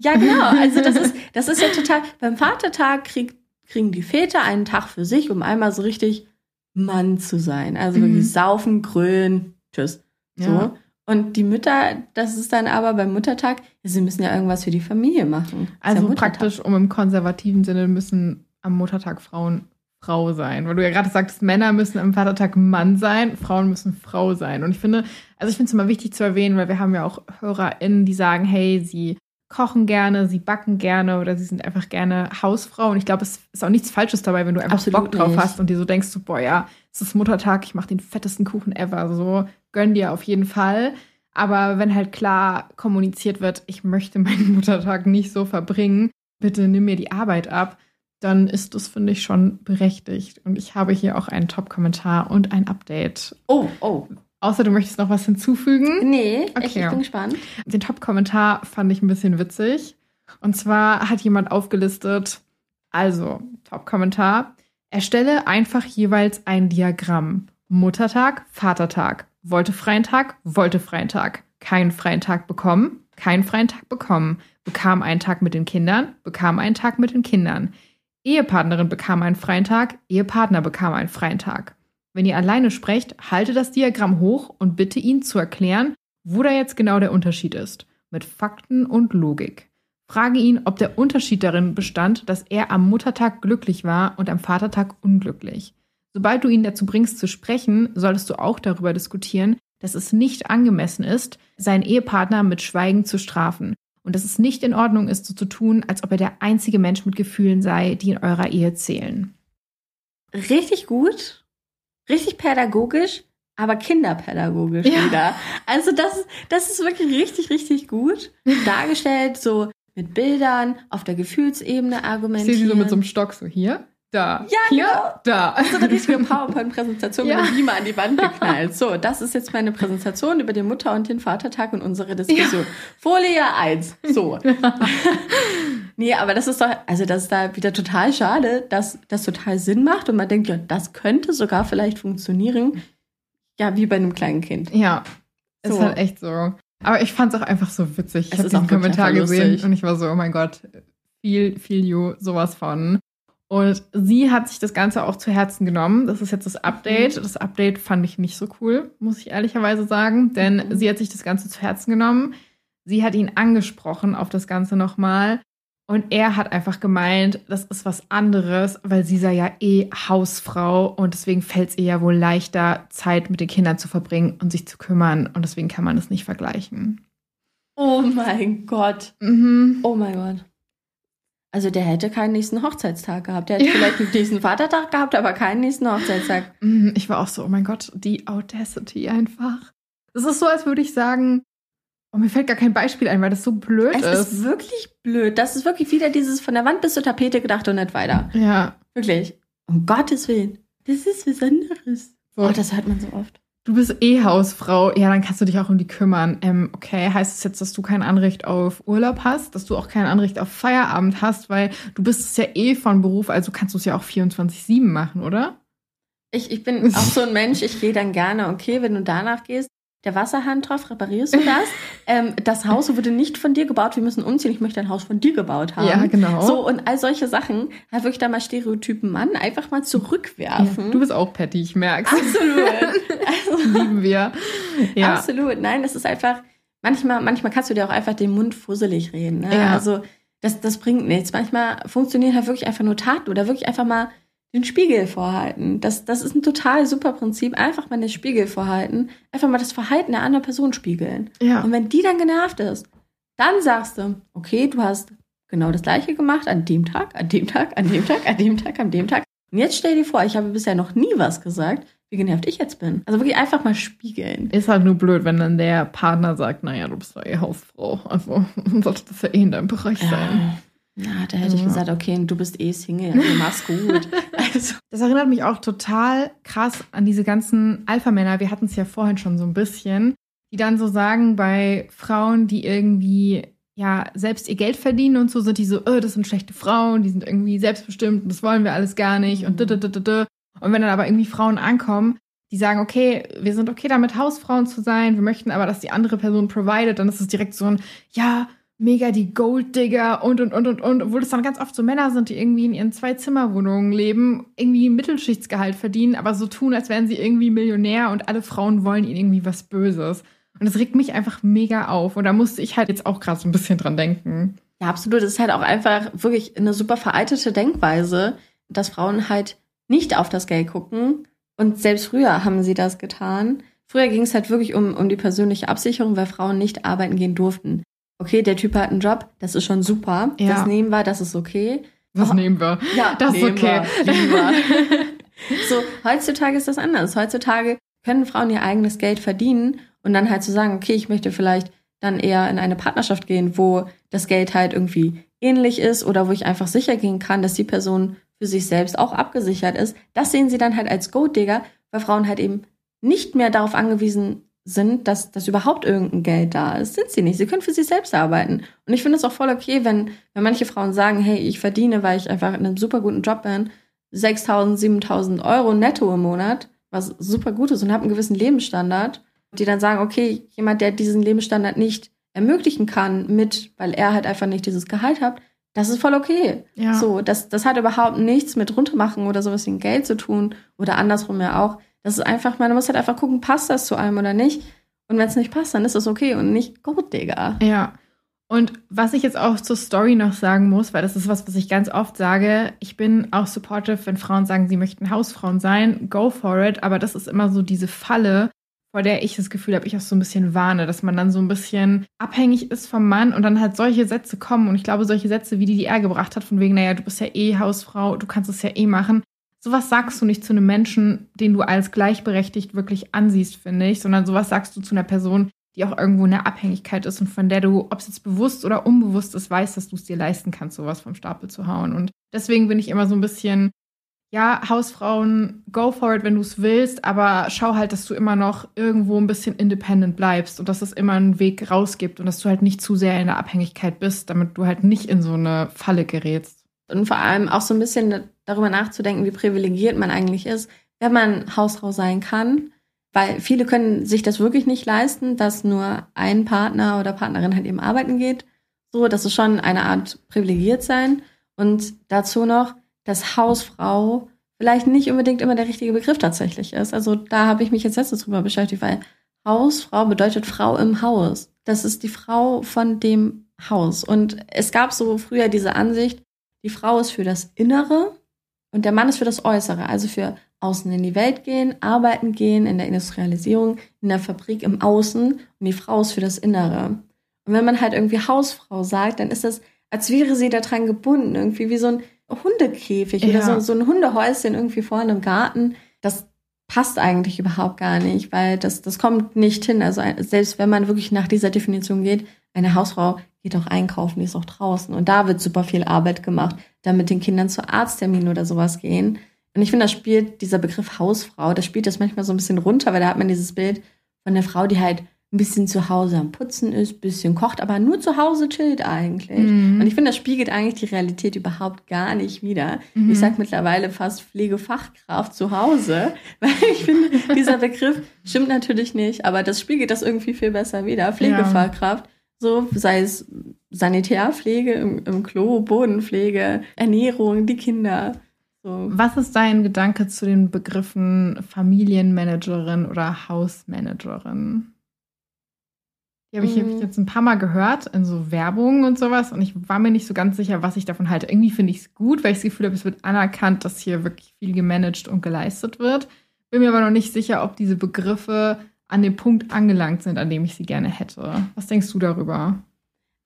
Ja, genau. Also das ist, das ist ja total. Beim Vatertag krieg, kriegen die Väter einen Tag für sich, um einmal so richtig Mann zu sein. Also Mhm. wirklich saufen, grölen, tschüss. So. Ja. Und die Mütter, das ist dann aber beim Muttertag, sie müssen ja irgendwas für die Familie machen. Also ja praktisch, um im konservativen Sinne müssen am Muttertag Frauen Frau sein. Weil du ja gerade sagtest, Männer müssen am Vatertag Mann sein, Frauen müssen Frau sein. Und ich finde, also ich finde es immer wichtig zu erwähnen, weil wir haben ja auch HörerInnen, die sagen, hey, sie kochen gerne, sie backen gerne oder sie sind einfach gerne Hausfrau. Und ich glaube, es ist auch nichts Falsches dabei, wenn du einfach Absolut Bock drauf nicht. hast und dir so denkst, so, boah, ja, es ist Muttertag, ich mache den fettesten Kuchen ever. So, gönn dir auf jeden Fall. Aber wenn halt klar kommuniziert wird, ich möchte meinen Muttertag nicht so verbringen, bitte nimm mir die Arbeit ab, dann ist das, finde ich, schon berechtigt. Und ich habe hier auch einen Top-Kommentar und ein Update. Oh, oh. Außer du möchtest noch was hinzufügen. Nee, ich, Okay. ich bin gespannt. Den Top-Kommentar fand ich ein bisschen witzig. Und zwar hat jemand aufgelistet, also, Top-Kommentar, erstelle einfach jeweils ein Diagramm. Muttertag, Vatertag, wollte freien Tag, wollte freien Tag, keinen freien Tag bekommen, keinen freien Tag bekommen, bekam einen Tag mit den Kindern, bekam einen Tag mit den Kindern. Ehepartnerin bekam einen freien Tag, Ehepartner bekam einen freien Tag. Wenn ihr alleine sprecht, halte das Diagramm hoch und bitte ihn zu erklären, wo da jetzt genau der Unterschied ist. Mit Fakten und Logik. Frage ihn, ob der Unterschied darin bestand, dass er am Muttertag glücklich war und am Vatertag unglücklich. Sobald du ihn dazu bringst zu sprechen, solltest du auch darüber diskutieren, dass es nicht angemessen ist, seinen Ehepartner mit Schweigen zu strafen und dass es nicht in Ordnung ist, so zu tun, als ob er der einzige Mensch mit Gefühlen sei, die in eurer Ehe zählen. Richtig gut, richtig pädagogisch, aber kinderpädagogisch Ja. wieder. Also das, das ist wirklich richtig, richtig gut dargestellt, so mit Bildern, auf der Gefühlsebene Ich argumentieren. sehe sie so mit so einem Stock so hier, da, Ja, hier, genau. da. so eine richtige PowerPoint-Präsentation Ja. mit dem Beamer an die Wand geknallt. So, das ist jetzt meine Präsentation über den Mutter- und den Vatertag und unsere Diskussion. Folie 1. So. nee, aber das ist doch, also das ist da wieder total schade, dass das total Sinn macht und man denkt, ja, das könnte sogar vielleicht funktionieren. Ja, wie bei einem kleinen Kind. Ja, ist So. halt echt so. Aber ich fand es auch einfach so witzig. Ich habe ist diesen Kommentar gesehen und ich war so, oh mein Gott, viel, viel you, sowas von. Und sie hat sich das Ganze auch zu Herzen genommen. Das ist jetzt das Update. Mhm. Das Update fand ich nicht so cool, muss ich ehrlicherweise sagen, denn Mhm. sie hat sich das Ganze zu Herzen genommen. Sie hat ihn angesprochen auf das Ganze nochmal. Und er hat einfach gemeint, das ist was anderes, weil sie sei ja eh Hausfrau und deswegen fällt es ihr ja wohl leichter, Zeit mit den Kindern zu verbringen und sich zu kümmern. Und deswegen kann man das nicht vergleichen. Oh mein Gott. Mhm. Oh mein Gott. Also der hätte keinen nächsten Hochzeitstag gehabt. Der hätte Ja. vielleicht einen nächsten Vatertag gehabt, aber keinen nächsten Hochzeitstag. Mhm, Ich war auch so, oh mein Gott, die Audacity einfach. Es ist so, als würde ich sagen, oh, mir fällt gar kein Beispiel ein, weil das so blöd Es ist. ist wirklich blöd. Das ist wirklich wieder dieses von der Wand bis zur Tapete gedacht und nicht weiter. ja. Wirklich. Um Gottes Willen. Das ist was anderes. So. Oh, das hört man so oft. Du bist eh Hausfrau, ja, dann kannst du dich auch um die kümmern. Ähm, okay, heißt es das jetzt, dass du kein Anrecht auf Urlaub hast, dass du auch kein Anrecht auf Feierabend hast, weil du bist es ja eh von Beruf, also kannst du es ja auch 24-7 machen, oder? Ich, ich bin auch so ein Mensch, ich gehe dann gerne, okay, wenn du danach gehst, der Wasserhahn drauf, reparierst du das? ähm, das Haus wurde nicht von dir gebaut, wir müssen umziehen, ich möchte ein Haus von dir gebaut haben. Ja, genau. So, und all solche Sachen, halt wirklich da mal Stereotypen Mann einfach mal zurückwerfen. Ja, du bist auch Patty, ich merk's. Absolut. Also, Lieben wir. Ja. Absolut. Nein, es ist einfach, manchmal, manchmal kannst du dir auch einfach den Mund fusselig reden. Ne? Ja. Also, das, das bringt nichts. Manchmal funktionieren halt wirklich einfach nur Taten oder wirklich einfach mal den Spiegel vorhalten. Das, das ist ein total super Prinzip. Einfach mal den Spiegel vorhalten. Einfach mal das Verhalten der anderen Person spiegeln. Ja. Und wenn die dann genervt ist, dann sagst du, okay, du hast genau das Gleiche gemacht an dem Tag, an dem Tag, an dem Tag, an dem Tag, an dem Tag. Und jetzt stell dir vor, ich habe bisher noch nie was gesagt, wie genervt ich jetzt bin. Also wirklich einfach mal spiegeln. Ist halt nur blöd, wenn dann der Partner sagt, naja, du bist doch eh Hausfrau. Also sollte das ja eh in deinem Bereich sein. Ja, da hätte ich Ja. gesagt, okay, du bist eh Single, also mach's gut. Also, Das erinnert mich auch total krass an diese ganzen Alpha-Männer. Wir hatten es ja vorhin schon so ein bisschen, die dann so sagen, bei Frauen, die irgendwie ja selbst ihr Geld verdienen und so, sind die so, oh, das sind schlechte Frauen, die sind irgendwie selbstbestimmt und das wollen wir alles gar nicht und da, da, da, da, da. Und wenn dann aber irgendwie Frauen ankommen, die sagen, okay, wir sind okay damit, Hausfrauen zu sein, wir möchten aber, dass die andere Person provided, dann ist es direkt so ein, ja, mega die Golddigger und und und und und, obwohl es dann ganz oft so Männer sind, die irgendwie in ihren Zwei-Zimmer-Wohnungen leben, irgendwie Mittelschichtsgehalt verdienen, aber so tun, als wären sie irgendwie Millionär und alle Frauen wollen ihnen irgendwie was Böses. Und das regt mich einfach mega auf. Und da musste ich halt jetzt auch gerade so ein bisschen dran denken. ja, absolut. Das ist halt auch einfach wirklich eine super veraltete Denkweise, dass Frauen halt nicht auf das Geld gucken. Und selbst früher haben sie das getan. Früher ging es halt wirklich um, um die persönliche Absicherung, weil Frauen nicht arbeiten gehen durften. Okay, der Typ hat einen Job, das ist schon super. Ja. Das nehmen wir, das ist okay. Oh. nehmen wir? Ja, Das ist okay. Wir, so, heutzutage ist das anders. Heutzutage können Frauen ihr eigenes Geld verdienen und dann halt zu sagen, okay, ich möchte vielleicht dann eher in eine Partnerschaft gehen, wo das Geld halt irgendwie ähnlich ist oder wo ich einfach sicher gehen kann, dass die Person für sich selbst auch abgesichert ist. Das sehen sie dann halt als Golddigger, weil Frauen halt eben nicht mehr darauf angewiesen sind, dass, dass überhaupt irgendein Geld da ist. Sind sie nicht. Sie können für sich selbst arbeiten. Und ich finde es auch voll okay, wenn, wenn manche Frauen sagen, hey, ich verdiene, weil ich einfach in einem super guten Job bin, 6.000, 7.000 Euro netto im Monat, was super gut ist und habe einen gewissen Lebensstandard, die dann sagen, okay, jemand, der diesen Lebensstandard nicht ermöglichen kann mit, weil er halt einfach nicht dieses Gehalt hat, das ist voll okay. Ja. So, das, das hat überhaupt nichts mit runtermachen oder sowas wie Geld zu tun oder andersrum ja auch. Das ist einfach, man muss halt einfach gucken, passt das zu einem oder nicht. Und wenn es nicht passt, dann ist das okay und nicht gut, Digga. Ja. Und was ich jetzt auch zur Story noch sagen muss, weil das ist was, was ich ganz oft sage, ich bin auch supportive, wenn Frauen sagen, sie möchten Hausfrauen sein, go for it, aber das ist immer so diese Falle, vor der ich das Gefühl habe, ich auch so ein bisschen warne, dass man dann so ein bisschen abhängig ist vom Mann und dann halt solche Sätze kommen und ich glaube, solche Sätze, wie die, die er gebracht hat, von wegen, naja, du bist ja eh Hausfrau, du kannst es ja eh machen, sowas sagst du nicht zu einem Menschen, den du als gleichberechtigt wirklich ansiehst, finde ich, sondern sowas sagst du zu einer Person, die auch irgendwo in der Abhängigkeit ist und von der du, ob es jetzt bewusst oder unbewusst ist, weißt, dass du es dir leisten kannst, sowas vom Stapel zu hauen. Und deswegen bin ich immer so ein bisschen, ja, Hausfrauen, go for it, wenn du es willst, aber schau halt, dass du immer noch irgendwo ein bisschen independent bleibst und dass es immer einen Weg rausgibt und dass du halt nicht zu sehr in der Abhängigkeit bist, damit du halt nicht in so eine Falle gerätst. Und vor allem auch so ein bisschen darüber nachzudenken, wie privilegiert man eigentlich ist, wenn man Hausfrau sein kann. Weil viele können sich das wirklich nicht leisten, dass nur ein Partner oder Partnerin halt eben arbeiten geht. So, das ist schon eine Art privilegiert sein. Und dazu noch, dass Hausfrau vielleicht nicht unbedingt immer der richtige Begriff tatsächlich ist. Also da habe ich mich jetzt letztens drüber beschäftigt, weil Hausfrau bedeutet Frau im Haus. Das ist die Frau von dem Haus. Und es gab so früher diese Ansicht, die Frau ist für das Innere und der Mann ist für das Äußere, also für außen in die Welt gehen, arbeiten gehen, in der Industrialisierung, in der Fabrik im Außen und die Frau ist für das Innere. Und wenn man halt irgendwie Hausfrau sagt, dann ist das, als wäre sie daran gebunden, irgendwie wie so ein Hundekäfig Ja. oder so, so ein Hundehäuschen irgendwie vorne im Garten. Das passt eigentlich überhaupt gar nicht, weil das, das kommt nicht hin. Also selbst wenn man wirklich nach dieser Definition geht, eine Hausfrau geht auch einkaufen, die ist auch draußen. Und da wird super viel Arbeit gemacht, dann mit den Kindern zu Arztterminen oder sowas gehen. Und ich finde, das spielt dieser Begriff Hausfrau, das spielt das manchmal so ein bisschen runter, weil da hat man dieses Bild von der Frau, die halt ein bisschen zu Hause am Putzen ist, ein bisschen kocht, aber nur zu Hause chillt eigentlich. Mhm. Und ich finde, das spiegelt eigentlich die Realität überhaupt gar nicht wieder. Mhm. Ich sage mittlerweile fast Pflegefachkraft zu Hause, weil ich finde, dieser Begriff stimmt natürlich nicht, aber das spiegelt das irgendwie viel besser wieder. Pflegefachkraft. Ja. So, sei es Sanitärpflege im, im Klo, Bodenpflege, Ernährung, die Kinder. So. Was ist dein Gedanke zu den Begriffen Familienmanagerin oder Hausmanagerin? Die habe ich, hab ich mhm. jetzt ein paar Mal gehört in so Werbung und sowas und ich war mir nicht so ganz sicher, was ich davon halte. Irgendwie finde ich es gut, weil ich das Gefühl habe, es wird anerkannt, dass hier wirklich viel gemanagt und geleistet wird. Bin mir aber noch nicht sicher, ob diese Begriffe an dem Punkt angelangt sind, an dem ich sie gerne hätte. Was denkst du darüber?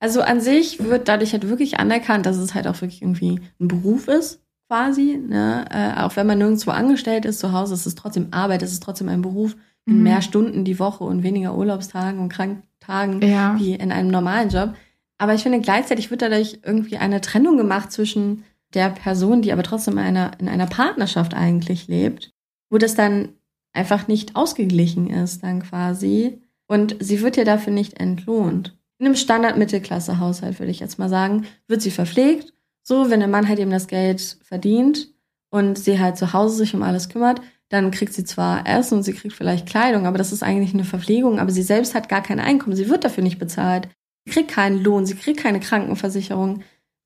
Also an sich wird dadurch halt wirklich anerkannt, dass es halt auch wirklich irgendwie ein Beruf ist, quasi. Ne? Äh, auch wenn man nirgendwo angestellt ist zu Hause, ist es trotzdem Arbeit, es ist trotzdem ein Beruf mit mhm. mehr Stunden die Woche und weniger Urlaubstagen und krank Tagen ja. wie in einem normalen Job. Aber ich finde, gleichzeitig wird dadurch irgendwie eine Trennung gemacht zwischen der Person, die aber trotzdem in einer, in einer Partnerschaft eigentlich lebt, wo das dann einfach nicht ausgeglichen ist, dann quasi. Und sie wird ja dafür nicht entlohnt. In einem Standard-Mittelklasse-Haushalt, würde ich jetzt mal sagen, wird sie verpflegt. So, wenn der Mann halt eben das Geld verdient und sie halt zu Hause sich um alles kümmert, dann kriegt sie zwar Essen und sie kriegt vielleicht Kleidung, aber das ist eigentlich eine Verpflegung, aber sie selbst hat gar kein Einkommen, sie wird dafür nicht bezahlt. Sie kriegt keinen Lohn, sie kriegt keine Krankenversicherung.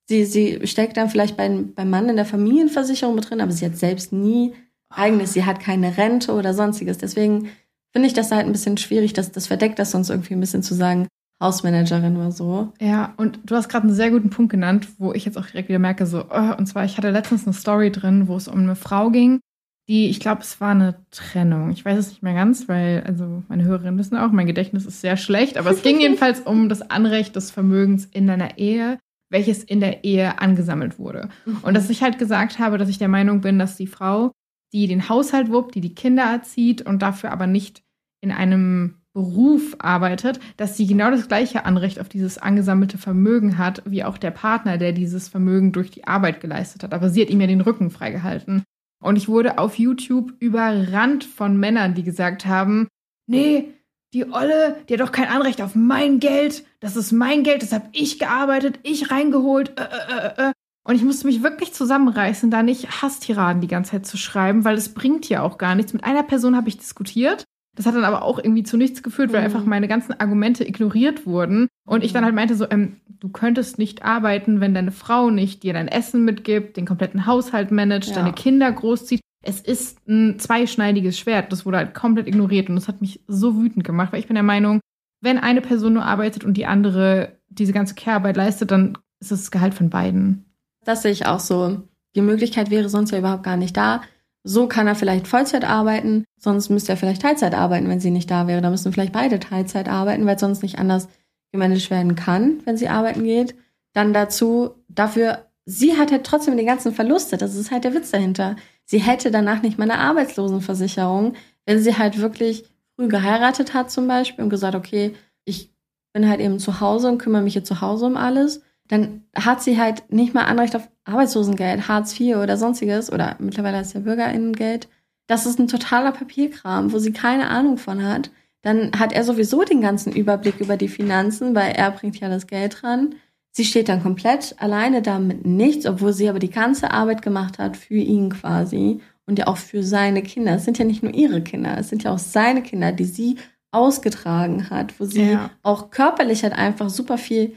Sie, sie steckt dann vielleicht beim, beim Mann in der Familienversicherung mit drin, aber sie hat selbst nie eigenes, sie hat keine Rente oder sonstiges. Deswegen finde ich das halt ein bisschen schwierig, dass das verdeckt das sonst irgendwie ein bisschen zu sagen, Hausmanagerin oder so. Ja, und du hast gerade einen sehr guten Punkt genannt, wo ich jetzt auch direkt wieder merke, so, oh, und zwar, ich hatte letztens eine Story drin, wo es um eine Frau ging, die, ich glaube, es war eine Trennung. Ich weiß es nicht mehr ganz, weil, also meine Hörerinnen wissen auch, mein Gedächtnis ist sehr schlecht, aber es ging jedenfalls um das Anrecht des Vermögens in deiner Ehe, welches in der Ehe angesammelt wurde. Mhm. Und dass ich halt gesagt habe, dass ich der Meinung bin, dass die Frau, die den Haushalt wuppt, die die Kinder erzieht und dafür aber nicht in einem Beruf arbeitet, dass sie genau das gleiche Anrecht auf dieses angesammelte Vermögen hat, wie auch der Partner, der dieses Vermögen durch die Arbeit geleistet hat. Aber sie hat ihm ja den Rücken freigehalten. Und ich wurde auf YouTube überrannt von Männern, die gesagt haben, nee, die Olle, die hat doch kein Anrecht auf mein Geld. Das ist mein Geld, das habe ich gearbeitet, ich reingeholt. Äh, äh, äh. Und ich musste mich wirklich zusammenreißen, da nicht Hasstiraden die ganze Zeit zu schreiben, weil es bringt ja auch gar nichts. Mit einer Person habe ich diskutiert das hat dann aber auch irgendwie zu nichts geführt, weil mhm. einfach meine ganzen Argumente ignoriert wurden. Und ich dann halt meinte so, ähm, du könntest nicht arbeiten, wenn deine Frau nicht dir dein Essen mitgibt, den kompletten Haushalt managt, ja. deine Kinder großzieht. Es ist ein zweischneidiges Schwert. Das wurde halt komplett ignoriert und das hat mich so wütend gemacht, weil ich bin der Meinung, wenn eine Person nur arbeitet und die andere diese ganze Care-Arbeit leistet, dann ist das Gehalt von beiden. Das sehe ich auch so. Die Möglichkeit wäre sonst ja überhaupt gar nicht da. So kann er vielleicht Vollzeit arbeiten, sonst müsste er vielleicht Teilzeit arbeiten, wenn sie nicht da wäre. Da müssen vielleicht beide Teilzeit arbeiten, weil sonst nicht anders gemanagt werden kann, wenn sie arbeiten geht. Dann dazu, dafür, sie hat halt trotzdem die ganzen Verluste. Das ist halt der Witz dahinter. Sie hätte danach nicht mal eine Arbeitslosenversicherung, wenn sie halt wirklich früh geheiratet hat zum Beispiel und gesagt, okay, ich bin halt eben zu Hause und kümmere mich jetzt zu Hause um alles dann hat sie halt nicht mal Anrecht auf Arbeitslosengeld, Hartz IV oder sonstiges oder mittlerweile ist ja Bürgerinnengeld. Das ist ein totaler Papierkram, wo sie keine Ahnung von hat. Dann hat er sowieso den ganzen Überblick über die Finanzen, weil er bringt ja das Geld dran. Sie steht dann komplett alleine damit nichts, obwohl sie aber die ganze Arbeit gemacht hat für ihn quasi und ja auch für seine Kinder. Es sind ja nicht nur ihre Kinder, es sind ja auch seine Kinder, die sie ausgetragen hat, wo sie ja. auch körperlich halt einfach super viel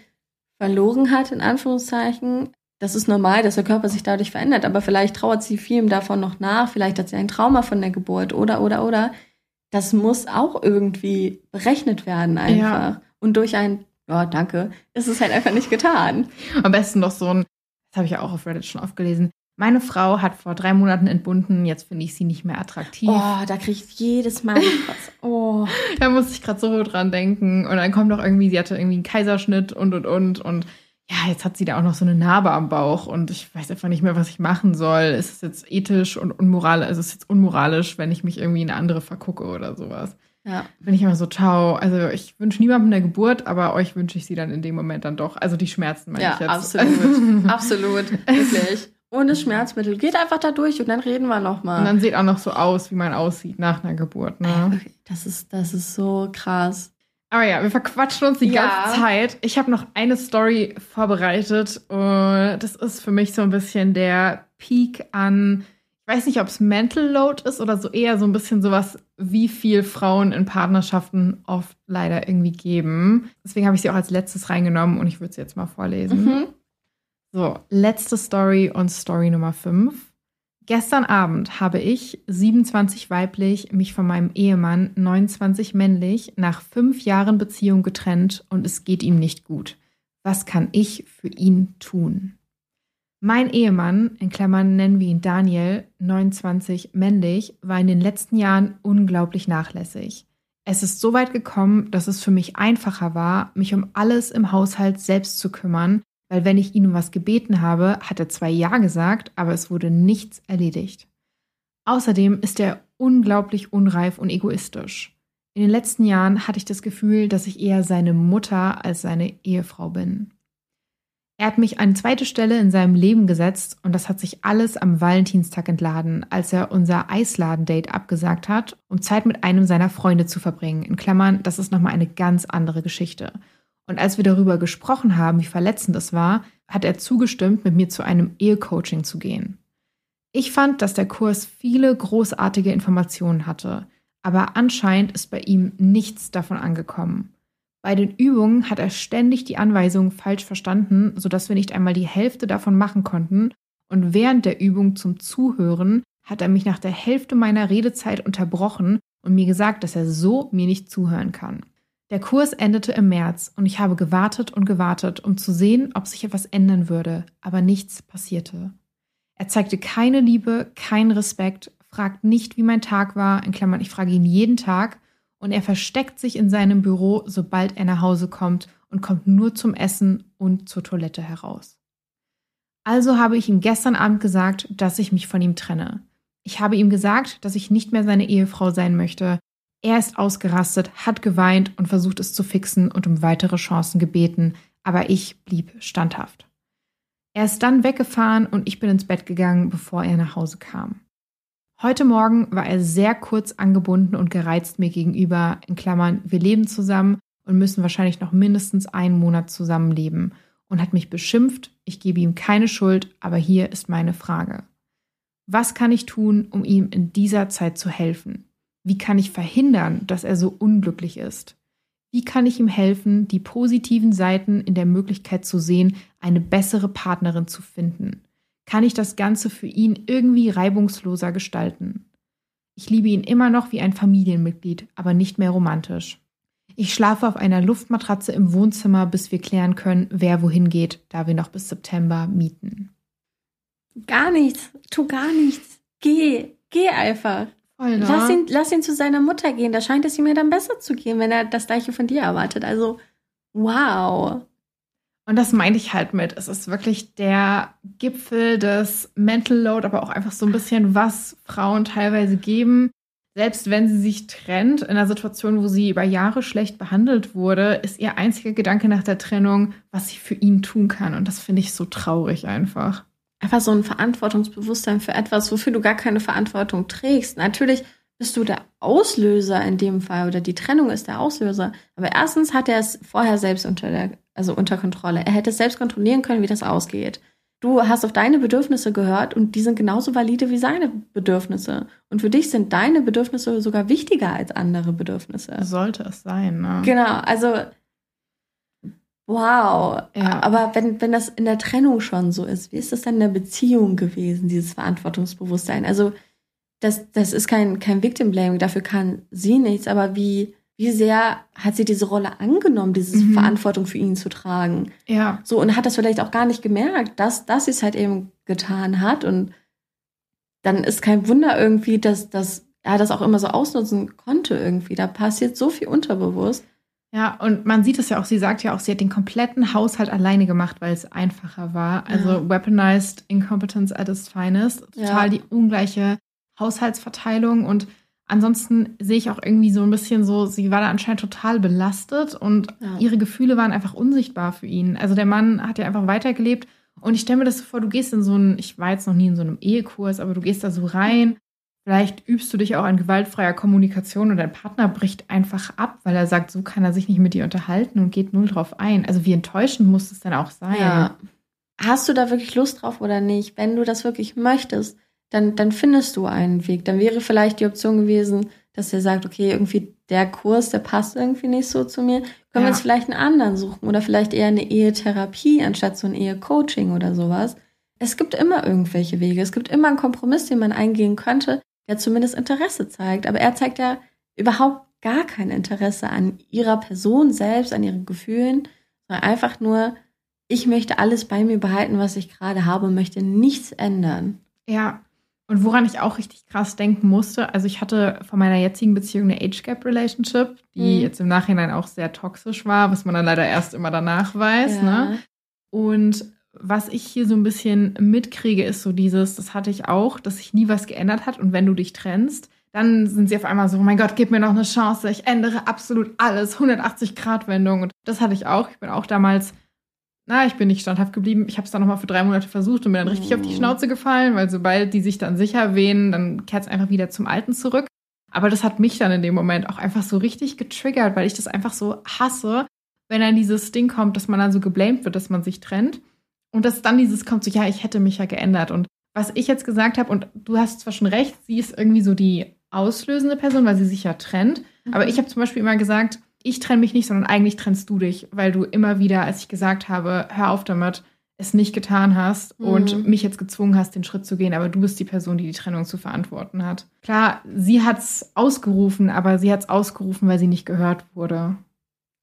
verloren hat, in Anführungszeichen. Das ist normal, dass der Körper sich dadurch verändert, aber vielleicht trauert sie vielem davon noch nach, vielleicht hat sie ein Trauma von der Geburt oder, oder, oder. Das muss auch irgendwie berechnet werden einfach. Ja. Und durch ein, ja, danke, ist es halt einfach nicht getan. Am besten noch so ein, das habe ich ja auch auf Reddit schon oft gelesen, meine Frau hat vor drei Monaten entbunden, jetzt finde ich sie nicht mehr attraktiv. Oh, da kriege ich jedes Mal was. Oh. da muss ich gerade so dran denken. Und dann kommt noch irgendwie, sie hatte irgendwie einen Kaiserschnitt und und und. Und ja, jetzt hat sie da auch noch so eine Narbe am Bauch und ich weiß einfach nicht mehr, was ich machen soll. Ist es jetzt ethisch und unmoralisch? Also ist es jetzt unmoralisch, wenn ich mich irgendwie in eine andere vergucke oder sowas? Ja. Bin ich immer so, ciao. Also ich wünsche niemandem eine Geburt, aber euch wünsche ich sie dann in dem Moment dann doch. Also die Schmerzen meine ja, ich jetzt. Absolut, absolut, wirklich. Ohne Schmerzmittel. Geht einfach da durch und dann reden wir nochmal. Und dann sieht auch noch so aus, wie man aussieht nach einer Geburt. Ne? Das, ist, das ist so krass. Aber ja, wir verquatschen uns die ja. ganze Zeit. Ich habe noch eine Story vorbereitet. Und das ist für mich so ein bisschen der Peak an, ich weiß nicht, ob es Mental Load ist oder so eher so ein bisschen sowas, wie viel Frauen in Partnerschaften oft leider irgendwie geben. Deswegen habe ich sie auch als letztes reingenommen und ich würde sie jetzt mal vorlesen. Mhm. So, letzte Story und Story Nummer 5. Gestern Abend habe ich, 27 weiblich, mich von meinem Ehemann, 29 männlich, nach fünf Jahren Beziehung getrennt und es geht ihm nicht gut. Was kann ich für ihn tun? Mein Ehemann, in Klammern nennen wir ihn Daniel, 29 männlich, war in den letzten Jahren unglaublich nachlässig. Es ist so weit gekommen, dass es für mich einfacher war, mich um alles im Haushalt selbst zu kümmern, weil wenn ich ihn um was gebeten habe, hat er zwar Ja gesagt, aber es wurde nichts erledigt. Außerdem ist er unglaublich unreif und egoistisch. In den letzten Jahren hatte ich das Gefühl, dass ich eher seine Mutter als seine Ehefrau bin. Er hat mich an zweite Stelle in seinem Leben gesetzt und das hat sich alles am Valentinstag entladen, als er unser Eisladen-Date abgesagt hat, um Zeit mit einem seiner Freunde zu verbringen. In Klammern, das ist nochmal eine ganz andere Geschichte. Und als wir darüber gesprochen haben, wie verletzend es war, hat er zugestimmt, mit mir zu einem Ehecoaching zu gehen. Ich fand, dass der Kurs viele großartige Informationen hatte, aber anscheinend ist bei ihm nichts davon angekommen. Bei den Übungen hat er ständig die Anweisungen falsch verstanden, sodass wir nicht einmal die Hälfte davon machen konnten, und während der Übung zum Zuhören hat er mich nach der Hälfte meiner Redezeit unterbrochen und mir gesagt, dass er so mir nicht zuhören kann. Der Kurs endete im März und ich habe gewartet und gewartet, um zu sehen, ob sich etwas ändern würde, aber nichts passierte. Er zeigte keine Liebe, keinen Respekt, fragt nicht, wie mein Tag war, in Klammern, ich frage ihn jeden Tag, und er versteckt sich in seinem Büro, sobald er nach Hause kommt und kommt nur zum Essen und zur Toilette heraus. Also habe ich ihm gestern Abend gesagt, dass ich mich von ihm trenne. Ich habe ihm gesagt, dass ich nicht mehr seine Ehefrau sein möchte, er ist ausgerastet, hat geweint und versucht es zu fixen und um weitere Chancen gebeten, aber ich blieb standhaft. Er ist dann weggefahren und ich bin ins Bett gegangen, bevor er nach Hause kam. Heute Morgen war er sehr kurz angebunden und gereizt mir gegenüber, in Klammern, wir leben zusammen und müssen wahrscheinlich noch mindestens einen Monat zusammenleben und hat mich beschimpft, ich gebe ihm keine Schuld, aber hier ist meine Frage. Was kann ich tun, um ihm in dieser Zeit zu helfen? Wie kann ich verhindern, dass er so unglücklich ist? Wie kann ich ihm helfen, die positiven Seiten in der Möglichkeit zu sehen, eine bessere Partnerin zu finden? Kann ich das Ganze für ihn irgendwie reibungsloser gestalten? Ich liebe ihn immer noch wie ein Familienmitglied, aber nicht mehr romantisch. Ich schlafe auf einer Luftmatratze im Wohnzimmer, bis wir klären können, wer wohin geht, da wir noch bis September mieten. Gar nichts, tu gar nichts. Geh, geh einfach. Alter. Lass ihn, lass ihn zu seiner Mutter gehen. Da scheint es ihm ja dann besser zu gehen, wenn er das Gleiche von dir erwartet. Also, wow. Und das meinte ich halt mit. Es ist wirklich der Gipfel des Mental Load, aber auch einfach so ein bisschen, was Frauen teilweise geben. Selbst wenn sie sich trennt, in einer Situation, wo sie über Jahre schlecht behandelt wurde, ist ihr einziger Gedanke nach der Trennung, was sie für ihn tun kann. Und das finde ich so traurig einfach einfach so ein Verantwortungsbewusstsein für etwas, wofür du gar keine Verantwortung trägst. Natürlich bist du der Auslöser in dem Fall oder die Trennung ist der Auslöser. Aber erstens hat er es vorher selbst unter der, also unter Kontrolle. Er hätte es selbst kontrollieren können, wie das ausgeht. Du hast auf deine Bedürfnisse gehört und die sind genauso valide wie seine Bedürfnisse. Und für dich sind deine Bedürfnisse sogar wichtiger als andere Bedürfnisse. Sollte es sein, ne? Genau, also Wow. Ja. Aber wenn, wenn das in der Trennung schon so ist, wie ist das dann in der Beziehung gewesen, dieses Verantwortungsbewusstsein? Also, das, das ist kein, kein Victim Blaming, dafür kann sie nichts, aber wie, wie sehr hat sie diese Rolle angenommen, diese mhm. Verantwortung für ihn zu tragen? Ja. So, und hat das vielleicht auch gar nicht gemerkt, dass, dass sie es halt eben getan hat. Und dann ist kein Wunder irgendwie, dass, dass er das auch immer so ausnutzen konnte irgendwie. Da passiert so viel unterbewusst. Ja, und man sieht es ja auch, sie sagt ja auch, sie hat den kompletten Haushalt alleine gemacht, weil es einfacher war. Also ja. weaponized incompetence at its finest. Total ja. die ungleiche Haushaltsverteilung und ansonsten sehe ich auch irgendwie so ein bisschen so, sie war da anscheinend total belastet und ja. ihre Gefühle waren einfach unsichtbar für ihn. Also der Mann hat ja einfach weitergelebt Und ich stelle mir das so vor, du gehst in so einen, ich war jetzt noch nie in so einem Ehekurs, aber du gehst da so rein. Vielleicht übst du dich auch an gewaltfreier Kommunikation und dein Partner bricht einfach ab, weil er sagt, so kann er sich nicht mit dir unterhalten und geht null drauf ein. Also wie enttäuschend muss es denn auch sein? Ja. Hast du da wirklich Lust drauf oder nicht? Wenn du das wirklich möchtest, dann, dann findest du einen Weg. Dann wäre vielleicht die Option gewesen, dass er sagt, okay, irgendwie der Kurs, der passt irgendwie nicht so zu mir. Können ja. wir uns vielleicht einen anderen suchen oder vielleicht eher eine Ehetherapie anstatt so ein Ehecoaching oder sowas. Es gibt immer irgendwelche Wege. Es gibt immer einen Kompromiss, den man eingehen könnte, der zumindest Interesse zeigt. Aber er zeigt ja überhaupt gar kein Interesse an ihrer Person selbst, an ihren Gefühlen, sondern einfach nur, ich möchte alles bei mir behalten, was ich gerade habe möchte nichts ändern. Ja, und woran ich auch richtig krass denken musste, also ich hatte von meiner jetzigen Beziehung eine Age Gap Relationship, die mhm. jetzt im Nachhinein auch sehr toxisch war, was man dann leider erst immer danach weiß. Ja. Ne? Und was ich hier so ein bisschen mitkriege, ist so dieses, das hatte ich auch, dass sich nie was geändert hat. Und wenn du dich trennst, dann sind sie auf einmal so, oh mein Gott, gib mir noch eine Chance, ich ändere absolut alles, 180 Grad Wendung. Und das hatte ich auch. Ich bin auch damals na, ich bin nicht standhaft geblieben. Ich habe es dann nochmal für drei Monate versucht und bin dann richtig auf die oh. Schnauze gefallen, weil sobald die sich dann sicher wehen, dann kehrt es einfach wieder zum Alten zurück. Aber das hat mich dann in dem Moment auch einfach so richtig getriggert, weil ich das einfach so hasse, wenn dann dieses Ding kommt, dass man dann so geblamed wird, dass man sich trennt. Und dass dann dieses kommt, so, ja, ich hätte mich ja geändert. Und was ich jetzt gesagt habe, und du hast zwar schon recht, sie ist irgendwie so die auslösende Person, weil sie sich ja trennt. Mhm. Aber ich habe zum Beispiel immer gesagt, ich trenne mich nicht, sondern eigentlich trennst du dich, weil du immer wieder, als ich gesagt habe, hör auf damit, es nicht getan hast mhm. und mich jetzt gezwungen hast, den Schritt zu gehen, aber du bist die Person, die die Trennung zu verantworten hat. Klar, sie hat es ausgerufen, aber sie hat es ausgerufen, weil sie nicht gehört wurde.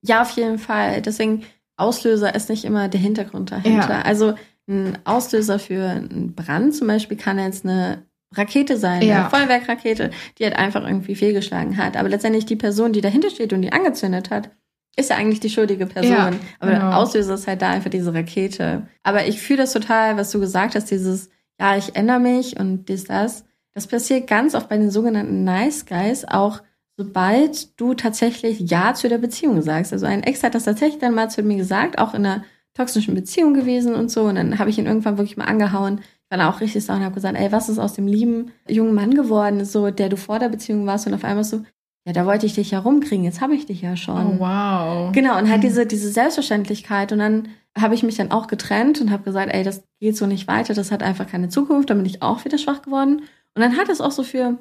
Ja, auf jeden Fall. Deswegen, Auslöser ist nicht immer der Hintergrund dahinter. Ja. Also ein Auslöser für einen Brand zum Beispiel kann jetzt eine Rakete sein, ja. eine Feuerwerkrakete, die halt einfach irgendwie fehlgeschlagen hat. Aber letztendlich die Person, die dahinter steht und die angezündet hat, ist ja eigentlich die schuldige Person. Ja, Aber genau. der Auslöser ist halt da einfach diese Rakete. Aber ich fühle das total, was du gesagt hast, dieses, ja, ich ändere mich und dies, das. Das passiert ganz oft bei den sogenannten Nice Guys, auch sobald du tatsächlich Ja zu der Beziehung sagst. Also ein Ex hat das tatsächlich dann mal zu mir gesagt, auch in einer toxischen Beziehung gewesen und so. Und dann habe ich ihn irgendwann wirklich mal angehauen, war dann auch richtig sauer und habe gesagt, ey, was ist aus dem lieben jungen Mann geworden, so der du vor der Beziehung warst und auf einmal so, ja, da wollte ich dich ja rumkriegen, jetzt habe ich dich ja schon. Oh, wow. Genau, und halt diese, diese Selbstverständlichkeit. Und dann habe ich mich dann auch getrennt und habe gesagt, ey, das geht so nicht weiter, das hat einfach keine Zukunft, dann bin ich auch wieder schwach geworden. Und dann hat es auch so für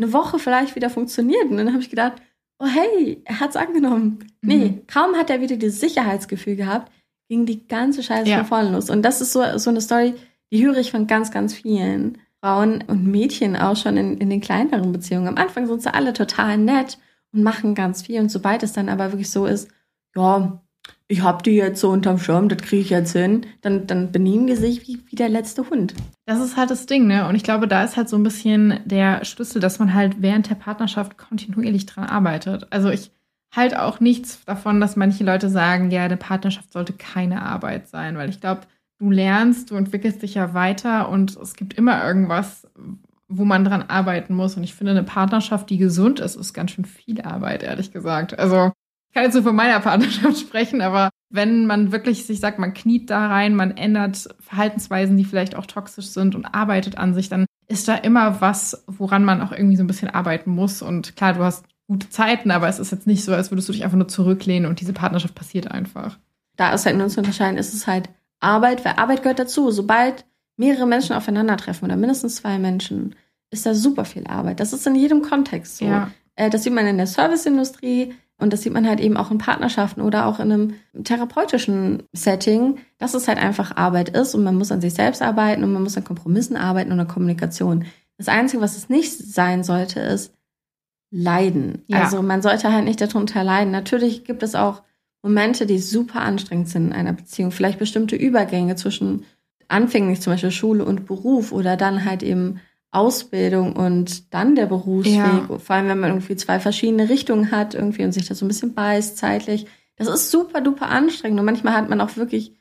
eine Woche vielleicht wieder funktioniert. Und dann habe ich gedacht, oh hey, er hat's angenommen. Mhm. Nee, kaum hat er wieder dieses Sicherheitsgefühl gehabt, ging die ganze Scheiße ja. von vorne los. Und das ist so, so eine Story, die höre ich von ganz, ganz vielen Frauen und Mädchen auch schon in, in den kleineren Beziehungen. Am Anfang sind sie alle total nett und machen ganz viel. Und sobald es dann aber wirklich so ist, ja, ich hab die jetzt so unterm Schirm, das kriege ich jetzt hin, dann, dann benehmen die sich wie, wie der letzte Hund. Das ist halt das Ding, ne? Und ich glaube, da ist halt so ein bisschen der Schlüssel, dass man halt während der Partnerschaft kontinuierlich dran arbeitet. Also ich halte auch nichts davon, dass manche Leute sagen, ja, eine Partnerschaft sollte keine Arbeit sein, weil ich glaube, du lernst, du entwickelst dich ja weiter und es gibt immer irgendwas, wo man dran arbeiten muss. Und ich finde, eine Partnerschaft, die gesund ist, ist ganz schön viel Arbeit, ehrlich gesagt. Also ich kann jetzt nur von meiner Partnerschaft sprechen, aber wenn man wirklich sich sagt, man kniet da rein, man ändert Verhaltensweisen, die vielleicht auch toxisch sind und arbeitet an sich, dann ist da immer was, woran man auch irgendwie so ein bisschen arbeiten muss. Und klar, du hast gute Zeiten, aber es ist jetzt nicht so, als würdest du dich einfach nur zurücklehnen und diese Partnerschaft passiert einfach. Da ist halt nur zu unterscheiden, ist es halt Arbeit, weil Arbeit gehört dazu. Sobald mehrere Menschen aufeinandertreffen oder mindestens zwei Menschen, ist da super viel Arbeit. Das ist in jedem Kontext so. Ja. Äh, das sieht man in der Serviceindustrie und das sieht man halt eben auch in Partnerschaften oder auch in einem therapeutischen Setting, dass es halt einfach Arbeit ist und man muss an sich selbst arbeiten und man muss an Kompromissen arbeiten und an Kommunikation. Das Einzige, was es nicht sein sollte, ist Leiden. Ja. Also man sollte halt nicht darunter leiden. Natürlich gibt es auch Momente, die super anstrengend sind in einer Beziehung, vielleicht bestimmte Übergänge zwischen anfänglich zum Beispiel Schule und Beruf oder dann halt eben Ausbildung und dann der Berufsweg, ja. vor allem wenn man irgendwie zwei verschiedene Richtungen hat irgendwie und sich das so ein bisschen beißt zeitlich. Das ist super duper anstrengend und manchmal hat man auch wirklich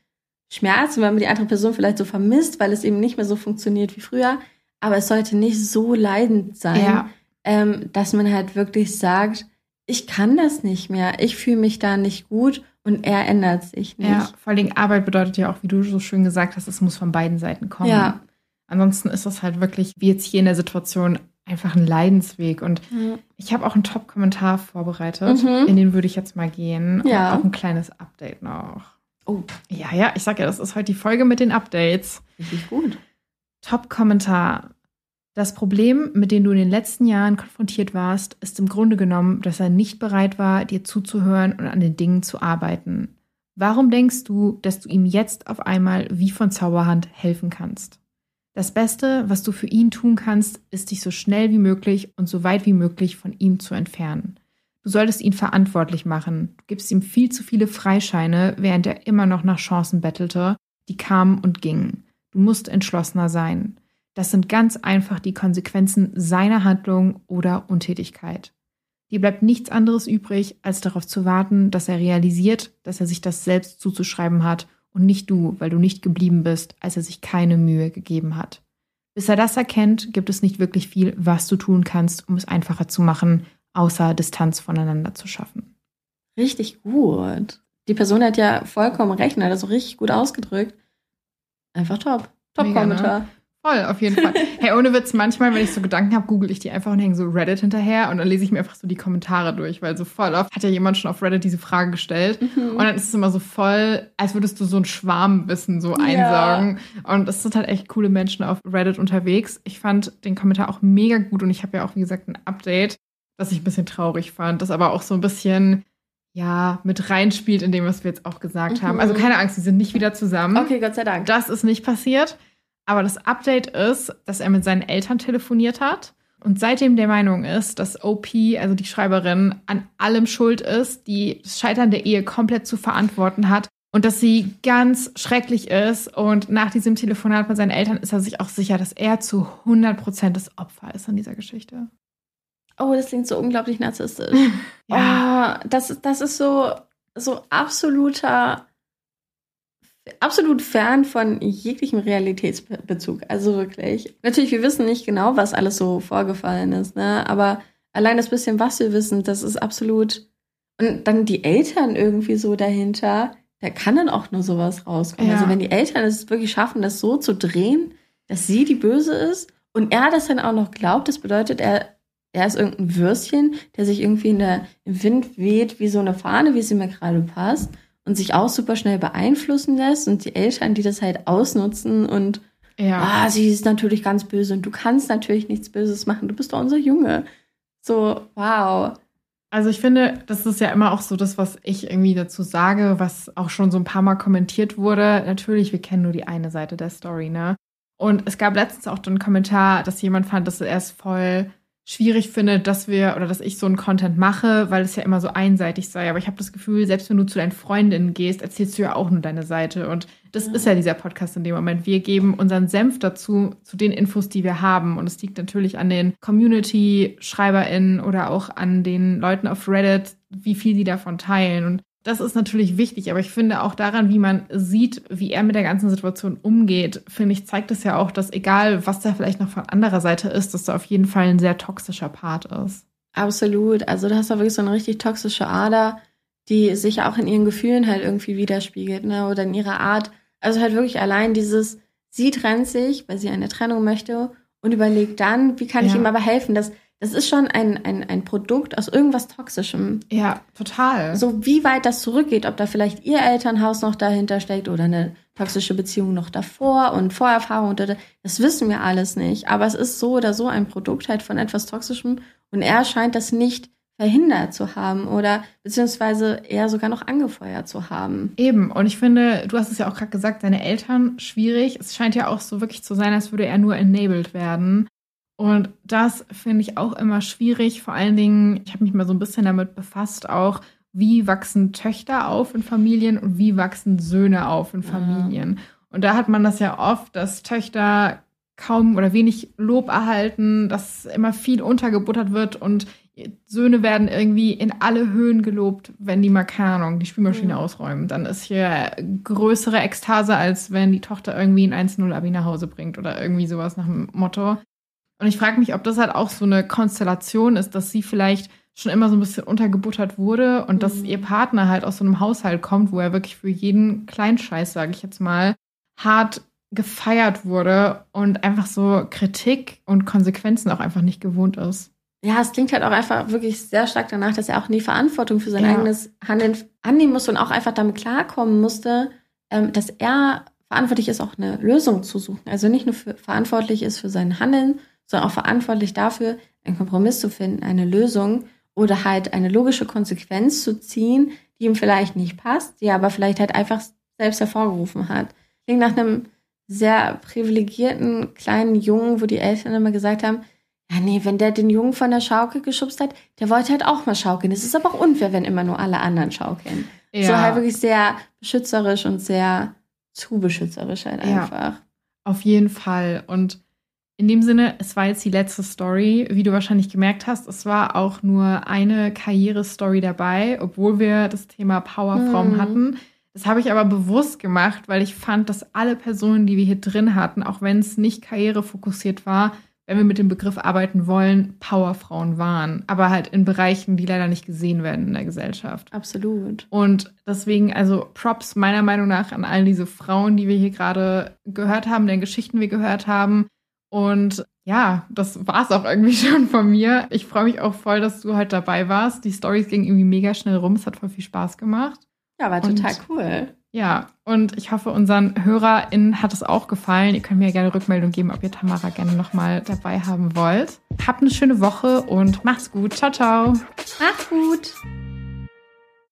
Schmerzen, wenn man die andere Person vielleicht so vermisst, weil es eben nicht mehr so funktioniert wie früher. Aber es sollte nicht so leidend sein, ja. ähm, dass man halt wirklich sagt, ich kann das nicht mehr, ich fühle mich da nicht gut Und er ändert sich nicht. Ja, vor allem Arbeit bedeutet ja auch, wie du so schön gesagt hast, es muss von beiden Seiten kommen. Ja. Ansonsten ist das halt wirklich, wie jetzt hier in der Situation, einfach ein Leidensweg. Und ja. ich habe auch einen Top-Kommentar vorbereitet, mhm. in den würde ich jetzt mal gehen. Ja. Und auch ein kleines Update noch. Oh. Ja, ja, ich sage ja, das ist heute die Folge mit den Updates. Richtig gut. Top-Kommentar. Das Problem, mit dem du in den letzten Jahren konfrontiert warst, ist im Grunde genommen, dass er nicht bereit war, dir zuzuhören und an den Dingen zu arbeiten. Warum denkst du, dass du ihm jetzt auf einmal wie von Zauberhand helfen kannst? Das Beste, was du für ihn tun kannst, ist dich so schnell wie möglich und so weit wie möglich von ihm zu entfernen. Du solltest ihn verantwortlich machen. Du gibst ihm viel zu viele Freischeine, während er immer noch nach Chancen bettelte, die kamen und gingen. Du musst entschlossener sein. Das sind ganz einfach die Konsequenzen seiner Handlung oder Untätigkeit. Dir bleibt nichts anderes übrig, als darauf zu warten, dass er realisiert, dass er sich das selbst zuzuschreiben hat und nicht du, weil du nicht geblieben bist, als er sich keine Mühe gegeben hat. Bis er das erkennt, gibt es nicht wirklich viel, was du tun kannst, um es einfacher zu machen, außer Distanz voneinander zu schaffen. Richtig gut. Die Person hat ja vollkommen recht, hat das so richtig gut ausgedrückt. Einfach top. Top-Kommentar. Ne? Voll, auf jeden Fall. Hey, ohne Witz, manchmal, wenn ich so Gedanken habe, google ich die einfach und hänge so Reddit hinterher und dann lese ich mir einfach so die Kommentare durch, weil so voll oft hat ja jemand schon auf Reddit diese Frage gestellt mhm. und dann ist es immer so voll, als würdest du so ein Schwarmwissen so einsaugen. Ja. Und es sind halt echt coole Menschen auf Reddit unterwegs. Ich fand den Kommentar auch mega gut und ich habe ja auch, wie gesagt, ein Update, das ich ein bisschen traurig fand, das aber auch so ein bisschen ja, mit reinspielt in dem, was wir jetzt auch gesagt mhm. haben. Also keine Angst, sie sind nicht wieder zusammen. Okay, Gott sei Dank. Das ist nicht passiert. Aber das Update ist, dass er mit seinen Eltern telefoniert hat und seitdem der Meinung ist, dass OP, also die Schreiberin, an allem schuld ist, die das Scheitern der Ehe komplett zu verantworten hat und dass sie ganz schrecklich ist. Und nach diesem Telefonat mit seinen Eltern ist er sich auch sicher, dass er zu 100% das Opfer ist an dieser Geschichte. Oh, das klingt so unglaublich narzisstisch. ja. Oh, das, das ist so, so absoluter absolut fern von jeglichem Realitätsbezug. Also wirklich. Natürlich, wir wissen nicht genau, was alles so vorgefallen ist, ne? Aber allein das bisschen, was wir wissen, das ist absolut. Und dann die Eltern irgendwie so dahinter, da kann dann auch nur sowas rauskommen. Ja. Also wenn die Eltern es wirklich schaffen, das so zu drehen, dass sie die Böse ist und er das dann auch noch glaubt, das bedeutet, er, er ist irgendein Würstchen, der sich irgendwie in der, im Wind weht, wie so eine Fahne, wie sie mir gerade passt und sich auch super schnell beeinflussen lässt und die Eltern, die das halt ausnutzen und ja. ah, sie ist natürlich ganz böse und du kannst natürlich nichts Böses machen, du bist doch unser Junge. So, wow. Also ich finde, das ist ja immer auch so das, was ich irgendwie dazu sage, was auch schon so ein paar Mal kommentiert wurde. Natürlich, wir kennen nur die eine Seite der Story, ne? Und es gab letztens auch einen Kommentar, dass jemand fand, dass er es voll schwierig finde, dass wir oder dass ich so einen Content mache, weil es ja immer so einseitig sei. Aber ich habe das Gefühl, selbst wenn du zu deinen Freundinnen gehst, erzählst du ja auch nur deine Seite. Und das ja. ist ja dieser Podcast in dem Moment. Wir geben unseren Senf dazu, zu den Infos, die wir haben. Und es liegt natürlich an den Community-SchreiberInnen oder auch an den Leuten auf Reddit, wie viel sie davon teilen. Und das ist natürlich wichtig, aber ich finde auch daran, wie man sieht, wie er mit der ganzen Situation umgeht, finde ich, zeigt es ja auch, dass egal, was da vielleicht noch von anderer Seite ist, dass da auf jeden Fall ein sehr toxischer Part ist. Absolut. Also du hast da wirklich so eine richtig toxische Ader, die sich auch in ihren Gefühlen halt irgendwie widerspiegelt, ne? Oder in ihrer Art. Also halt wirklich allein dieses, sie trennt sich, weil sie eine Trennung möchte und überlegt dann, wie kann ich ihm aber helfen, dass das ist schon ein, ein, ein Produkt aus irgendwas Toxischem. Ja, total. So wie weit das zurückgeht, ob da vielleicht ihr Elternhaus noch dahinter steckt oder eine toxische Beziehung noch davor und Vorerfahrung, das wissen wir alles nicht. Aber es ist so oder so ein Produkt halt von etwas Toxischem und er scheint das nicht verhindert zu haben oder beziehungsweise eher sogar noch angefeuert zu haben. Eben, und ich finde, du hast es ja auch gerade gesagt, seine Eltern schwierig. Es scheint ja auch so wirklich zu sein, als würde er nur enabled werden. Und das finde ich auch immer schwierig. Vor allen Dingen, ich habe mich mal so ein bisschen damit befasst, auch wie wachsen Töchter auf in Familien und wie wachsen Söhne auf in Familien. Ja. Und da hat man das ja oft, dass Töchter kaum oder wenig Lob erhalten, dass immer viel untergebuttert wird und Söhne werden irgendwie in alle Höhen gelobt, wenn die mal, die Spülmaschine ja. ausräumen. Dann ist hier größere Ekstase, als wenn die Tochter irgendwie ein 1-0-Abi nach Hause bringt oder irgendwie sowas nach dem Motto. Und ich frage mich, ob das halt auch so eine Konstellation ist, dass sie vielleicht schon immer so ein bisschen untergebuttert wurde und mhm. dass ihr Partner halt aus so einem Haushalt kommt, wo er wirklich für jeden Kleinscheiß, sage ich jetzt mal, hart gefeiert wurde und einfach so Kritik und Konsequenzen auch einfach nicht gewohnt ist. Ja, es klingt halt auch einfach wirklich sehr stark danach, dass er auch nie Verantwortung für sein ja. eigenes Handeln annehmen musste und auch einfach damit klarkommen musste, ähm, dass er verantwortlich ist, auch eine Lösung zu suchen. Also nicht nur für, verantwortlich ist für sein Handeln, sondern auch verantwortlich dafür, einen Kompromiss zu finden, eine Lösung oder halt eine logische Konsequenz zu ziehen, die ihm vielleicht nicht passt, die er aber vielleicht halt einfach selbst hervorgerufen hat. Klingt nach einem sehr privilegierten kleinen Jungen, wo die Eltern immer gesagt haben, ja, nee, wenn der den Jungen von der Schaukel geschubst hat, der wollte halt auch mal schaukeln. Es ist aber auch unfair, wenn immer nur alle anderen schaukeln. Ja. So halt wirklich sehr beschützerisch und sehr zu beschützerisch halt einfach. Ja, auf jeden Fall. Und in dem Sinne, es war jetzt die letzte Story. Wie du wahrscheinlich gemerkt hast, es war auch nur eine Karrierestory dabei, obwohl wir das Thema Powerfrauen hm. hatten. Das habe ich aber bewusst gemacht, weil ich fand, dass alle Personen, die wir hier drin hatten, auch wenn es nicht karrierefokussiert war, wenn wir mit dem Begriff arbeiten wollen, Powerfrauen waren. Aber halt in Bereichen, die leider nicht gesehen werden in der Gesellschaft. Absolut. Und deswegen, also Props meiner Meinung nach an all diese Frauen, die wir hier gerade gehört haben, deren Geschichten wir gehört haben. Und ja, das war es auch irgendwie schon von mir. Ich freue mich auch voll, dass du halt dabei warst. Die Stories gingen irgendwie mega schnell rum. Es hat voll viel Spaß gemacht. Ja, war total und, cool. Ja, und ich hoffe, unseren HörerInnen hat es auch gefallen. Ihr könnt mir gerne Rückmeldung geben, ob ihr Tamara gerne nochmal dabei haben wollt. Habt eine schöne Woche und macht's gut. Ciao, ciao. Macht's gut.